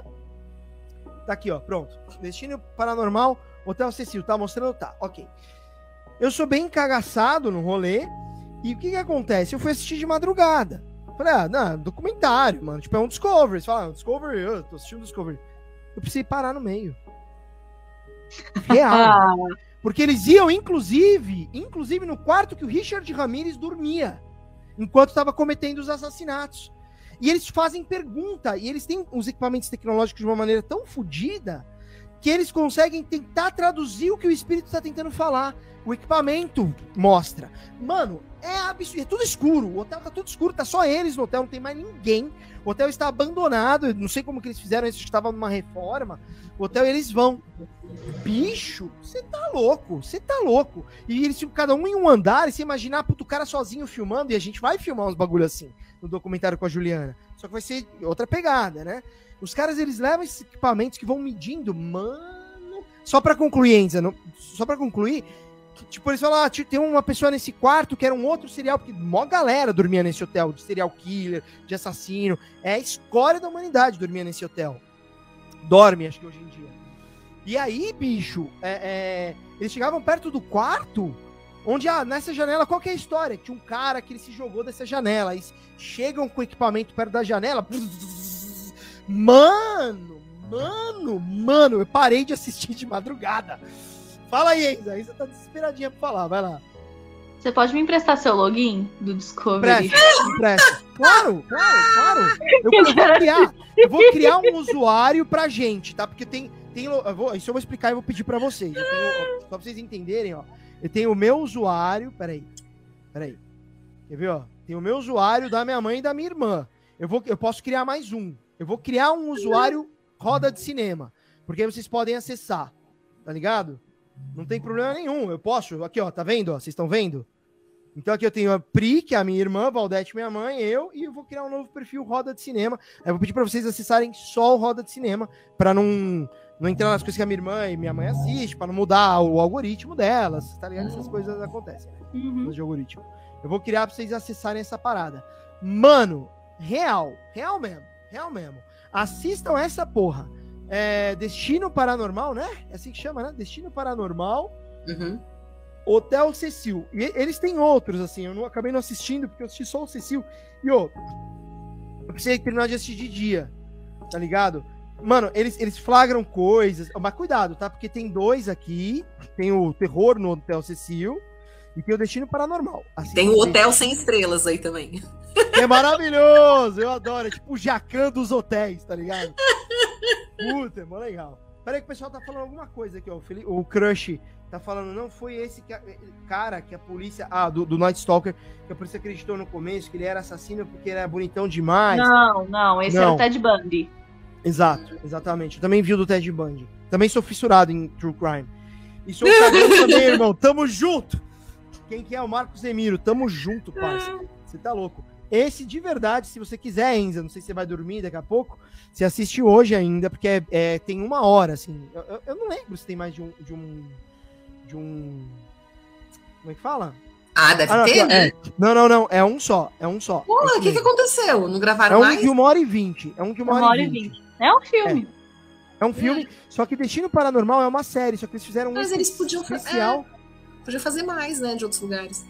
Speaker 1: Tá aqui, ó, pronto. Destino Paranormal Hotel Cecil, tá mostrando? Tá, ok. Eu sou bem cagaçado no rolê. E o que que acontece? Eu fui assistir de madrugada. Falei, ah, não, documentário, mano. Tipo, é um Discovery. Você fala, ah, Discovery, eu tô assistindo Discovery. Eu precisei parar no meio. Real. Ah. Porque eles iam, inclusive, inclusive no quarto que o Richard Ramirez dormia, enquanto estava cometendo os assassinatos. E eles fazem pergunta, e eles têm os equipamentos tecnológicos de uma maneira tão fodida que eles conseguem tentar traduzir o que o espírito está tentando falar. O equipamento mostra. Mano, é absurdo. É tudo escuro. O hotel tá tudo escuro. Tá só eles no hotel. Não tem mais ninguém. O hotel está abandonado. Não sei como que eles fizeram isso. Estava numa reforma. O hotel eles vão. Bicho, você tá louco. Você tá louco. E eles ficam cada um em um andar. E você imaginar, puto, o cara sozinho filmando. E a gente vai filmar uns bagulho assim no documentário com a Juliana. Só que vai ser outra pegada, né? Os caras, eles levam esses equipamentos que vão medindo. Mano. Só para concluir, Enza. Não... Só para concluir Tipo, eles falam, ah, tem uma pessoa nesse quarto que era um outro serial, porque mó galera dormia nesse hotel, de serial killer, de assassino. É a escória da humanidade dormia nesse hotel. Dorme, acho que hoje em dia. E aí, bicho, é, é, eles chegavam perto do quarto, onde, ah, nessa janela, qual que é a história? Tinha um cara que ele se jogou dessa janela. Eles chegam com o equipamento perto da janela. Mano, mano, mano, eu parei de assistir de madrugada. Fala aí, Enza. Aí você tá desesperadinha pra falar, vai lá.
Speaker 3: Você pode me emprestar seu login do Discovery?
Speaker 1: Claro, claro, claro. Eu vou criar, eu vou criar um usuário pra gente, tá? Porque tem. tem eu vou, isso eu vou explicar e vou pedir pra vocês. Tenho, só pra vocês entenderem, ó. Eu tenho o meu usuário. Peraí. Peraí. Quer ver, ó? Tem o meu usuário da minha mãe e da minha irmã. Eu, vou, eu posso criar mais um. Eu vou criar um usuário roda de cinema. Porque vocês podem acessar, tá ligado? Não tem problema nenhum. Eu posso. Aqui, ó, tá vendo? Ó, vocês estão vendo? Então aqui eu tenho a Pri, que é a minha irmã, Valdete, minha mãe, eu, e eu vou criar um novo perfil Roda de Cinema. Eu vou pedir para vocês acessarem só o Roda de Cinema, para não, não entrar nas coisas que a minha irmã e minha mãe assistem, para não mudar o algoritmo delas, tá ligado? Essas coisas acontecem, né?
Speaker 3: Uhum.
Speaker 1: De algoritmo. Eu vou criar para vocês acessarem essa parada. Mano, real, real mesmo, real mesmo. Assistam essa porra. É, Destino Paranormal, né? É assim que chama, né? Destino Paranormal.
Speaker 2: Uhum.
Speaker 1: Hotel Cecil. E eles têm outros, assim. Eu não, acabei não assistindo, porque eu assisti só o Cecil. E, ô, eu precisei terminar de assistir de dia, tá ligado? Mano, eles, eles flagram coisas. Mas cuidado, tá? Porque tem dois aqui. Tem o terror no Hotel Cecil e tem o Destino Paranormal. Assim,
Speaker 2: Tem o hotel sem estrelas aí também.
Speaker 1: É maravilhoso! Eu adoro. É tipo o Jacan dos hotéis, tá ligado? Puta, é mó legal. Peraí que o pessoal tá falando alguma coisa aqui, ó. O, Feli- o Crush tá falando, não foi esse que a- cara que a polícia. Ah, do, do Night Stalker, que a polícia acreditou no começo que ele era assassino porque ele era bonitão demais.
Speaker 3: Não, não, esse
Speaker 1: Não.
Speaker 3: era o Ted Bundy.
Speaker 1: Exato, exatamente. Eu também vi o do Ted Bundy. Também sou fissurado em True Crime. E sou cagão também, irmão. Tamo junto! Quem que é o Marcos Emiro? Tamo junto, parça. Você tá louco. Esse, de verdade, se você quiser, Enza, não sei se você vai dormir daqui a pouco, você assiste hoje ainda, porque é, é- tem uma hora, assim. Eu, eu- eu não lembro se tem mais de um. De um. De um como é que fala?
Speaker 2: Ah, deve
Speaker 1: Ah, não,
Speaker 2: ter, né?
Speaker 1: é. Não, não, não. É um só. É um só.
Speaker 2: Pô, o que, que aconteceu? Não
Speaker 1: É
Speaker 2: gravaram
Speaker 1: um
Speaker 2: mais?
Speaker 1: de uma hora e vinte. É um de uma,
Speaker 3: Uma hora e vinte. É um filme.
Speaker 1: É um filme, só que Destino Paranormal é uma série, só que eles fizeram um
Speaker 2: Mas eles podiam
Speaker 1: especial.
Speaker 2: Podia fazer mais, né? De outros lugares.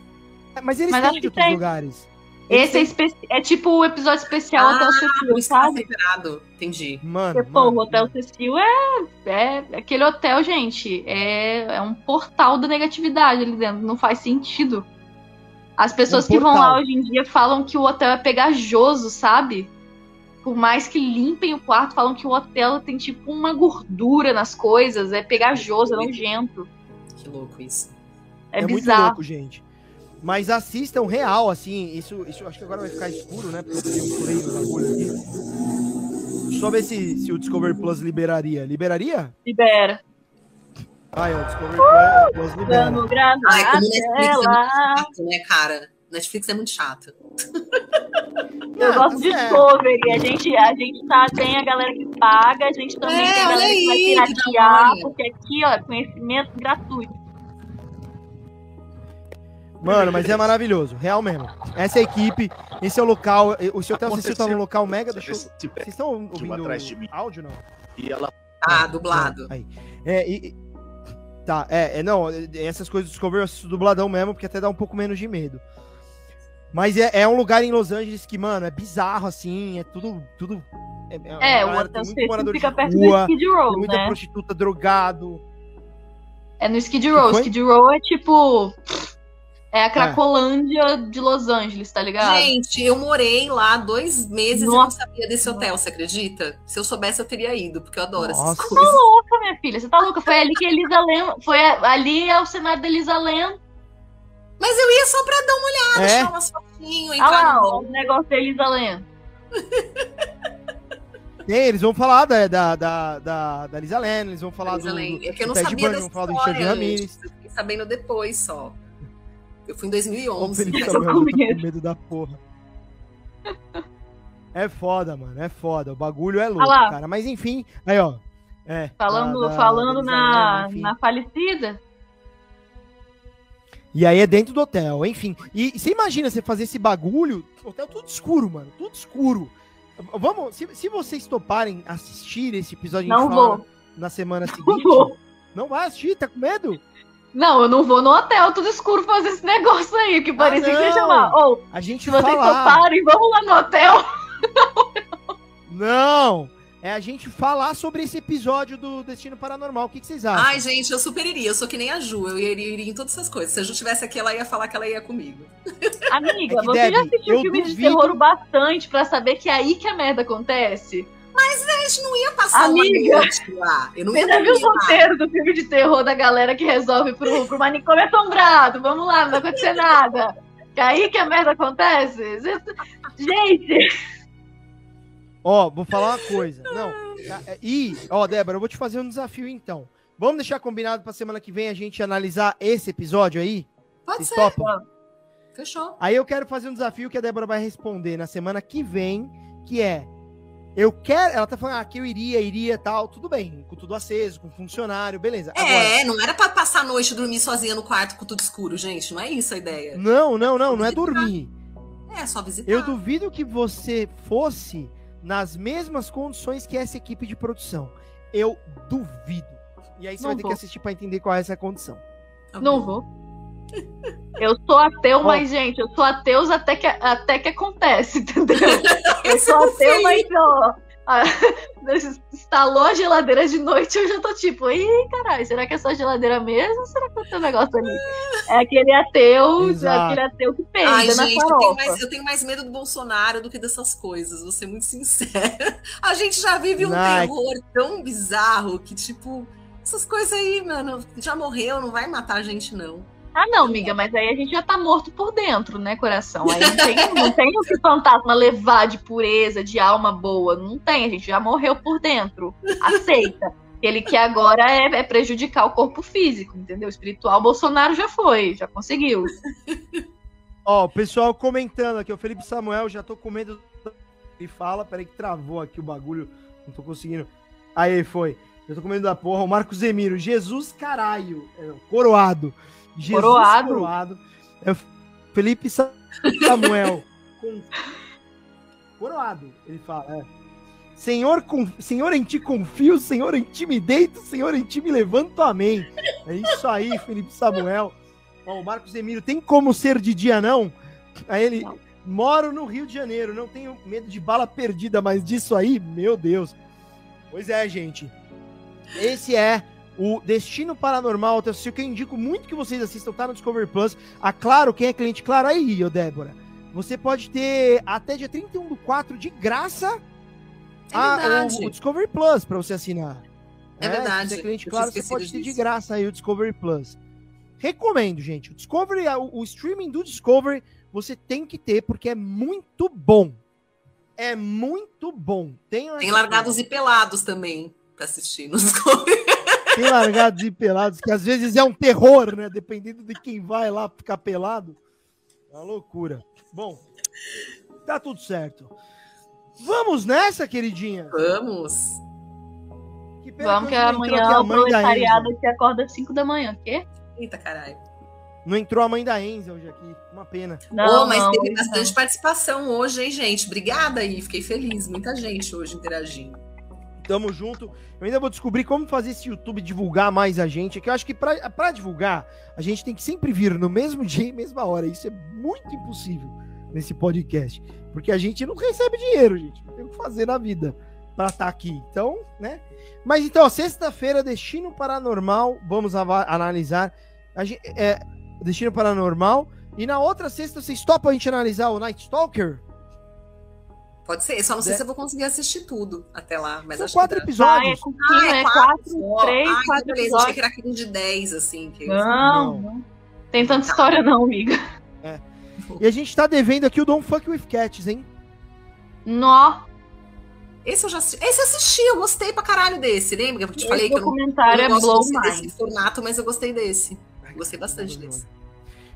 Speaker 1: É, mas eles
Speaker 3: Mas
Speaker 1: têm de outros
Speaker 3: tem.
Speaker 1: lugares. Eles
Speaker 3: Esse é,
Speaker 1: têm-
Speaker 3: é tipo o episódio especial
Speaker 2: Ah,
Speaker 3: Hotel Cecil,
Speaker 2: tá
Speaker 3: sabe?
Speaker 2: separado. Entendi.
Speaker 1: Mano,
Speaker 3: Porque, pô,
Speaker 1: mano,
Speaker 3: o Hotel
Speaker 1: mano.
Speaker 3: Cecil é, é. Aquele hotel, gente, é, é um portal da negatividade ali dentro. Não faz sentido. As pessoas
Speaker 1: Um
Speaker 3: que vão lá hoje em dia falam que o hotel é pegajoso, sabe? Por mais que limpem o quarto, falam que o hotel tem tipo uma gordura nas coisas, é pegajoso, é nojento.
Speaker 2: Que louco isso.
Speaker 3: É,
Speaker 1: É, muito louco, gente. Mas assistam real, assim. Isso, isso acho que agora vai ficar escuro, né? Porque eu dei um bagulho aqui. Deixa eu Só ver se, se o Discover Plus liberaria. Liberaria?
Speaker 3: Libera.
Speaker 1: É, o Discover Plus- Plus libera.
Speaker 2: Ai, como Netflix é muito chato, né, cara? Netflix é muito chato.
Speaker 3: Eu
Speaker 1: Ah,
Speaker 3: gosto de
Speaker 1: certo.
Speaker 3: Discovery. A gente, a gente tá, tem a galera que paga, a gente também
Speaker 2: É,
Speaker 3: tem a galera que vai
Speaker 2: aí, que da
Speaker 3: piratear, porque aqui, ó, é conhecimento gratuito.
Speaker 1: Mano, mas é maravilhoso, real mesmo. Essa é a equipe, esse é o local. O seu hotel Cecil tá num local mega. Eu...
Speaker 4: Se
Speaker 1: Vocês estão ouvindo
Speaker 4: atrás de mim.
Speaker 1: áudio, não?
Speaker 4: e ela
Speaker 2: Ah, dublado.
Speaker 1: Aí. É, e- tá, é, é, não, é, essas coisas do Discovery eu assisto dubladão mesmo, porque até dá um pouco menos de medo. Mas é, é um lugar em Los Angeles que, mano, é bizarro, assim, é tudo. tudo é,
Speaker 3: É,
Speaker 1: uma
Speaker 3: o Hotel
Speaker 1: muito
Speaker 3: Cecil
Speaker 1: morador de
Speaker 3: fica perto
Speaker 1: rua,
Speaker 3: do Skid Row,
Speaker 1: muita
Speaker 3: né?
Speaker 1: prostituta drogado.
Speaker 3: É no Skid Row. Skid Row é tipo. É a Cracolândia de Los Angeles, tá ligado?
Speaker 2: Gente, eu morei lá dois meses e
Speaker 3: Nossa.
Speaker 2: não sabia desse hotel, você acredita? Se eu soubesse, eu teria ido, porque eu adoro
Speaker 1: Nossa.
Speaker 2: essas coisas.
Speaker 3: louca, minha filha. Você tá louca? Foi ali que a Elisa Lam. Foi ali é o cenário da Elisa Lam.
Speaker 2: Mas eu ia só pra dar uma olhada,
Speaker 1: É?
Speaker 2: umas fotinhos,
Speaker 3: Olha lá, ó, o negócio da Elisa Lam.
Speaker 1: Tem, eles vão falar da, da, da, da, da Lisa Lane, eles vão falar
Speaker 2: Mas
Speaker 1: do, do,
Speaker 2: É que eu não sabia
Speaker 1: Bundy,
Speaker 2: dessa
Speaker 1: vão falar do
Speaker 2: história fiquei sabendo depois só. Eu fui em
Speaker 1: Ó, o
Speaker 2: 2011.
Speaker 1: Felipe
Speaker 2: mas-
Speaker 1: Samuel, eu tô
Speaker 3: com medo.
Speaker 1: da porra. É foda, mano, é foda. O bagulho é louco,
Speaker 3: Ah
Speaker 1: cara. Mas enfim, aí ó. É,
Speaker 3: Falando,
Speaker 1: da-
Speaker 3: falando
Speaker 1: da
Speaker 3: na,
Speaker 1: enfim.
Speaker 3: na falecida.
Speaker 1: E aí é dentro do hotel, enfim. E você imagina você fazer esse bagulho, hotel tudo escuro, mano, tudo escuro. Vamos, se, se vocês toparem assistir esse episódio, a gente
Speaker 3: Não vou.
Speaker 1: na semana
Speaker 3: Não
Speaker 1: seguinte.
Speaker 3: vou.
Speaker 1: Não vai assistir, tá com medo?
Speaker 3: Não, eu não vou no hotel tudo escuro fazer esse negócio aí, que parecia que ia
Speaker 1: Ah,
Speaker 3: chamar. Ou,
Speaker 1: A gente
Speaker 3: se vocês
Speaker 1: falar.
Speaker 3: toparem, vamos lá no hotel.
Speaker 1: Não! É a gente falar sobre esse episódio do Destino Paranormal. O que, que vocês acham?
Speaker 2: Ai, gente, eu super iria. Eu sou que nem a Ju. Eu iria, iria em todas essas coisas. Se a Ju tivesse aqui, ela ia falar que ela ia comigo.
Speaker 3: Amiga,
Speaker 1: É
Speaker 3: você já
Speaker 1: Debbie,
Speaker 3: assistiu
Speaker 1: eu
Speaker 3: filme de
Speaker 1: duvido-
Speaker 3: terror bastante pra saber que é aí que a merda acontece?
Speaker 2: A gente não ia passar
Speaker 3: Amiga,
Speaker 2: uma noite lá. Eu não
Speaker 3: Você já viu o roteiro do filme de terror da galera que resolve pro, pro manicômio assombrado? Vamos lá, não vai acontecer nada. Que é aí que a merda acontece? Gente,
Speaker 1: Ó, vou falar uma coisa. Não. é, E, ó, Débora, eu vou te fazer um desafio então. Vamos deixar combinado pra semana que vem a gente analisar esse episódio aí?
Speaker 2: Pode
Speaker 1: Vocês
Speaker 2: ser.
Speaker 1: topam?
Speaker 2: Fechou.
Speaker 1: Aí eu quero fazer um desafio que a Débora vai responder na semana que vem, que é eu quero, ela tá falando ah, que eu iria, iria, tal, tudo bem, com tudo aceso, com funcionário, beleza. Agora,
Speaker 2: É, não era pra passar a noite e dormir sozinha no quarto com tudo escuro, gente. Não é isso a ideia.
Speaker 1: não, não, não, não é dormir.
Speaker 2: É só visitar.
Speaker 1: Eu duvido que você fosse nas mesmas condições que essa equipe de produção. Eu duvido. E aí você
Speaker 3: Não
Speaker 1: vai ter
Speaker 3: vou.
Speaker 1: que assistir pra entender qual é essa condição.
Speaker 2: Tá
Speaker 3: Não vou. Eu sou ateu,
Speaker 1: Ó.
Speaker 3: mas, gente, eu sou ateu até que, até que acontece, entendeu? Eu sou
Speaker 2: eu
Speaker 3: ateu, mas, ó, a- instalou a geladeira de noite, eu já tô tipo, ih, caralho, será que é só geladeira mesmo? Ou será que tem um negócio ali? É aquele ateu, é
Speaker 1: Exato.
Speaker 3: aquele ateu que peida
Speaker 2: Ai,
Speaker 3: na
Speaker 2: gente, eu tenho, mais, eu tenho mais medo do Bolsonaro do que dessas coisas, vou ser muito sincera. A gente já vive um
Speaker 1: Ai.
Speaker 2: terror tão bizarro que, tipo, essas coisas aí, mano, já morreu, não vai matar a gente, não.
Speaker 3: Ah, não, amiga, mas aí a gente já tá morto por dentro, né, coração? Aí não tem, o que fantasma levar de pureza, de alma boa. Não tem, a gente já morreu por dentro. Aceita. Ele que agora é, é prejudicar o corpo físico, entendeu? Espiritual, Bolsonaro já foi, já conseguiu.
Speaker 1: Ó, o pessoal comentando aqui, o Felipe Samuel, já tô com medo. E fala, peraí que travou aqui o bagulho, não tô conseguindo. Aí, foi. Eu tô com medo da porra. O Marcos Emiro, Jesus caralho. É, coroado. Jesus
Speaker 3: Coroado.
Speaker 1: coroado. É o Felipe Sa- Samuel. com- Coroado, ele fala. É. Senhor, com... Senhor, em ti confio, Senhor, em ti me deito, Senhor, em ti me levanto, amém. É isso aí, Felipe Samuel. Ó, o Marcos Emílio, tem como ser de dia, não? Aí ele,
Speaker 3: Não.
Speaker 1: moro no Rio de Janeiro, não tenho medo de bala perdida, mas disso aí, meu Deus. Pois é, gente. Esse é o Destino Paranormal, então, se que eu indico muito que vocês assistam, tá no Discovery Plus. Ah, claro, quem é cliente, claro, aí, ô Débora. Você pode ter até dia 31 do 4 de graça
Speaker 2: É
Speaker 1: a- o, o Discovery Plus para você assinar.
Speaker 2: É verdade.
Speaker 1: Se você é cliente,
Speaker 2: Eu
Speaker 1: claro, você pode ter de graça aí o Discovery Plus. Recomendo, gente. O Discovery, o, o streaming do Discovery, você tem que ter, porque é muito bom. É muito bom. Tem,
Speaker 2: Tem largados e pelados também pra assistir nos Discovery.
Speaker 1: Tem largados e pelados, que às vezes é um terror, né? Dependendo de quem vai lá ficar pelado. É uma loucura. Bom, tá tudo certo. Vamos nessa, queridinha?
Speaker 2: Vamos.
Speaker 1: Que
Speaker 3: Vamos que
Speaker 1: não
Speaker 3: amanhã
Speaker 1: a
Speaker 3: o proletariado aqui acorda às 5 da manhã. Quê?
Speaker 2: Eita, caralho.
Speaker 1: Não entrou a mãe da Enza hoje aqui. Uma pena.
Speaker 2: Ô, mas
Speaker 3: não,
Speaker 2: teve
Speaker 3: não.
Speaker 2: bastante participação hoje, hein, gente? Obrigada aí, fiquei feliz. Muita gente hoje interagindo.
Speaker 1: Tamo junto. Eu ainda vou descobrir como fazer esse YouTube divulgar mais a gente. Que eu acho que pra divulgar, a gente tem que sempre vir no mesmo dia e mesma hora. Isso é muito impossível nesse podcast. Porque a gente não recebe dinheiro, gente. Não tem o que fazer na vida pra estar aqui. Então, né? Mas então, sexta-feira, Destino Paranormal. Vamos analisar. Gente, é, Destino Paranormal. E na outra sexta, vocês topam a gente analisar o Night Stalker?
Speaker 2: Pode ser, só não sei
Speaker 1: Né?
Speaker 2: se eu vou conseguir assistir tudo até lá, mas
Speaker 1: São
Speaker 2: acho
Speaker 1: quatro
Speaker 2: que dá.
Speaker 3: Ah,
Speaker 1: episódios.
Speaker 3: é
Speaker 2: Ah,
Speaker 3: é
Speaker 2: quatro
Speaker 3: quatro, três,
Speaker 2: Ah,
Speaker 3: quatro
Speaker 2: beleza, achei
Speaker 3: episódios.
Speaker 2: que era aquele de 10, assim. Que...
Speaker 3: Não, não. Tem tanta história não, amiga.
Speaker 1: E a gente tá devendo aqui o Don't Fuck With Cats, hein?
Speaker 3: Nó,
Speaker 2: Esse eu já assisti. Esse eu assisti, eu gostei pra caralho desse. Lembra que eu te falei
Speaker 3: esse
Speaker 2: que eu não, eu não
Speaker 3: é
Speaker 2: gosto
Speaker 3: blow
Speaker 2: desse, formato, mas eu gostei desse. Gostei bastante desse.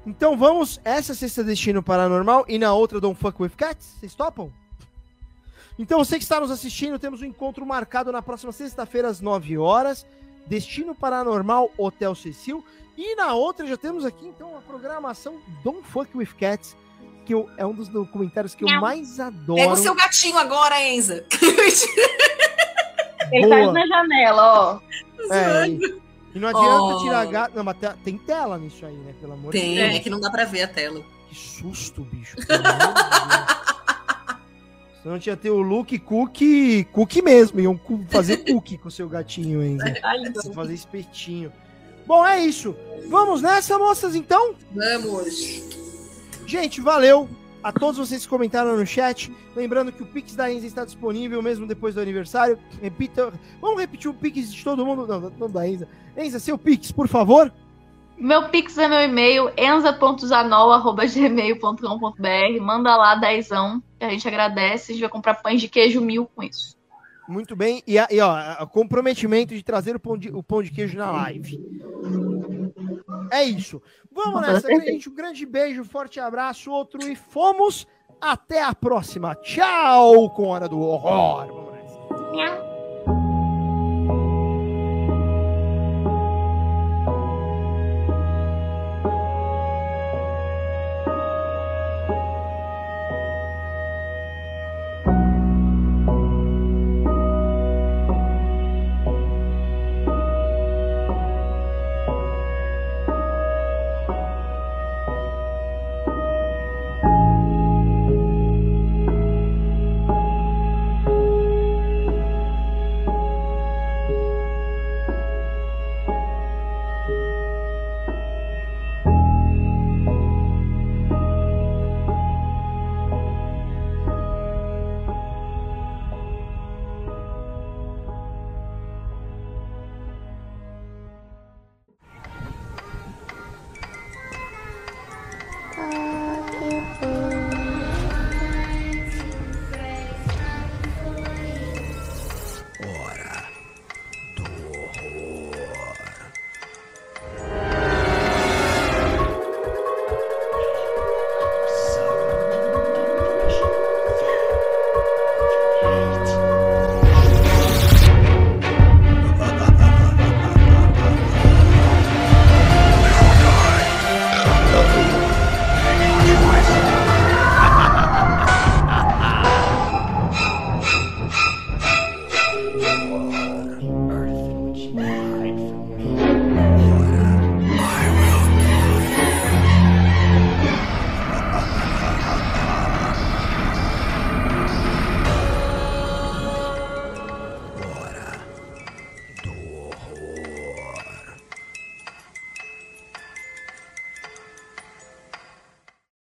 Speaker 1: Então vamos, essa sexta Destino Paranormal e na outra Don't Fuck With Cats, vocês topam? Então você que está nos assistindo, temos um encontro marcado na próxima sexta-feira às 9 horas, Destino Paranormal Hotel Cecil, e na outra já temos aqui então a programação Don't Fuck With Cats, que eu- é um dos documentários que eu mais adoro.
Speaker 2: Pega o seu gatinho agora, Enza.
Speaker 3: Ele
Speaker 1: Boa.
Speaker 3: tá na janela, ó.
Speaker 1: É, e, e não adianta
Speaker 2: Oh.
Speaker 1: tirar gato. Não, mas te- tem tela nisso aí, né? Pelo amor de
Speaker 2: Tem,
Speaker 1: Deus.
Speaker 2: é que não dá pra ver a tela.
Speaker 1: Que susto, bicho. Senão tinha ter o look cookie, cookie mesmo. Iam fazer cookie com o seu gatinho ainda.
Speaker 3: Ai,
Speaker 1: fazer espetinho. Bom, é isso. Vamos nessa, moças, então?
Speaker 2: Vamos.
Speaker 1: Gente, valeu a todos vocês que comentaram no chat. Lembrando que o Pix da Enza está disponível mesmo depois do aniversário. Repita. Vamos repetir o Pix de todo mundo? Não, não da Enza. Enza, seu Pix, por favor.
Speaker 3: Meu pix é meu e-mail, enza.zanol.gmail.com.br. Manda lá, dezão, que a gente agradece. A gente vai comprar pães de queijo mil com isso.
Speaker 1: Muito bem. E, e ó, comprometimento de trazer o pão de, o pão de queijo na live. É isso. Vamos nessa, gente. Um grande beijo, forte abraço, outro e fomos. Até a próxima. Tchau com Hora do Horror. Vamos nessa.